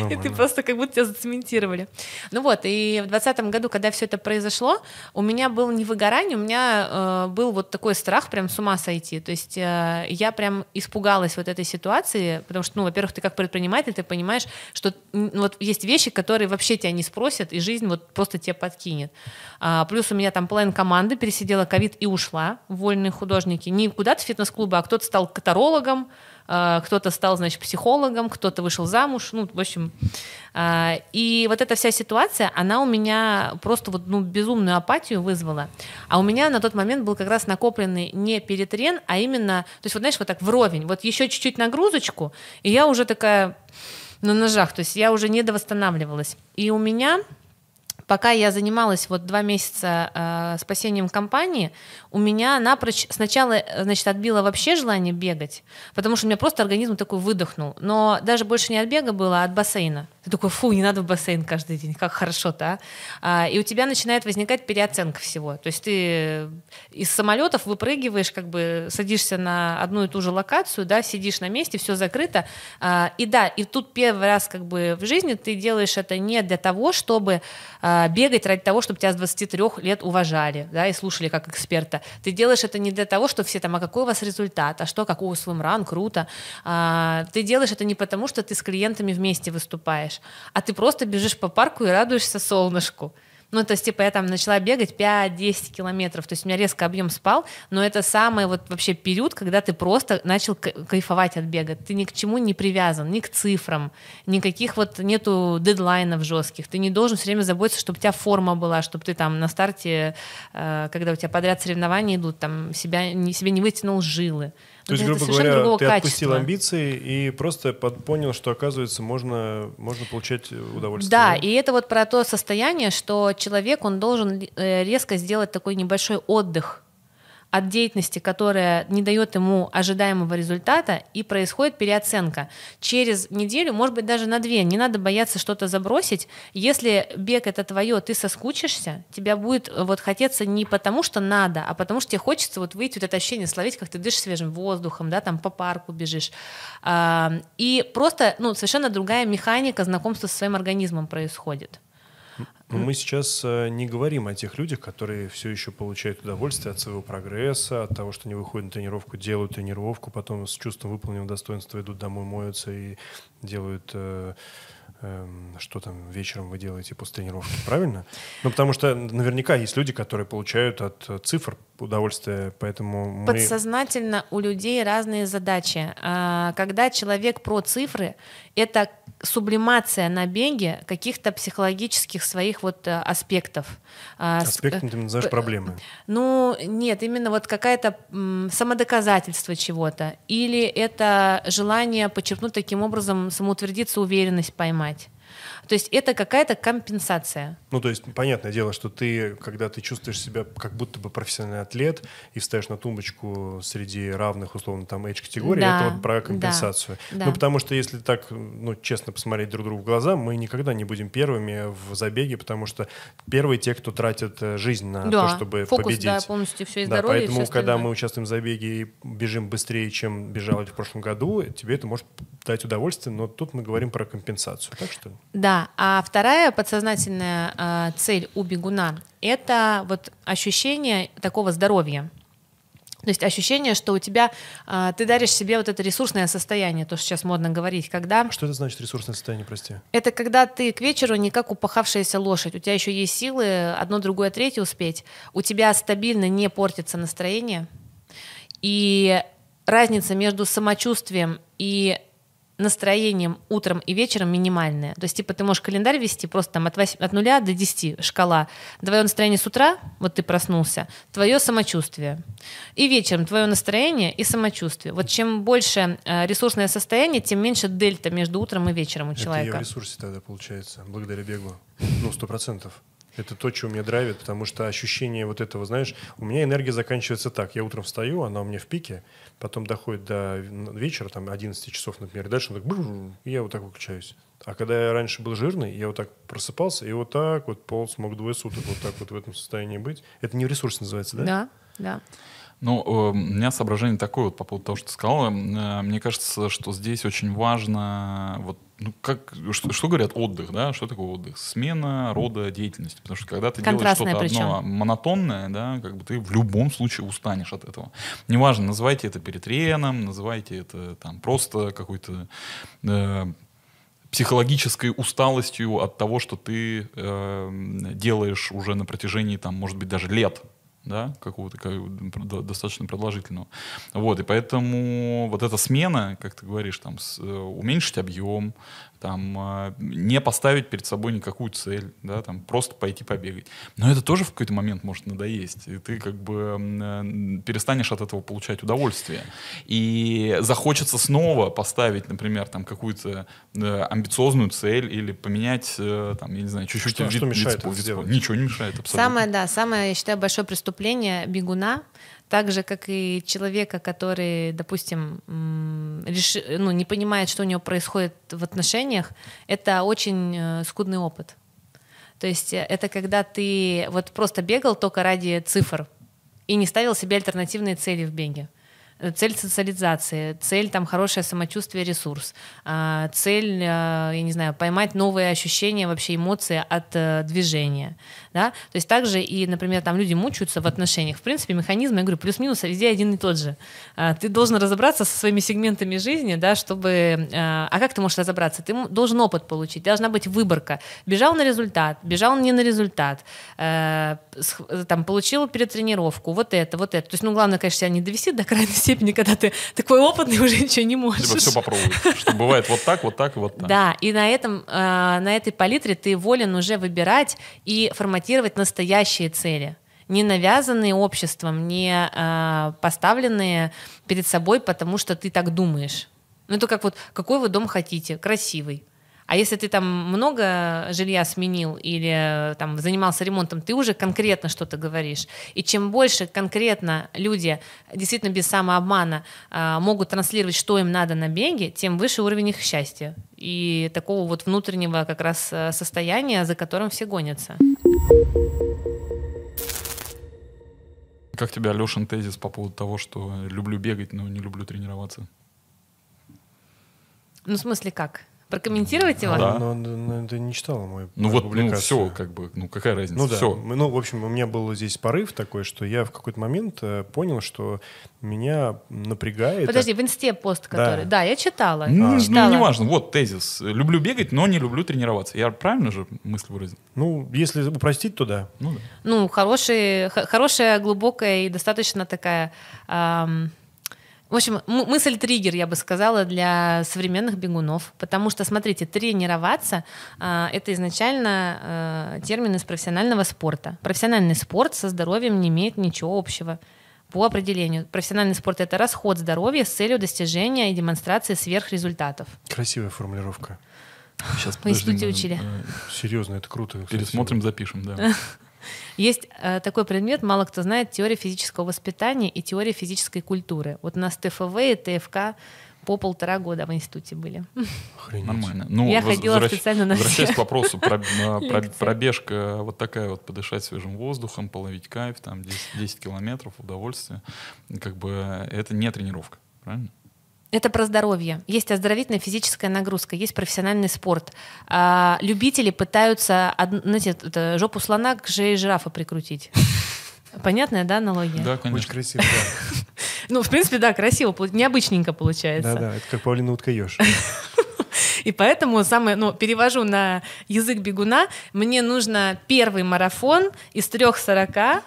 И ты просто как будто тебя зацементировали. Ну вот, и в двадцатом году, когда все это произошло, у меня был не выгорание, у меня э, был вот такой страх прям с ума сойти. То есть э, я прям испугалась вот этой ситуации, потому что, ну, во-первых, ты как предприниматель, ты понимаешь, что м, вот есть вещи, которые вообще тебя не спросят, и жизнь вот просто тебя подкинет. А, плюс у меня там половина команды пересидела ковид и ушла, вольные художники. Не куда-то в фитнес-клубы, а кто-то стал катарологом, кто-то стал, значит, психологом, кто-то вышел замуж, ну, в общем. а, И вот эта вся ситуация, она у меня просто вот, ну, безумную апатию вызвала. А у меня на тот момент был как раз накопленный не перетрен, а именно, то есть вот, знаешь, вот так вровень, вот еще чуть-чуть нагрузочку, и я уже такая на ножах, то есть я уже не довосстанавливалась. И у меня Пока я занималась вот два месяца э, спасением компании, у меня напрочь сначала, значит, отбило вообще желание бегать, потому что у меня просто организм такой выдохнул. Но даже больше не от бега было, а от бассейна. Ты такой, фу, не надо в бассейн каждый день, как хорошо-то, а? А, И у тебя начинает возникать переоценка всего. То есть ты из самолетов выпрыгиваешь, как бы садишься на одну и ту же локацию, да, сидишь на месте, все закрыто. А, И да, и тут первый раз как бы в жизни ты делаешь это не для того, чтобы а, бегать ради того, чтобы тебя с 23 лет уважали, да, и слушали как эксперта. Ты делаешь это не для того, что все там, а какой у вас результат, а что, какой у ран, круто. А, Ты делаешь это не потому, что ты с клиентами вместе выступаешь, а ты просто бежишь по парку и радуешься солнышку. Ну, то есть, типа, я там начала бегать 5-10 километров, то есть у меня резко объем спал, но это самый вот вообще период, когда ты просто начал кайфовать от бега. Ты ни к чему не привязан, ни к цифрам, никаких вот нету дедлайнов жестких. Ты не должен все время заботиться, чтобы у тебя форма была, чтобы ты там на старте, э, когда у тебя подряд соревнования идут, там себя, себе не вытянул жилы. То есть, грубо говоря, ты качества. отпустил амбиции и просто понял, что, оказывается, можно, можно получать удовольствие. Да, и это вот про то состояние, что человек, он должен э, резко сделать такой небольшой отдых от деятельности, которая не дает ему ожидаемого результата, и происходит переоценка. Через неделю, может быть, даже на две, не надо бояться что-то забросить. Если бег это твое, ты соскучишься, тебя будет вот хотеться не потому, что надо, а потому что тебе хочется вот выйти, вот это ощущение словить, как ты дышишь свежим воздухом, да, там по парку бежишь. И просто, ну, совершенно другая механика знакомства со своим организмом происходит. Но мы сейчас э, не говорим о тех людях, которые все еще получают удовольствие от своего прогресса, от того, что они выходят на тренировку, делают тренировку, потом с чувством выполненного достоинства идут домой, моются и делают э, Эм, что там вечером вы делаете после тренировки, правильно? Ну, потому что наверняка есть люди, которые получают от цифр удовольствие, поэтому мы... Подсознательно у людей разные задачи. А, когда человек про цифры, это сублимация на беге каких-то психологических своих вот э, аспектов. А, Аспектом ты называешь проблемы? Ну, нет, именно вот какая-то самодоказательство чего-то. Или это желание почерпнуть таким образом самоутвердиться, уверенность поймать. То есть это какая-то компенсация. Ну, то есть, понятное дело, что ты, когда ты чувствуешь себя как будто бы профессиональный атлет и вставишь на тумбочку среди равных, условно, там, H-категории, да, это вот про компенсацию. Да, ну, потому что если так, ну, честно посмотреть друг другу в глаза, мы никогда не будем первыми в забеге, потому что первые те, кто тратят э, жизнь на да, то, чтобы фокус, победить. Да, полностью все и да, поэтому, когда мы участвуем в забеге и бежим быстрее, чем бежали в прошлом году, тебе это может дать удовольствие, но тут мы говорим про компенсацию. Так что... Да, а вторая подсознательная э, цель у бегуна — это вот ощущение такого здоровья. То есть ощущение, что у тебя, э, ты даришь себе вот это ресурсное состояние, то, что сейчас модно говорить, когда... Что это значит ресурсное состояние, прости? Это когда ты к вечеру не как упахавшаяся лошадь, у тебя еще есть силы одно, другое, третье успеть, у тебя стабильно не портится настроение, и разница между самочувствием и настроением утром и вечером минимальное. То есть, типа, ты можешь календарь вести просто там от, 8, от 0 до 10 шкала. Твое настроение с утра, вот ты проснулся, твое самочувствие. И вечером твое настроение и самочувствие. Вот чем больше э, ресурсное состояние, тем меньше дельта между утром и вечером у человека. Это я в ресурсе тогда получается, благодаря бегу. Ну, сто процентов. Это то, что меня драйвит, потому что ощущение вот этого, знаешь, у меня энергия заканчивается так. Я утром встаю, она у меня в пике, потом доходит до вечера, там, 11 часов, например, и дальше он так, и я вот так выключаюсь. А когда я раньше был жирный, я вот так просыпался, и вот так вот полз, мог двое суток вот так вот в этом состоянии быть. Это не ресурс называется, да? Да, да. Ну, э, у меня соображение такое вот по поводу того, что ты сказала. Э, мне кажется, что здесь очень важно, вот, ну, как, что, что говорят отдых, да? Что такое отдых? Смена рода деятельности. Потому что когда ты делаешь что-то одно монотонное, да, как бы ты в любом случае устанешь от этого. Неважно, называйте это перетреном, называйте это там просто какой-то э, психологической усталостью от того, что ты э, делаешь уже на протяжении, там, может быть, даже лет да, какого-то достаточно продолжительного. Вот, и поэтому вот эта смена, как ты говоришь, там, с, э, уменьшить объем, там, а, не поставить перед собой никакую цель, да, там, просто пойти побегать. Но это тоже в какой-то момент может надоесть, и ты как бы э, перестанешь от этого получать удовольствие. И захочется снова поставить, например, там, какую-то э, амбициозную цель или поменять, э, там, я не знаю, чуть-чуть что, вид, что мешает вид, вид, Ничего не мешает, абсолютно. Самое, да, самое, я считаю, большое преступление бегуна — так же, как и человека, который, допустим, реш... ну, не понимает, что у него происходит в отношениях, это очень э, скудный опыт. То есть э, это когда ты вот просто бегал только ради цифр и не ставил себе альтернативные цели в беге. цель социализации, цель там хорошее самочувствие, ресурс, а, цель, я не знаю, поймать новые ощущения, вообще эмоции от э, движения, да, то есть также и, например, там люди мучаются в отношениях, в принципе, механизм, я говорю, плюс-минус везде один и тот же. А, ты должен разобраться со своими сегментами жизни, да, чтобы, а как ты можешь разобраться? Ты должен опыт получить, должна быть выборка. Бежал на результат, бежал не на результат, э, там, получил перетренировку, вот это, вот это. То есть, ну, главное, конечно, себя не довести до крайней степени, когда ты такой опытный <laughs> уже ничего не можешь. Либо все попробовать, что бывает вот так, вот так вот так. Да, и на, этом, на этой палитре ты волен уже выбирать и форматировать настоящие цели не навязанные обществом, не э, поставленные перед собой, потому что ты так думаешь. Ну, это как вот, какой вы дом хотите? Красивый. А если ты там много жилья сменил или там занимался ремонтом, ты уже конкретно что-то говоришь. И чем больше конкретно люди действительно без самообмана э, могут транслировать, что им надо на беге, тем выше уровень их счастья и такого вот внутреннего как раз э, состояния, за которым все гонятся. Как тебе, Алешин, тезис по поводу того, что люблю бегать, но не люблю тренироваться? Ну, в смысле, как? Прокомментировать его? Да. Но, но, но ты не читала мою Ну вот, ну все, как бы, ну какая разница? Ну да. Все. Ну, в общем, у меня был здесь порыв такой, что я в какой-то момент э, понял, что меня напрягает. Подожди, в инсте пост, который... Да, я читала. Ну, читала. ну, неважно, вот тезис. Люблю бегать, но не люблю тренироваться. Я правильно же мысль выразил? Ну, если упростить, то да. Ну да. Ну, хороший, хорошая, глубокая и достаточно такая... ам, в общем, м- мысль-триггер, я бы сказала, для современных бегунов. Потому что, смотрите, тренироваться а, это изначально а, термин из профессионального спорта. Профессиональный спорт со здоровьем не имеет ничего общего. По определению, профессиональный спорт это расход здоровья с целью достижения и демонстрации сверхрезультатов. Красивая формулировка. <laughs> Сейчас, В институте учили. Серьезно, это круто. кстати. Пересмотрим, запишем, да. <laughs> Есть э, такой предмет, мало кто знает, теория физического воспитания и теория физической культуры. Вот у нас ТФВ и ТФК по полтора года в институте были. Охренеть. Нормально. Ну, Я воз- ходила специально на Возвращаясь все к вопросу, про- а, <laughs> про- пробежка вот такая вот, подышать свежим воздухом, половить кайф, там 10, 10 километров, удовольствие, как бы это не тренировка, правильно? Это про здоровье. Есть оздоровительная физическая нагрузка, есть профессиональный спорт. А, любители пытаются, од- знаете, это жопу слона к шее жирафа прикрутить. Понятная, да, аналогия? Да, Очень конечно. красиво, да. <laughs> Ну, в принципе, да, красиво, необычненько получается. Да-да, это как Павлина Уткаёж. <laughs> И поэтому самое, ну, перевожу на язык бегуна, мне нужно первый марафон из трех сорока,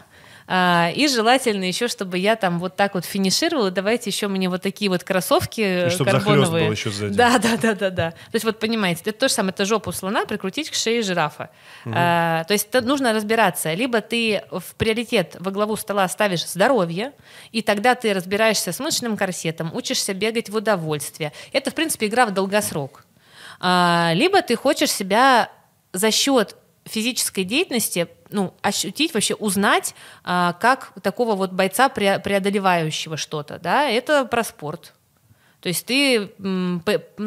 и желательно еще, чтобы я там вот так вот финишировала. Давайте еще мне вот такие вот кроссовки И чтобы карбоновые. был еще сзади. Да, да, да, да, да. То есть вот понимаете, это то же самое, это жопу слона прикрутить к шее жирафа. А, то есть нужно разбираться. Либо ты в приоритет во главу стола ставишь здоровье, и тогда ты разбираешься с мышечным корсетом, учишься бегать в удовольствие. Это, в принципе, игра в долгосрок. А, либо ты хочешь себя за счет физической деятельности ну, ощутить, вообще узнать, а, как такого вот бойца пре- преодолевающего что-то, да, это про спорт. То есть ты ну,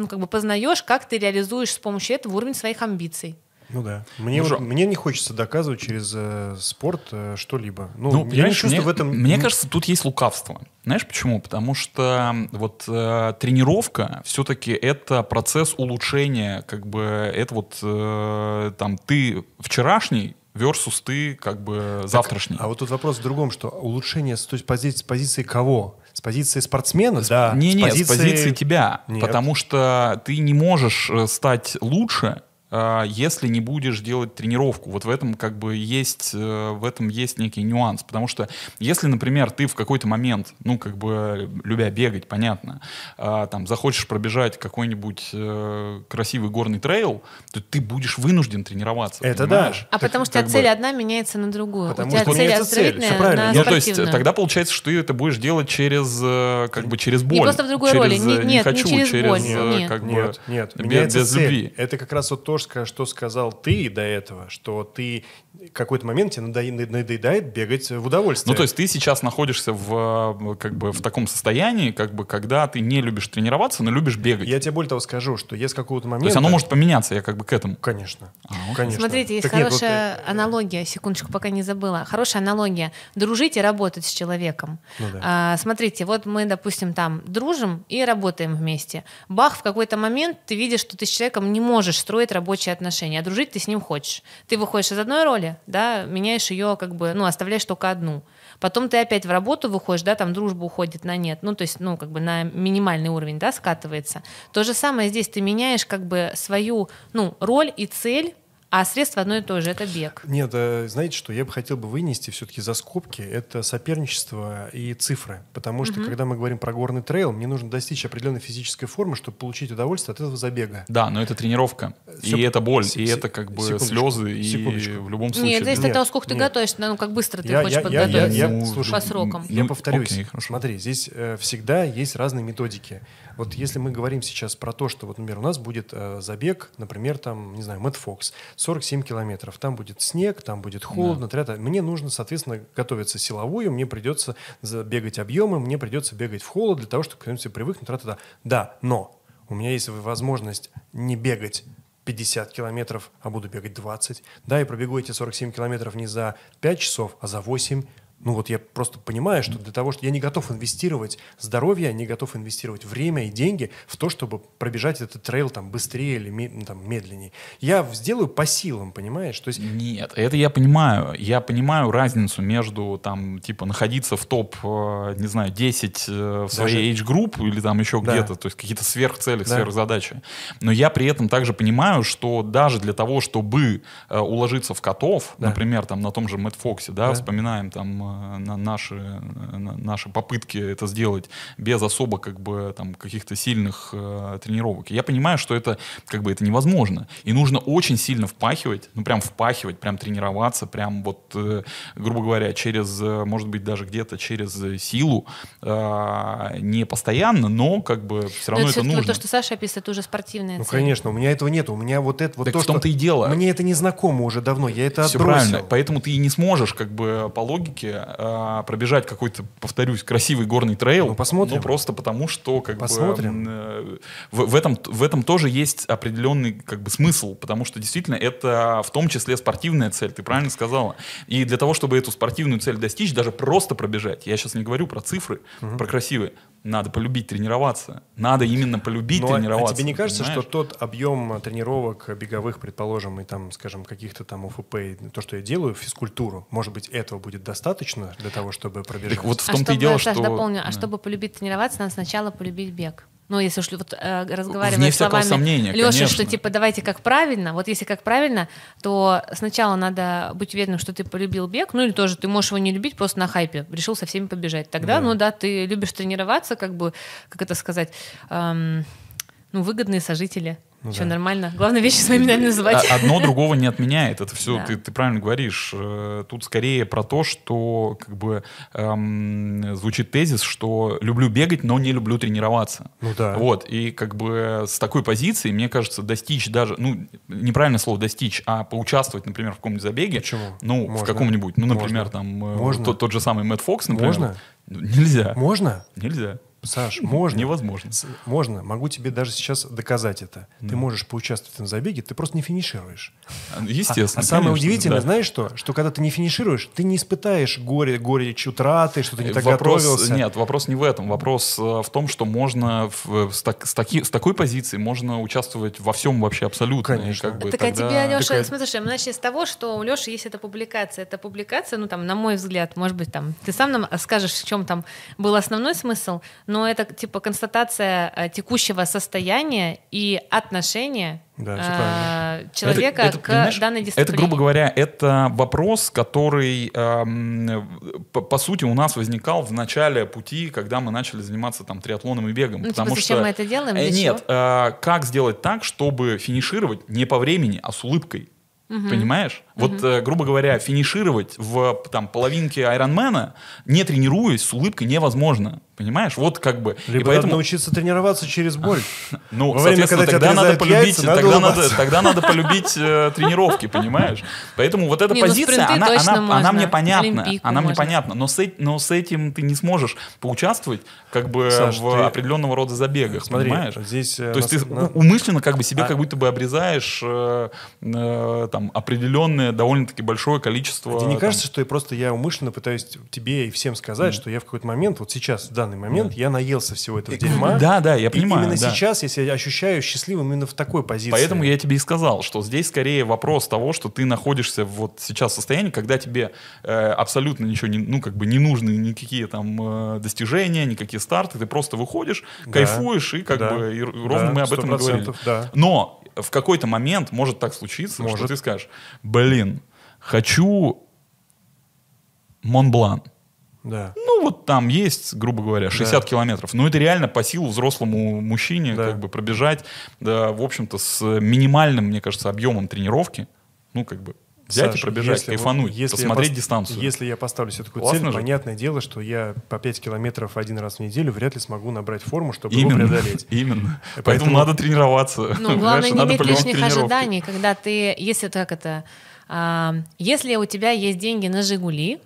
как бы познаешь, как ты реализуешь с помощью этого уровень своих амбиций. Ну да. Мне, Ну, вот- мне не хочется доказывать через э, спорт э, что-либо. Ну, Ну, я не чувствую мне, в этом... Мне кажется, тут есть лукавство. Знаешь почему? Потому что вот э, тренировка все-таки это процесс улучшения, как бы это вот э, там ты вчерашний versus ты как бы завтрашний. А вот тут вопрос в другом, что улучшение с, то есть пози- с позиции кого? С позиции спортсмена? Да. не, с не, с позиции тебя, Нет. потому что ты не можешь э, стать лучше, если не будешь делать тренировку. Вот в этом как бы есть, э, в этом есть некий нюанс, потому что если, например, ты в какой-то момент, ну как бы любя бегать, понятно, э, там захочешь пробежать какой-нибудь э, красивый горный трейл, то ты будешь вынужден тренироваться. Это понимаешь? А Так потому что у как тебя цель бы- одна меняется на другую. Потому у тебя что цель оздоровительная правильно. на Ну, то есть тогда получается, что ты это будешь делать через, э, как бы через боль. Не просто в другой через, роли. Не- нет, не хочу, через боль. э, Нет. как бы Нет, нет, без, без цель. любви. Это как раз вот то, немножко, что сказал ты до этого, что ты какой-то момент тебе надоедает, бегать в удовольствие. Ну, то есть ты сейчас находишься в, как бы, в таком состоянии, как бы, когда ты не любишь тренироваться, но любишь бегать. Я тебе более того скажу, что если какого-то момента... То есть оно может поменяться, я как бы к этому. Конечно. А, окей. Конечно. Смотрите, есть Так нет, вот, хорошая э, аналогия, секундочку, пока не забыла. Хорошая аналогия. Дружить и работать с человеком. Ну да. А, смотрите, вот мы, допустим, там дружим и работаем вместе. Бах, в какой-то момент ты видишь, что ты с человеком не можешь строить рабочие отношения, а дружить ты с ним хочешь. Ты выходишь из одной роли, да, меняешь ее, как бы, ну, оставляешь только одну. Потом ты опять в работу выходишь, да, там дружба уходит на нет, ну, то есть, ну, как бы на минимальный уровень, да, скатывается. То же самое здесь, ты меняешь, как бы, свою, ну, роль и цель, а средство одно и то же, это бег. Нет, э, знаете что, я бы хотел бы вынести все-таки за скобки, это соперничество и цифры. Потому что, когда мы говорим про горный трейл, мне нужно достичь определенной физической формы, чтобы получить удовольствие от этого забега. Да, но это тренировка. Всё- и это боль, и это как бы секундочку, слезы, и секундочку. в любом случае... Нет, зависит от того, сколько ты нет. готовишься, ну, как быстро ты Я- хочешь я- я- я- подготовиться я- Ну, слушай, по срокам. Я повторюсь. окей, хорошо. Смотри, здесь э, всегда есть разные методики. Вот если мы говорим сейчас про то, что, вот, например, у нас будет э, забег, например, там, не знаю, Мэтт Фокс, 47 километров, там будет снег, там будет холодно, тря-та. мне нужно, соответственно, готовиться силовую, мне придется бегать объемы, мне придется бегать в холод для того, чтобы к этому привыкнуть, тра-та-та. Да, но у меня есть возможность не бегать 50 километров, а буду бегать 20. Да, я пробегу эти 47 километров не за 5 часов, а за 8. Ну вот я просто понимаю, что для того, что я не готов инвестировать здоровье, не готов инвестировать время и деньги в то, чтобы пробежать этот трейл там быстрее или ну, там, медленнее. Я сделаю по силам, понимаешь? То есть Нет, это я понимаю. Я понимаю разницу между там, типа, находиться в топ, э, не знаю, 10 э, в своей age group или там еще Да. где-то, то есть какие-то сверхцели, Да. сверхзадачи. Но я при этом также понимаю, что даже для того, чтобы э, уложиться в котов, Да. например, там на том же Мэтт Фоксе, да, Да. вспоминаем там на наши, э, на- наши попытки это сделать без особо как бы там каких-то сильных э, тренировок. Я понимаю, что это как бы это невозможно. И нужно очень сильно впахивать, ну прям впахивать, прям тренироваться, прям вот, э, грубо говоря, через, э, может быть, даже где-то через э, силу, э, не постоянно, но как бы все Но равно Ну, это это нужно. то, что Саша описывает, это уже спортивная Ну, цель. конечно, у меня этого нет. У меня вот это вот Так то, в том-то что... и дело. Мне это не знакомо уже давно, я это Все отбросил. правильно. Поэтому ты и не сможешь, как бы, по логике, э, пробежать какой-то, повторюсь, красивый горный трейл. Ну, посмотрим. Ну, просто потому, что, как Посмотрим. бы, э, в, в этом, в этом тоже есть определенный, как бы, смысл. Потому что, действительно, это в том числе спортивная цель, ты правильно сказала. И для того, чтобы эту спортивную цель достичь, даже просто пробежать, я сейчас не говорю про цифры, про красивые, надо полюбить тренироваться. Надо именно полюбить Ну, а- тренироваться. а тебе не кажется, понимаешь? что тот объем э, тренировок беговых, предположим, и там, скажем, каких-то там УФП, и то, что я делаю, физкультуру, может быть, этого будет достаточно для того, чтобы пробежать? Так вот в а том-то и чтобы, дело, Саш, что... дополню, а Да. чтобы полюбить тренироваться, надо сначала полюбить бег. Ну, если уж вот э, Вне всякого словами сомнения, Леши, конечно. что типа давайте как правильно, вот если как правильно, то сначала надо быть уверенным, что ты полюбил бег, ну или тоже ты можешь его не любить, просто на хайпе решил со всеми побежать. Тогда, Да. ну да, ты любишь тренироваться, как бы, как это сказать, эм, ну, выгодные сожители. Ну Все да. нормально. Главное, вещи своими именами называть. А- Одно другого не отменяет. Это все, Да. ты, ты правильно говоришь. Э, Тут скорее про то, что как бы эм, звучит тезис, что люблю бегать, но не люблю тренироваться. Ну да. Вот. И как бы с такой позиции, мне кажется, достичь даже, ну, неправильное слово достичь, а поучаствовать, например, в каком-нибудь забеге. Почему? Ну, Можно. в каком-нибудь, ну, например, Можно. там, э, Можно. Тот, тот же самый Мэтт Фокс, например. Можно? Ну, Нельзя. Можно? Нельзя. Саш, <laughs> можно. Невозможно. Можно. Могу тебе даже сейчас доказать это. Ты можешь поучаствовать в забеге, ты просто не финишируешь. А- Естественно. А, самое конечно, удивительное, да. знаешь что? Что когда ты не финишируешь, ты не испытаешь горе, горе утраты, что ты не так вопрос, готовился. Нет, вопрос не в этом. Вопрос э, в том, что можно в- с, так- с таки- с такой позиции можно участвовать во всем вообще абсолютно. И Конечно. как бы Так а тогда- тебе, Леша, Такая- смотри, мы начали с того, что у Леши есть эта публикация. Эта публикация, ну там, на мой взгляд, может быть, там, ты сам нам скажешь, в чем там был основной смысл, но это типа констатация э, текущего состояния и отношения Да, э, человека Это- это, к данной дисциплине. Это, грубо говоря, это вопрос, который, эм, по, по сути, у нас возникал в начале пути, когда мы начали заниматься там триатлоном и бегом. Ну, типа, потому зачем что, мы это делаем, Э, Нет, э, как сделать так, чтобы финишировать не по времени, а с улыбкой. Понимаешь? Вот, э, грубо говоря, финишировать в там, половинке Айронмена, не тренируясь, с улыбкой невозможно. Понимаешь? Вот как бы. Либо и поэтому, надо научиться тренироваться через боль. <laughs> ну, Во время, соответственно, когда тогда надо полюбить, яйца, тогда, надо, <laughs> тогда надо полюбить э, тренировки, понимаешь? Поэтому вот эта Не, ну, позиция, она, она, мне понятна. Олимпийку Она мне понятна. Но с, эт- но с этим ты не сможешь поучаствовать как бы Саш, в ты- определенного рода забегах, Смотри, понимаешь? здесь... э, То есть нас- ты на- умышленно как бы себе А- как будто бы обрезаешь э, э, там определенное довольно-таки большое количество. Тебе не там, кажется, что я просто я умышленно пытаюсь тебе и всем сказать, что я в какой-то момент, вот сейчас, в данный момент, я наелся всего этого дерьма. Да, да, я И понимаю. именно да. сейчас я себя ощущаю счастливым именно в такой позиции. Поэтому я тебе и сказал, что здесь скорее вопрос того, что ты находишься вот сейчас в состоянии, когда тебе э, абсолютно ничего не, ну как бы не нужны никакие там э, достижения, никакие старты, ты просто выходишь, Да. кайфуешь и как Да. бы и ровно Да, мы об этом и 100%, говорили. да. Но в какой-то момент может так случиться, что Может. ты скажешь, блин, хочу Монблан. Да. Ну, вот там есть, грубо говоря, 60 Да. километров. Но это реально по силу взрослому мужчине Да. как бы пробежать, да, в общем-то, с минимальным, мне кажется, объемом тренировки. Ну, как бы взять Саш, и пробежать, если вот- кайфануть, если я посмотреть пос- дистанцию. Если я поставлю себе такую Классно цель, же. понятное дело, что я по 5 километров один раз в неделю вряд ли смогу набрать форму, чтобы его Именно, преодолеть. <laughs> именно. Поэтому- Поэтому надо тренироваться. Ну, главное не иметь лишних ожиданий, когда ты, если так это, а, если у тебя есть деньги на Жигули,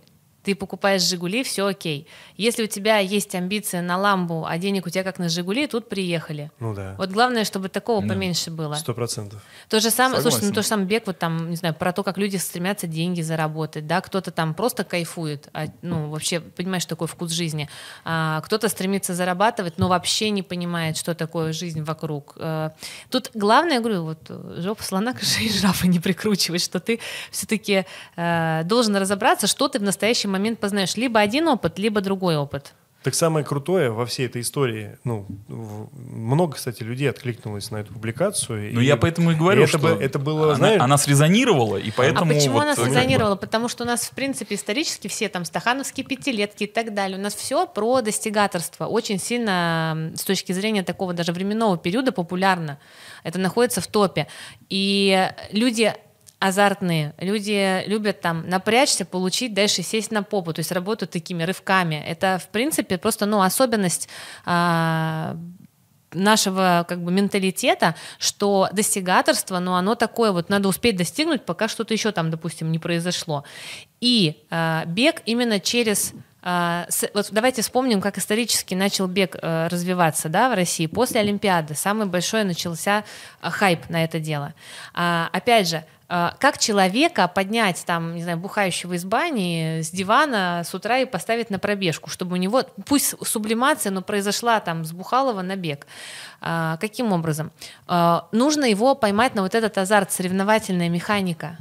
ты покупаешь Жигули, все окей. Если у тебя есть амбиции на ламбу, а денег у тебя как на Жигули, тут приехали. Ну да, Вот главное, чтобы такого Да. поменьше было. сто процентов. То же самое, слушай, ну Согласен. то же самое бег, вот там, не знаю, про то, как люди стремятся деньги заработать, да, кто-то там просто кайфует, а, ну, вообще понимаешь такой вкус жизни, а, кто-то стремится зарабатывать, но вообще не понимает, что такое жизнь вокруг. Э, Тут главное, я говорю, вот жопа слона шее жирафа не прикручивать, что ты все-таки должен разобраться, что ты в настоящий момент познаешь, либо один опыт, либо другой опыт. Так самое крутое во всей этой истории, ну, много, кстати, людей откликнулось на эту публикацию. Ну, я поэтому и говорю, это что бы- это было, она, знаешь- она срезонировала, и поэтому... а почему вот, она как бы- срезонировала? Потому что у нас, в принципе, исторически все там стахановские пятилетки и так далее. У нас все про достигаторство. Очень сильно с точки зрения такого даже временного периода популярно. Это находится в топе. И люди азартные, люди любят там напрячься, получить, дальше сесть на попу, то есть работают такими рывками. Это, в принципе, просто, ну, особенность а, нашего как бы менталитета, что достигаторство, но оно такое вот, надо успеть достигнуть, пока что-то еще там, допустим, не произошло. И э, бег именно через вот давайте вспомним, как исторически начал бег э, развиваться да, в России после Олимпиады. Самый большой начался э, хайп на это дело. А, опять же, как человека поднять там, не знаю, бухающего из бани с дивана с утра и поставить на пробежку, чтобы у него, пусть сублимация, но произошла там с Бухалова на бег. А, каким образом? А, нужно его поймать на вот этот азарт, соревновательная механика.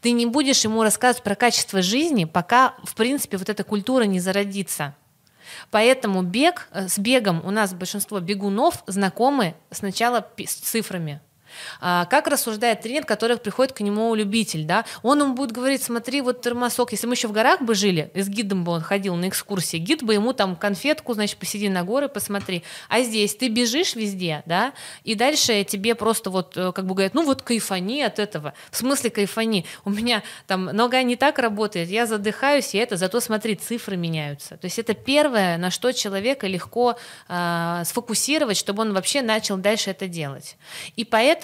Ты не будешь ему рассказывать про качество жизни, пока, в принципе, вот эта культура не зародится. Поэтому бег, э, с бегом у нас большинство бегунов знакомы сначала с цифрами. А, Как рассуждает тренер, который приходит к нему любитель, да? Он ему будет говорить, смотри, вот термосок, если мы еще в горах бы жили, и с гидом бы он ходил на экскурсии, гид бы ему там конфетку, значит, посиди на горы, посмотри. А здесь ты бежишь везде, да, и дальше тебе просто вот э, как бы говорят, ну вот кайфани от этого. В смысле кайфани? У меня там нога не так работает, я задыхаюсь, и это, зато смотри, цифры меняются. То есть это первое, на что человека легко э, сфокусировать, чтобы он вообще начал дальше это делать. И поэтому,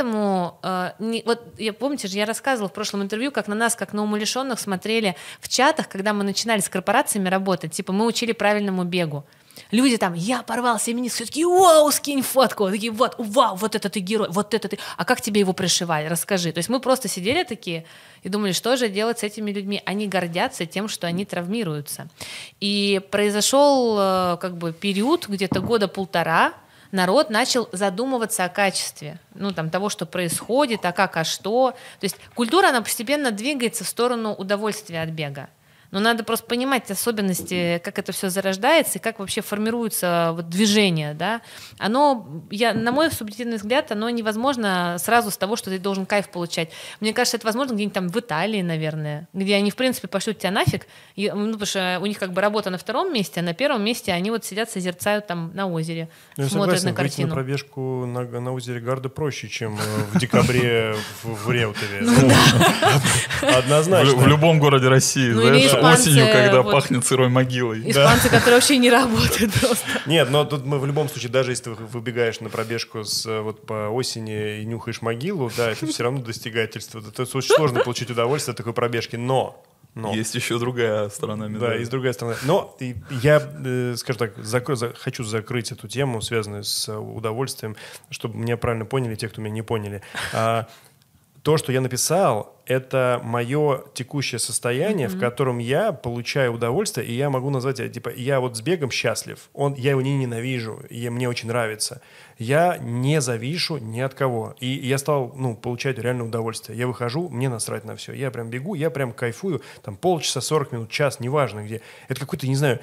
э, не- вот я помните же, я рассказывала в прошлом интервью, как на нас, как на умалишенных смотрели в чатах, когда мы начинали с корпорациями работать, типа мы учили правильному бегу. Люди там, я порвал семениск, все такие, вау, скинь фотку, такие, вот, вау, вот это ты герой, вот это ты, а как тебе его пришивали, расскажи. То есть мы просто сидели такие и думали, что же делать с этими людьми. Они гордятся тем, что они травмируются. И произошел э, как бы период, где-то года полтора, народ начал задумываться о качестве, ну, там, того, что происходит, а как, а что. То есть культура, она постепенно двигается в сторону удовольствия от бега. Но надо просто понимать особенности, как это все зарождается и как вообще формируется вот движение, да. Оно, я, на мой субъективный взгляд, оно невозможно сразу с того, что ты должен кайф получать. Мне кажется, это возможно где-нибудь там в Италии, наверное, где они, в принципе, пошлют тебя нафиг, и, ну, потому что у них как бы работа на втором месте, а на первом месте они вот сидят, созерцают там на озере, Ну, я смотрят согласен, на выйти на картину. пробежку на, на озере Гарда проще, чем э, в декабре в, Реутове. Ну Однозначно. в любом городе России, Ну, или из осенью, когда вот, пахнет сырой могилой. Испанцы, которые вообще не работают просто. Нет, но тут мы в любом случае, даже если ты выбегаешь на пробежку с, вот по осени и нюхаешь могилу, да, это все равно достигательство. Это очень сложно получить удовольствие от такой пробежки, но... но Есть еще другая сторона Да, медали. и с другой стороны. Но и я, э, скажем так, закро- за- хочу закрыть эту тему, связанную с удовольствием, чтобы меня правильно поняли те, кто меня не поняли. А, то, что я написал, это мое текущее состояние, в котором я получаю удовольствие, и я могу назвать, это, типа, я вот с бегом счастлив, он, я его не ненавижу, и мне очень нравится. Я не завишу ни от кого. И я стал, ну, получать реальное удовольствие. Я выхожу, мне насрать на все. Я прям бегу, я прям кайфую, там полчаса, 40 минут, час, неважно где. Это какой-то, не знаю,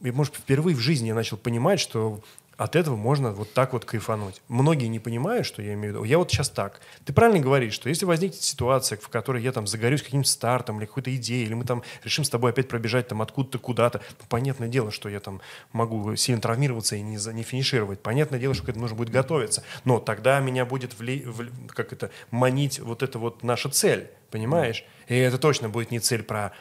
может, впервые в жизни я начал понимать, что от этого можно вот так вот кайфануть. Многие не понимают, что я имею в виду. Я вот сейчас так. Ты правильно говоришь, что если возникнет ситуация, в которой я там загорюсь каким-то стартом или какой-то идеей, или мы там решим с тобой опять пробежать там откуда-то куда-то, ну, понятное дело, что я там могу сильно травмироваться и не, за- не финишировать. Понятное дело, что к этому нужно будет готовиться. Но тогда меня будет вли- вли- как это, манить вот это вот наша цель, понимаешь? И это точно будет не цель про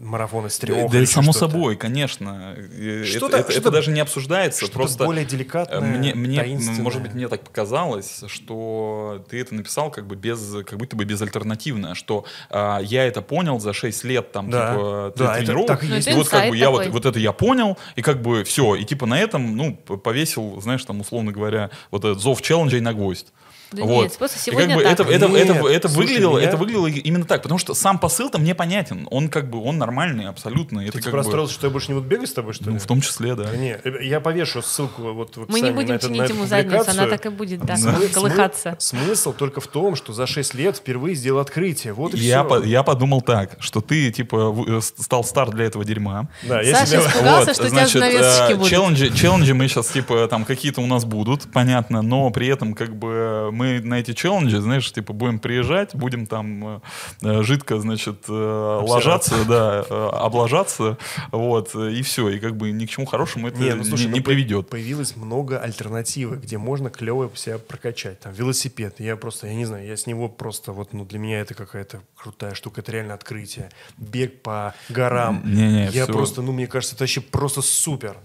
марафон из трех. Да, и само что-то. собой, конечно. Э, Это, Что-то- это- это что-то- даже не обсуждается. Что-то Просто более э, деликатное, мне, мне, таинственное. может быть, мне так показалось, что ты это написал как бы без, как будто бы безальтернативно, что а, я это понял за 6 лет там Да. типа Да, это тренировок, так и Ну, есть. это вот как бы я вот, такой. вот это я понял, и как бы все, и типа на этом, ну, повесил, знаешь, там, условно говоря, вот этот зов челленджей на гвоздь. Да вот. нет, просто И сегодня как бы так. это, это, Нет, это, это, слушай, выглядело, меня- это выглядело именно так, потому что сам посыл-то мне понятен, он как бы, он нормальный абсолютно. Это Ты как типа бы, расстроился, что я больше не буду бегать с тобой, что ли? ну, в том числе, да. Да Не, я повешу ссылку вот в Мы не будем это- на чинить ему задницу, она так и будет, да, Смы- колыхаться. смы- Смысл только в том, что за 6 лет впервые сделал открытие. Вот и Я, все. по- я подумал так, что ты, типа, э, стал стар для этого дерьма. Да, я Саша себе- испугался, что у тебя занавесочки э, будут. челленджи, челленджи мы сейчас, типа, там какие-то у нас будут, понятно, но при этом, как бы, мы на эти челленджи, знаешь, типа, будем приезжать, будем там э, э, жидко, значит, э, ложаться, да, э, облажаться, вот, и все, и как бы ни к чему хорошему это Не, ну слушай, не, ну, не по- приведет. Появилось много альтернативы, где можно клево себя прокачать. Там велосипед. Я просто, я не знаю, я с него просто вот, ну для меня это какая-то крутая штука, это реально открытие. Бег по горам. Не-не, я всё. просто, ну мне кажется, это вообще просто супер.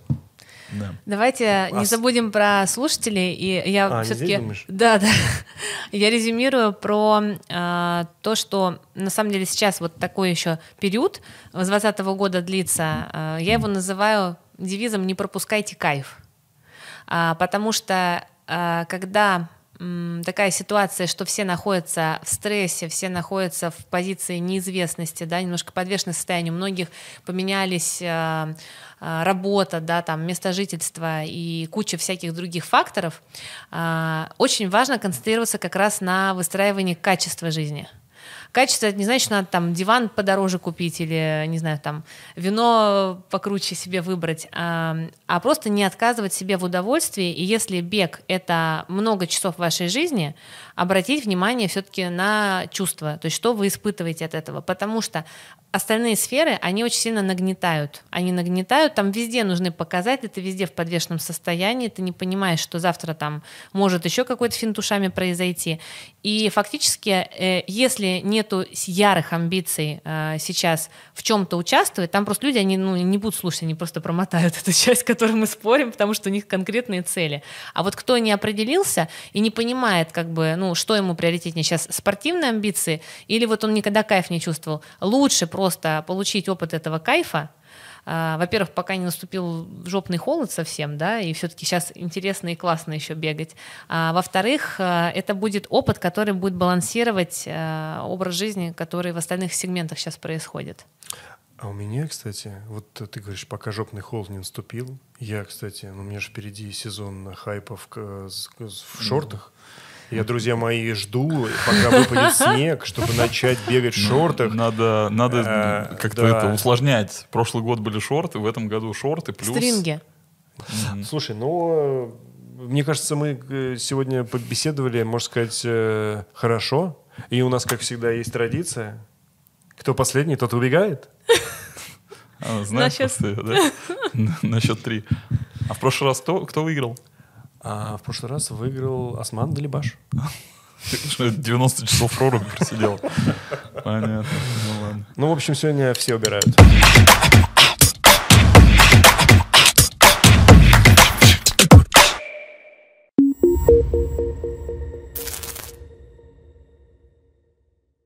Да. Давайте не А с- забудем про слушателей. И я А, не все-таки... Да, да. <laughs> Я резюмирую про а, то, что на самом деле сейчас вот такой еще период с 2020 года длится. А, я его называю девизом «Не пропускайте кайф». А, потому что а, когда такая ситуация, что все находятся в стрессе, все находятся в позиции неизвестности, да, немножко подвешенное состояние, у многих поменялись работа, да, там, место жительства и куча всяких других факторов, а, очень важно концентрироваться как раз на выстраивании качества жизни. Качество это не значит, что надо там диван подороже купить или, не знаю, там вино покруче себе выбрать, а, а просто не отказывать себе в удовольствии. И если бег это много часов вашей жизни, обратить внимание все-таки на чувства, то есть что вы испытываете от этого. Потому что остальные сферы, они очень сильно нагнетают. Они нагнетают, там везде нужны показатели, ты везде в подвешенном состоянии, ты не понимаешь, что завтра там может еще какой-то финт ушами произойти. И фактически, э, если нету ярых амбиций э, сейчас в чем-то участвовать, там просто люди, они ну, не будут слушать, они просто промотают <laughs> эту часть, в которой мы спорим, потому что у них конкретные цели. А вот кто не определился и не понимает, как бы, ну, что ему приоритетнее сейчас, спортивные амбиции или вот он никогда кайф не чувствовал, лучше просто получить опыт этого кайфа, а, во-первых, пока не наступил жопный холод совсем, да, и все-таки сейчас интересно и классно еще бегать. А, во-вторых, а, это будет опыт, который будет балансировать а, образ жизни, который в остальных сегментах сейчас происходит. А у меня, кстати, вот ты говоришь, пока жопный холод не наступил, я, кстати, ну, у меня же впереди сезон хайпов в шортах. Я, друзья мои, жду, пока выпадет <laughs> снег, чтобы начать бегать в шортах. Надо, надо Э, как-то да. это усложнять. Прошлый год были шорты, в этом году шорты плюс. Стринги. Слушай, ну, э, мне кажется, мы э, сегодня побеседовали, можно сказать, хорошо. И у нас, как всегда, есть традиция. Кто последний, тот убегает. А, знаешь, На счет- просто, да? <laughs> На- На счет три. А в прошлый раз кто, кто выиграл? А в прошлый раз выиграл Осман Далибаш. Что, 90 часов проруби просидел. Понятно. Ну ладно. Ну, в общем, сегодня все убирают.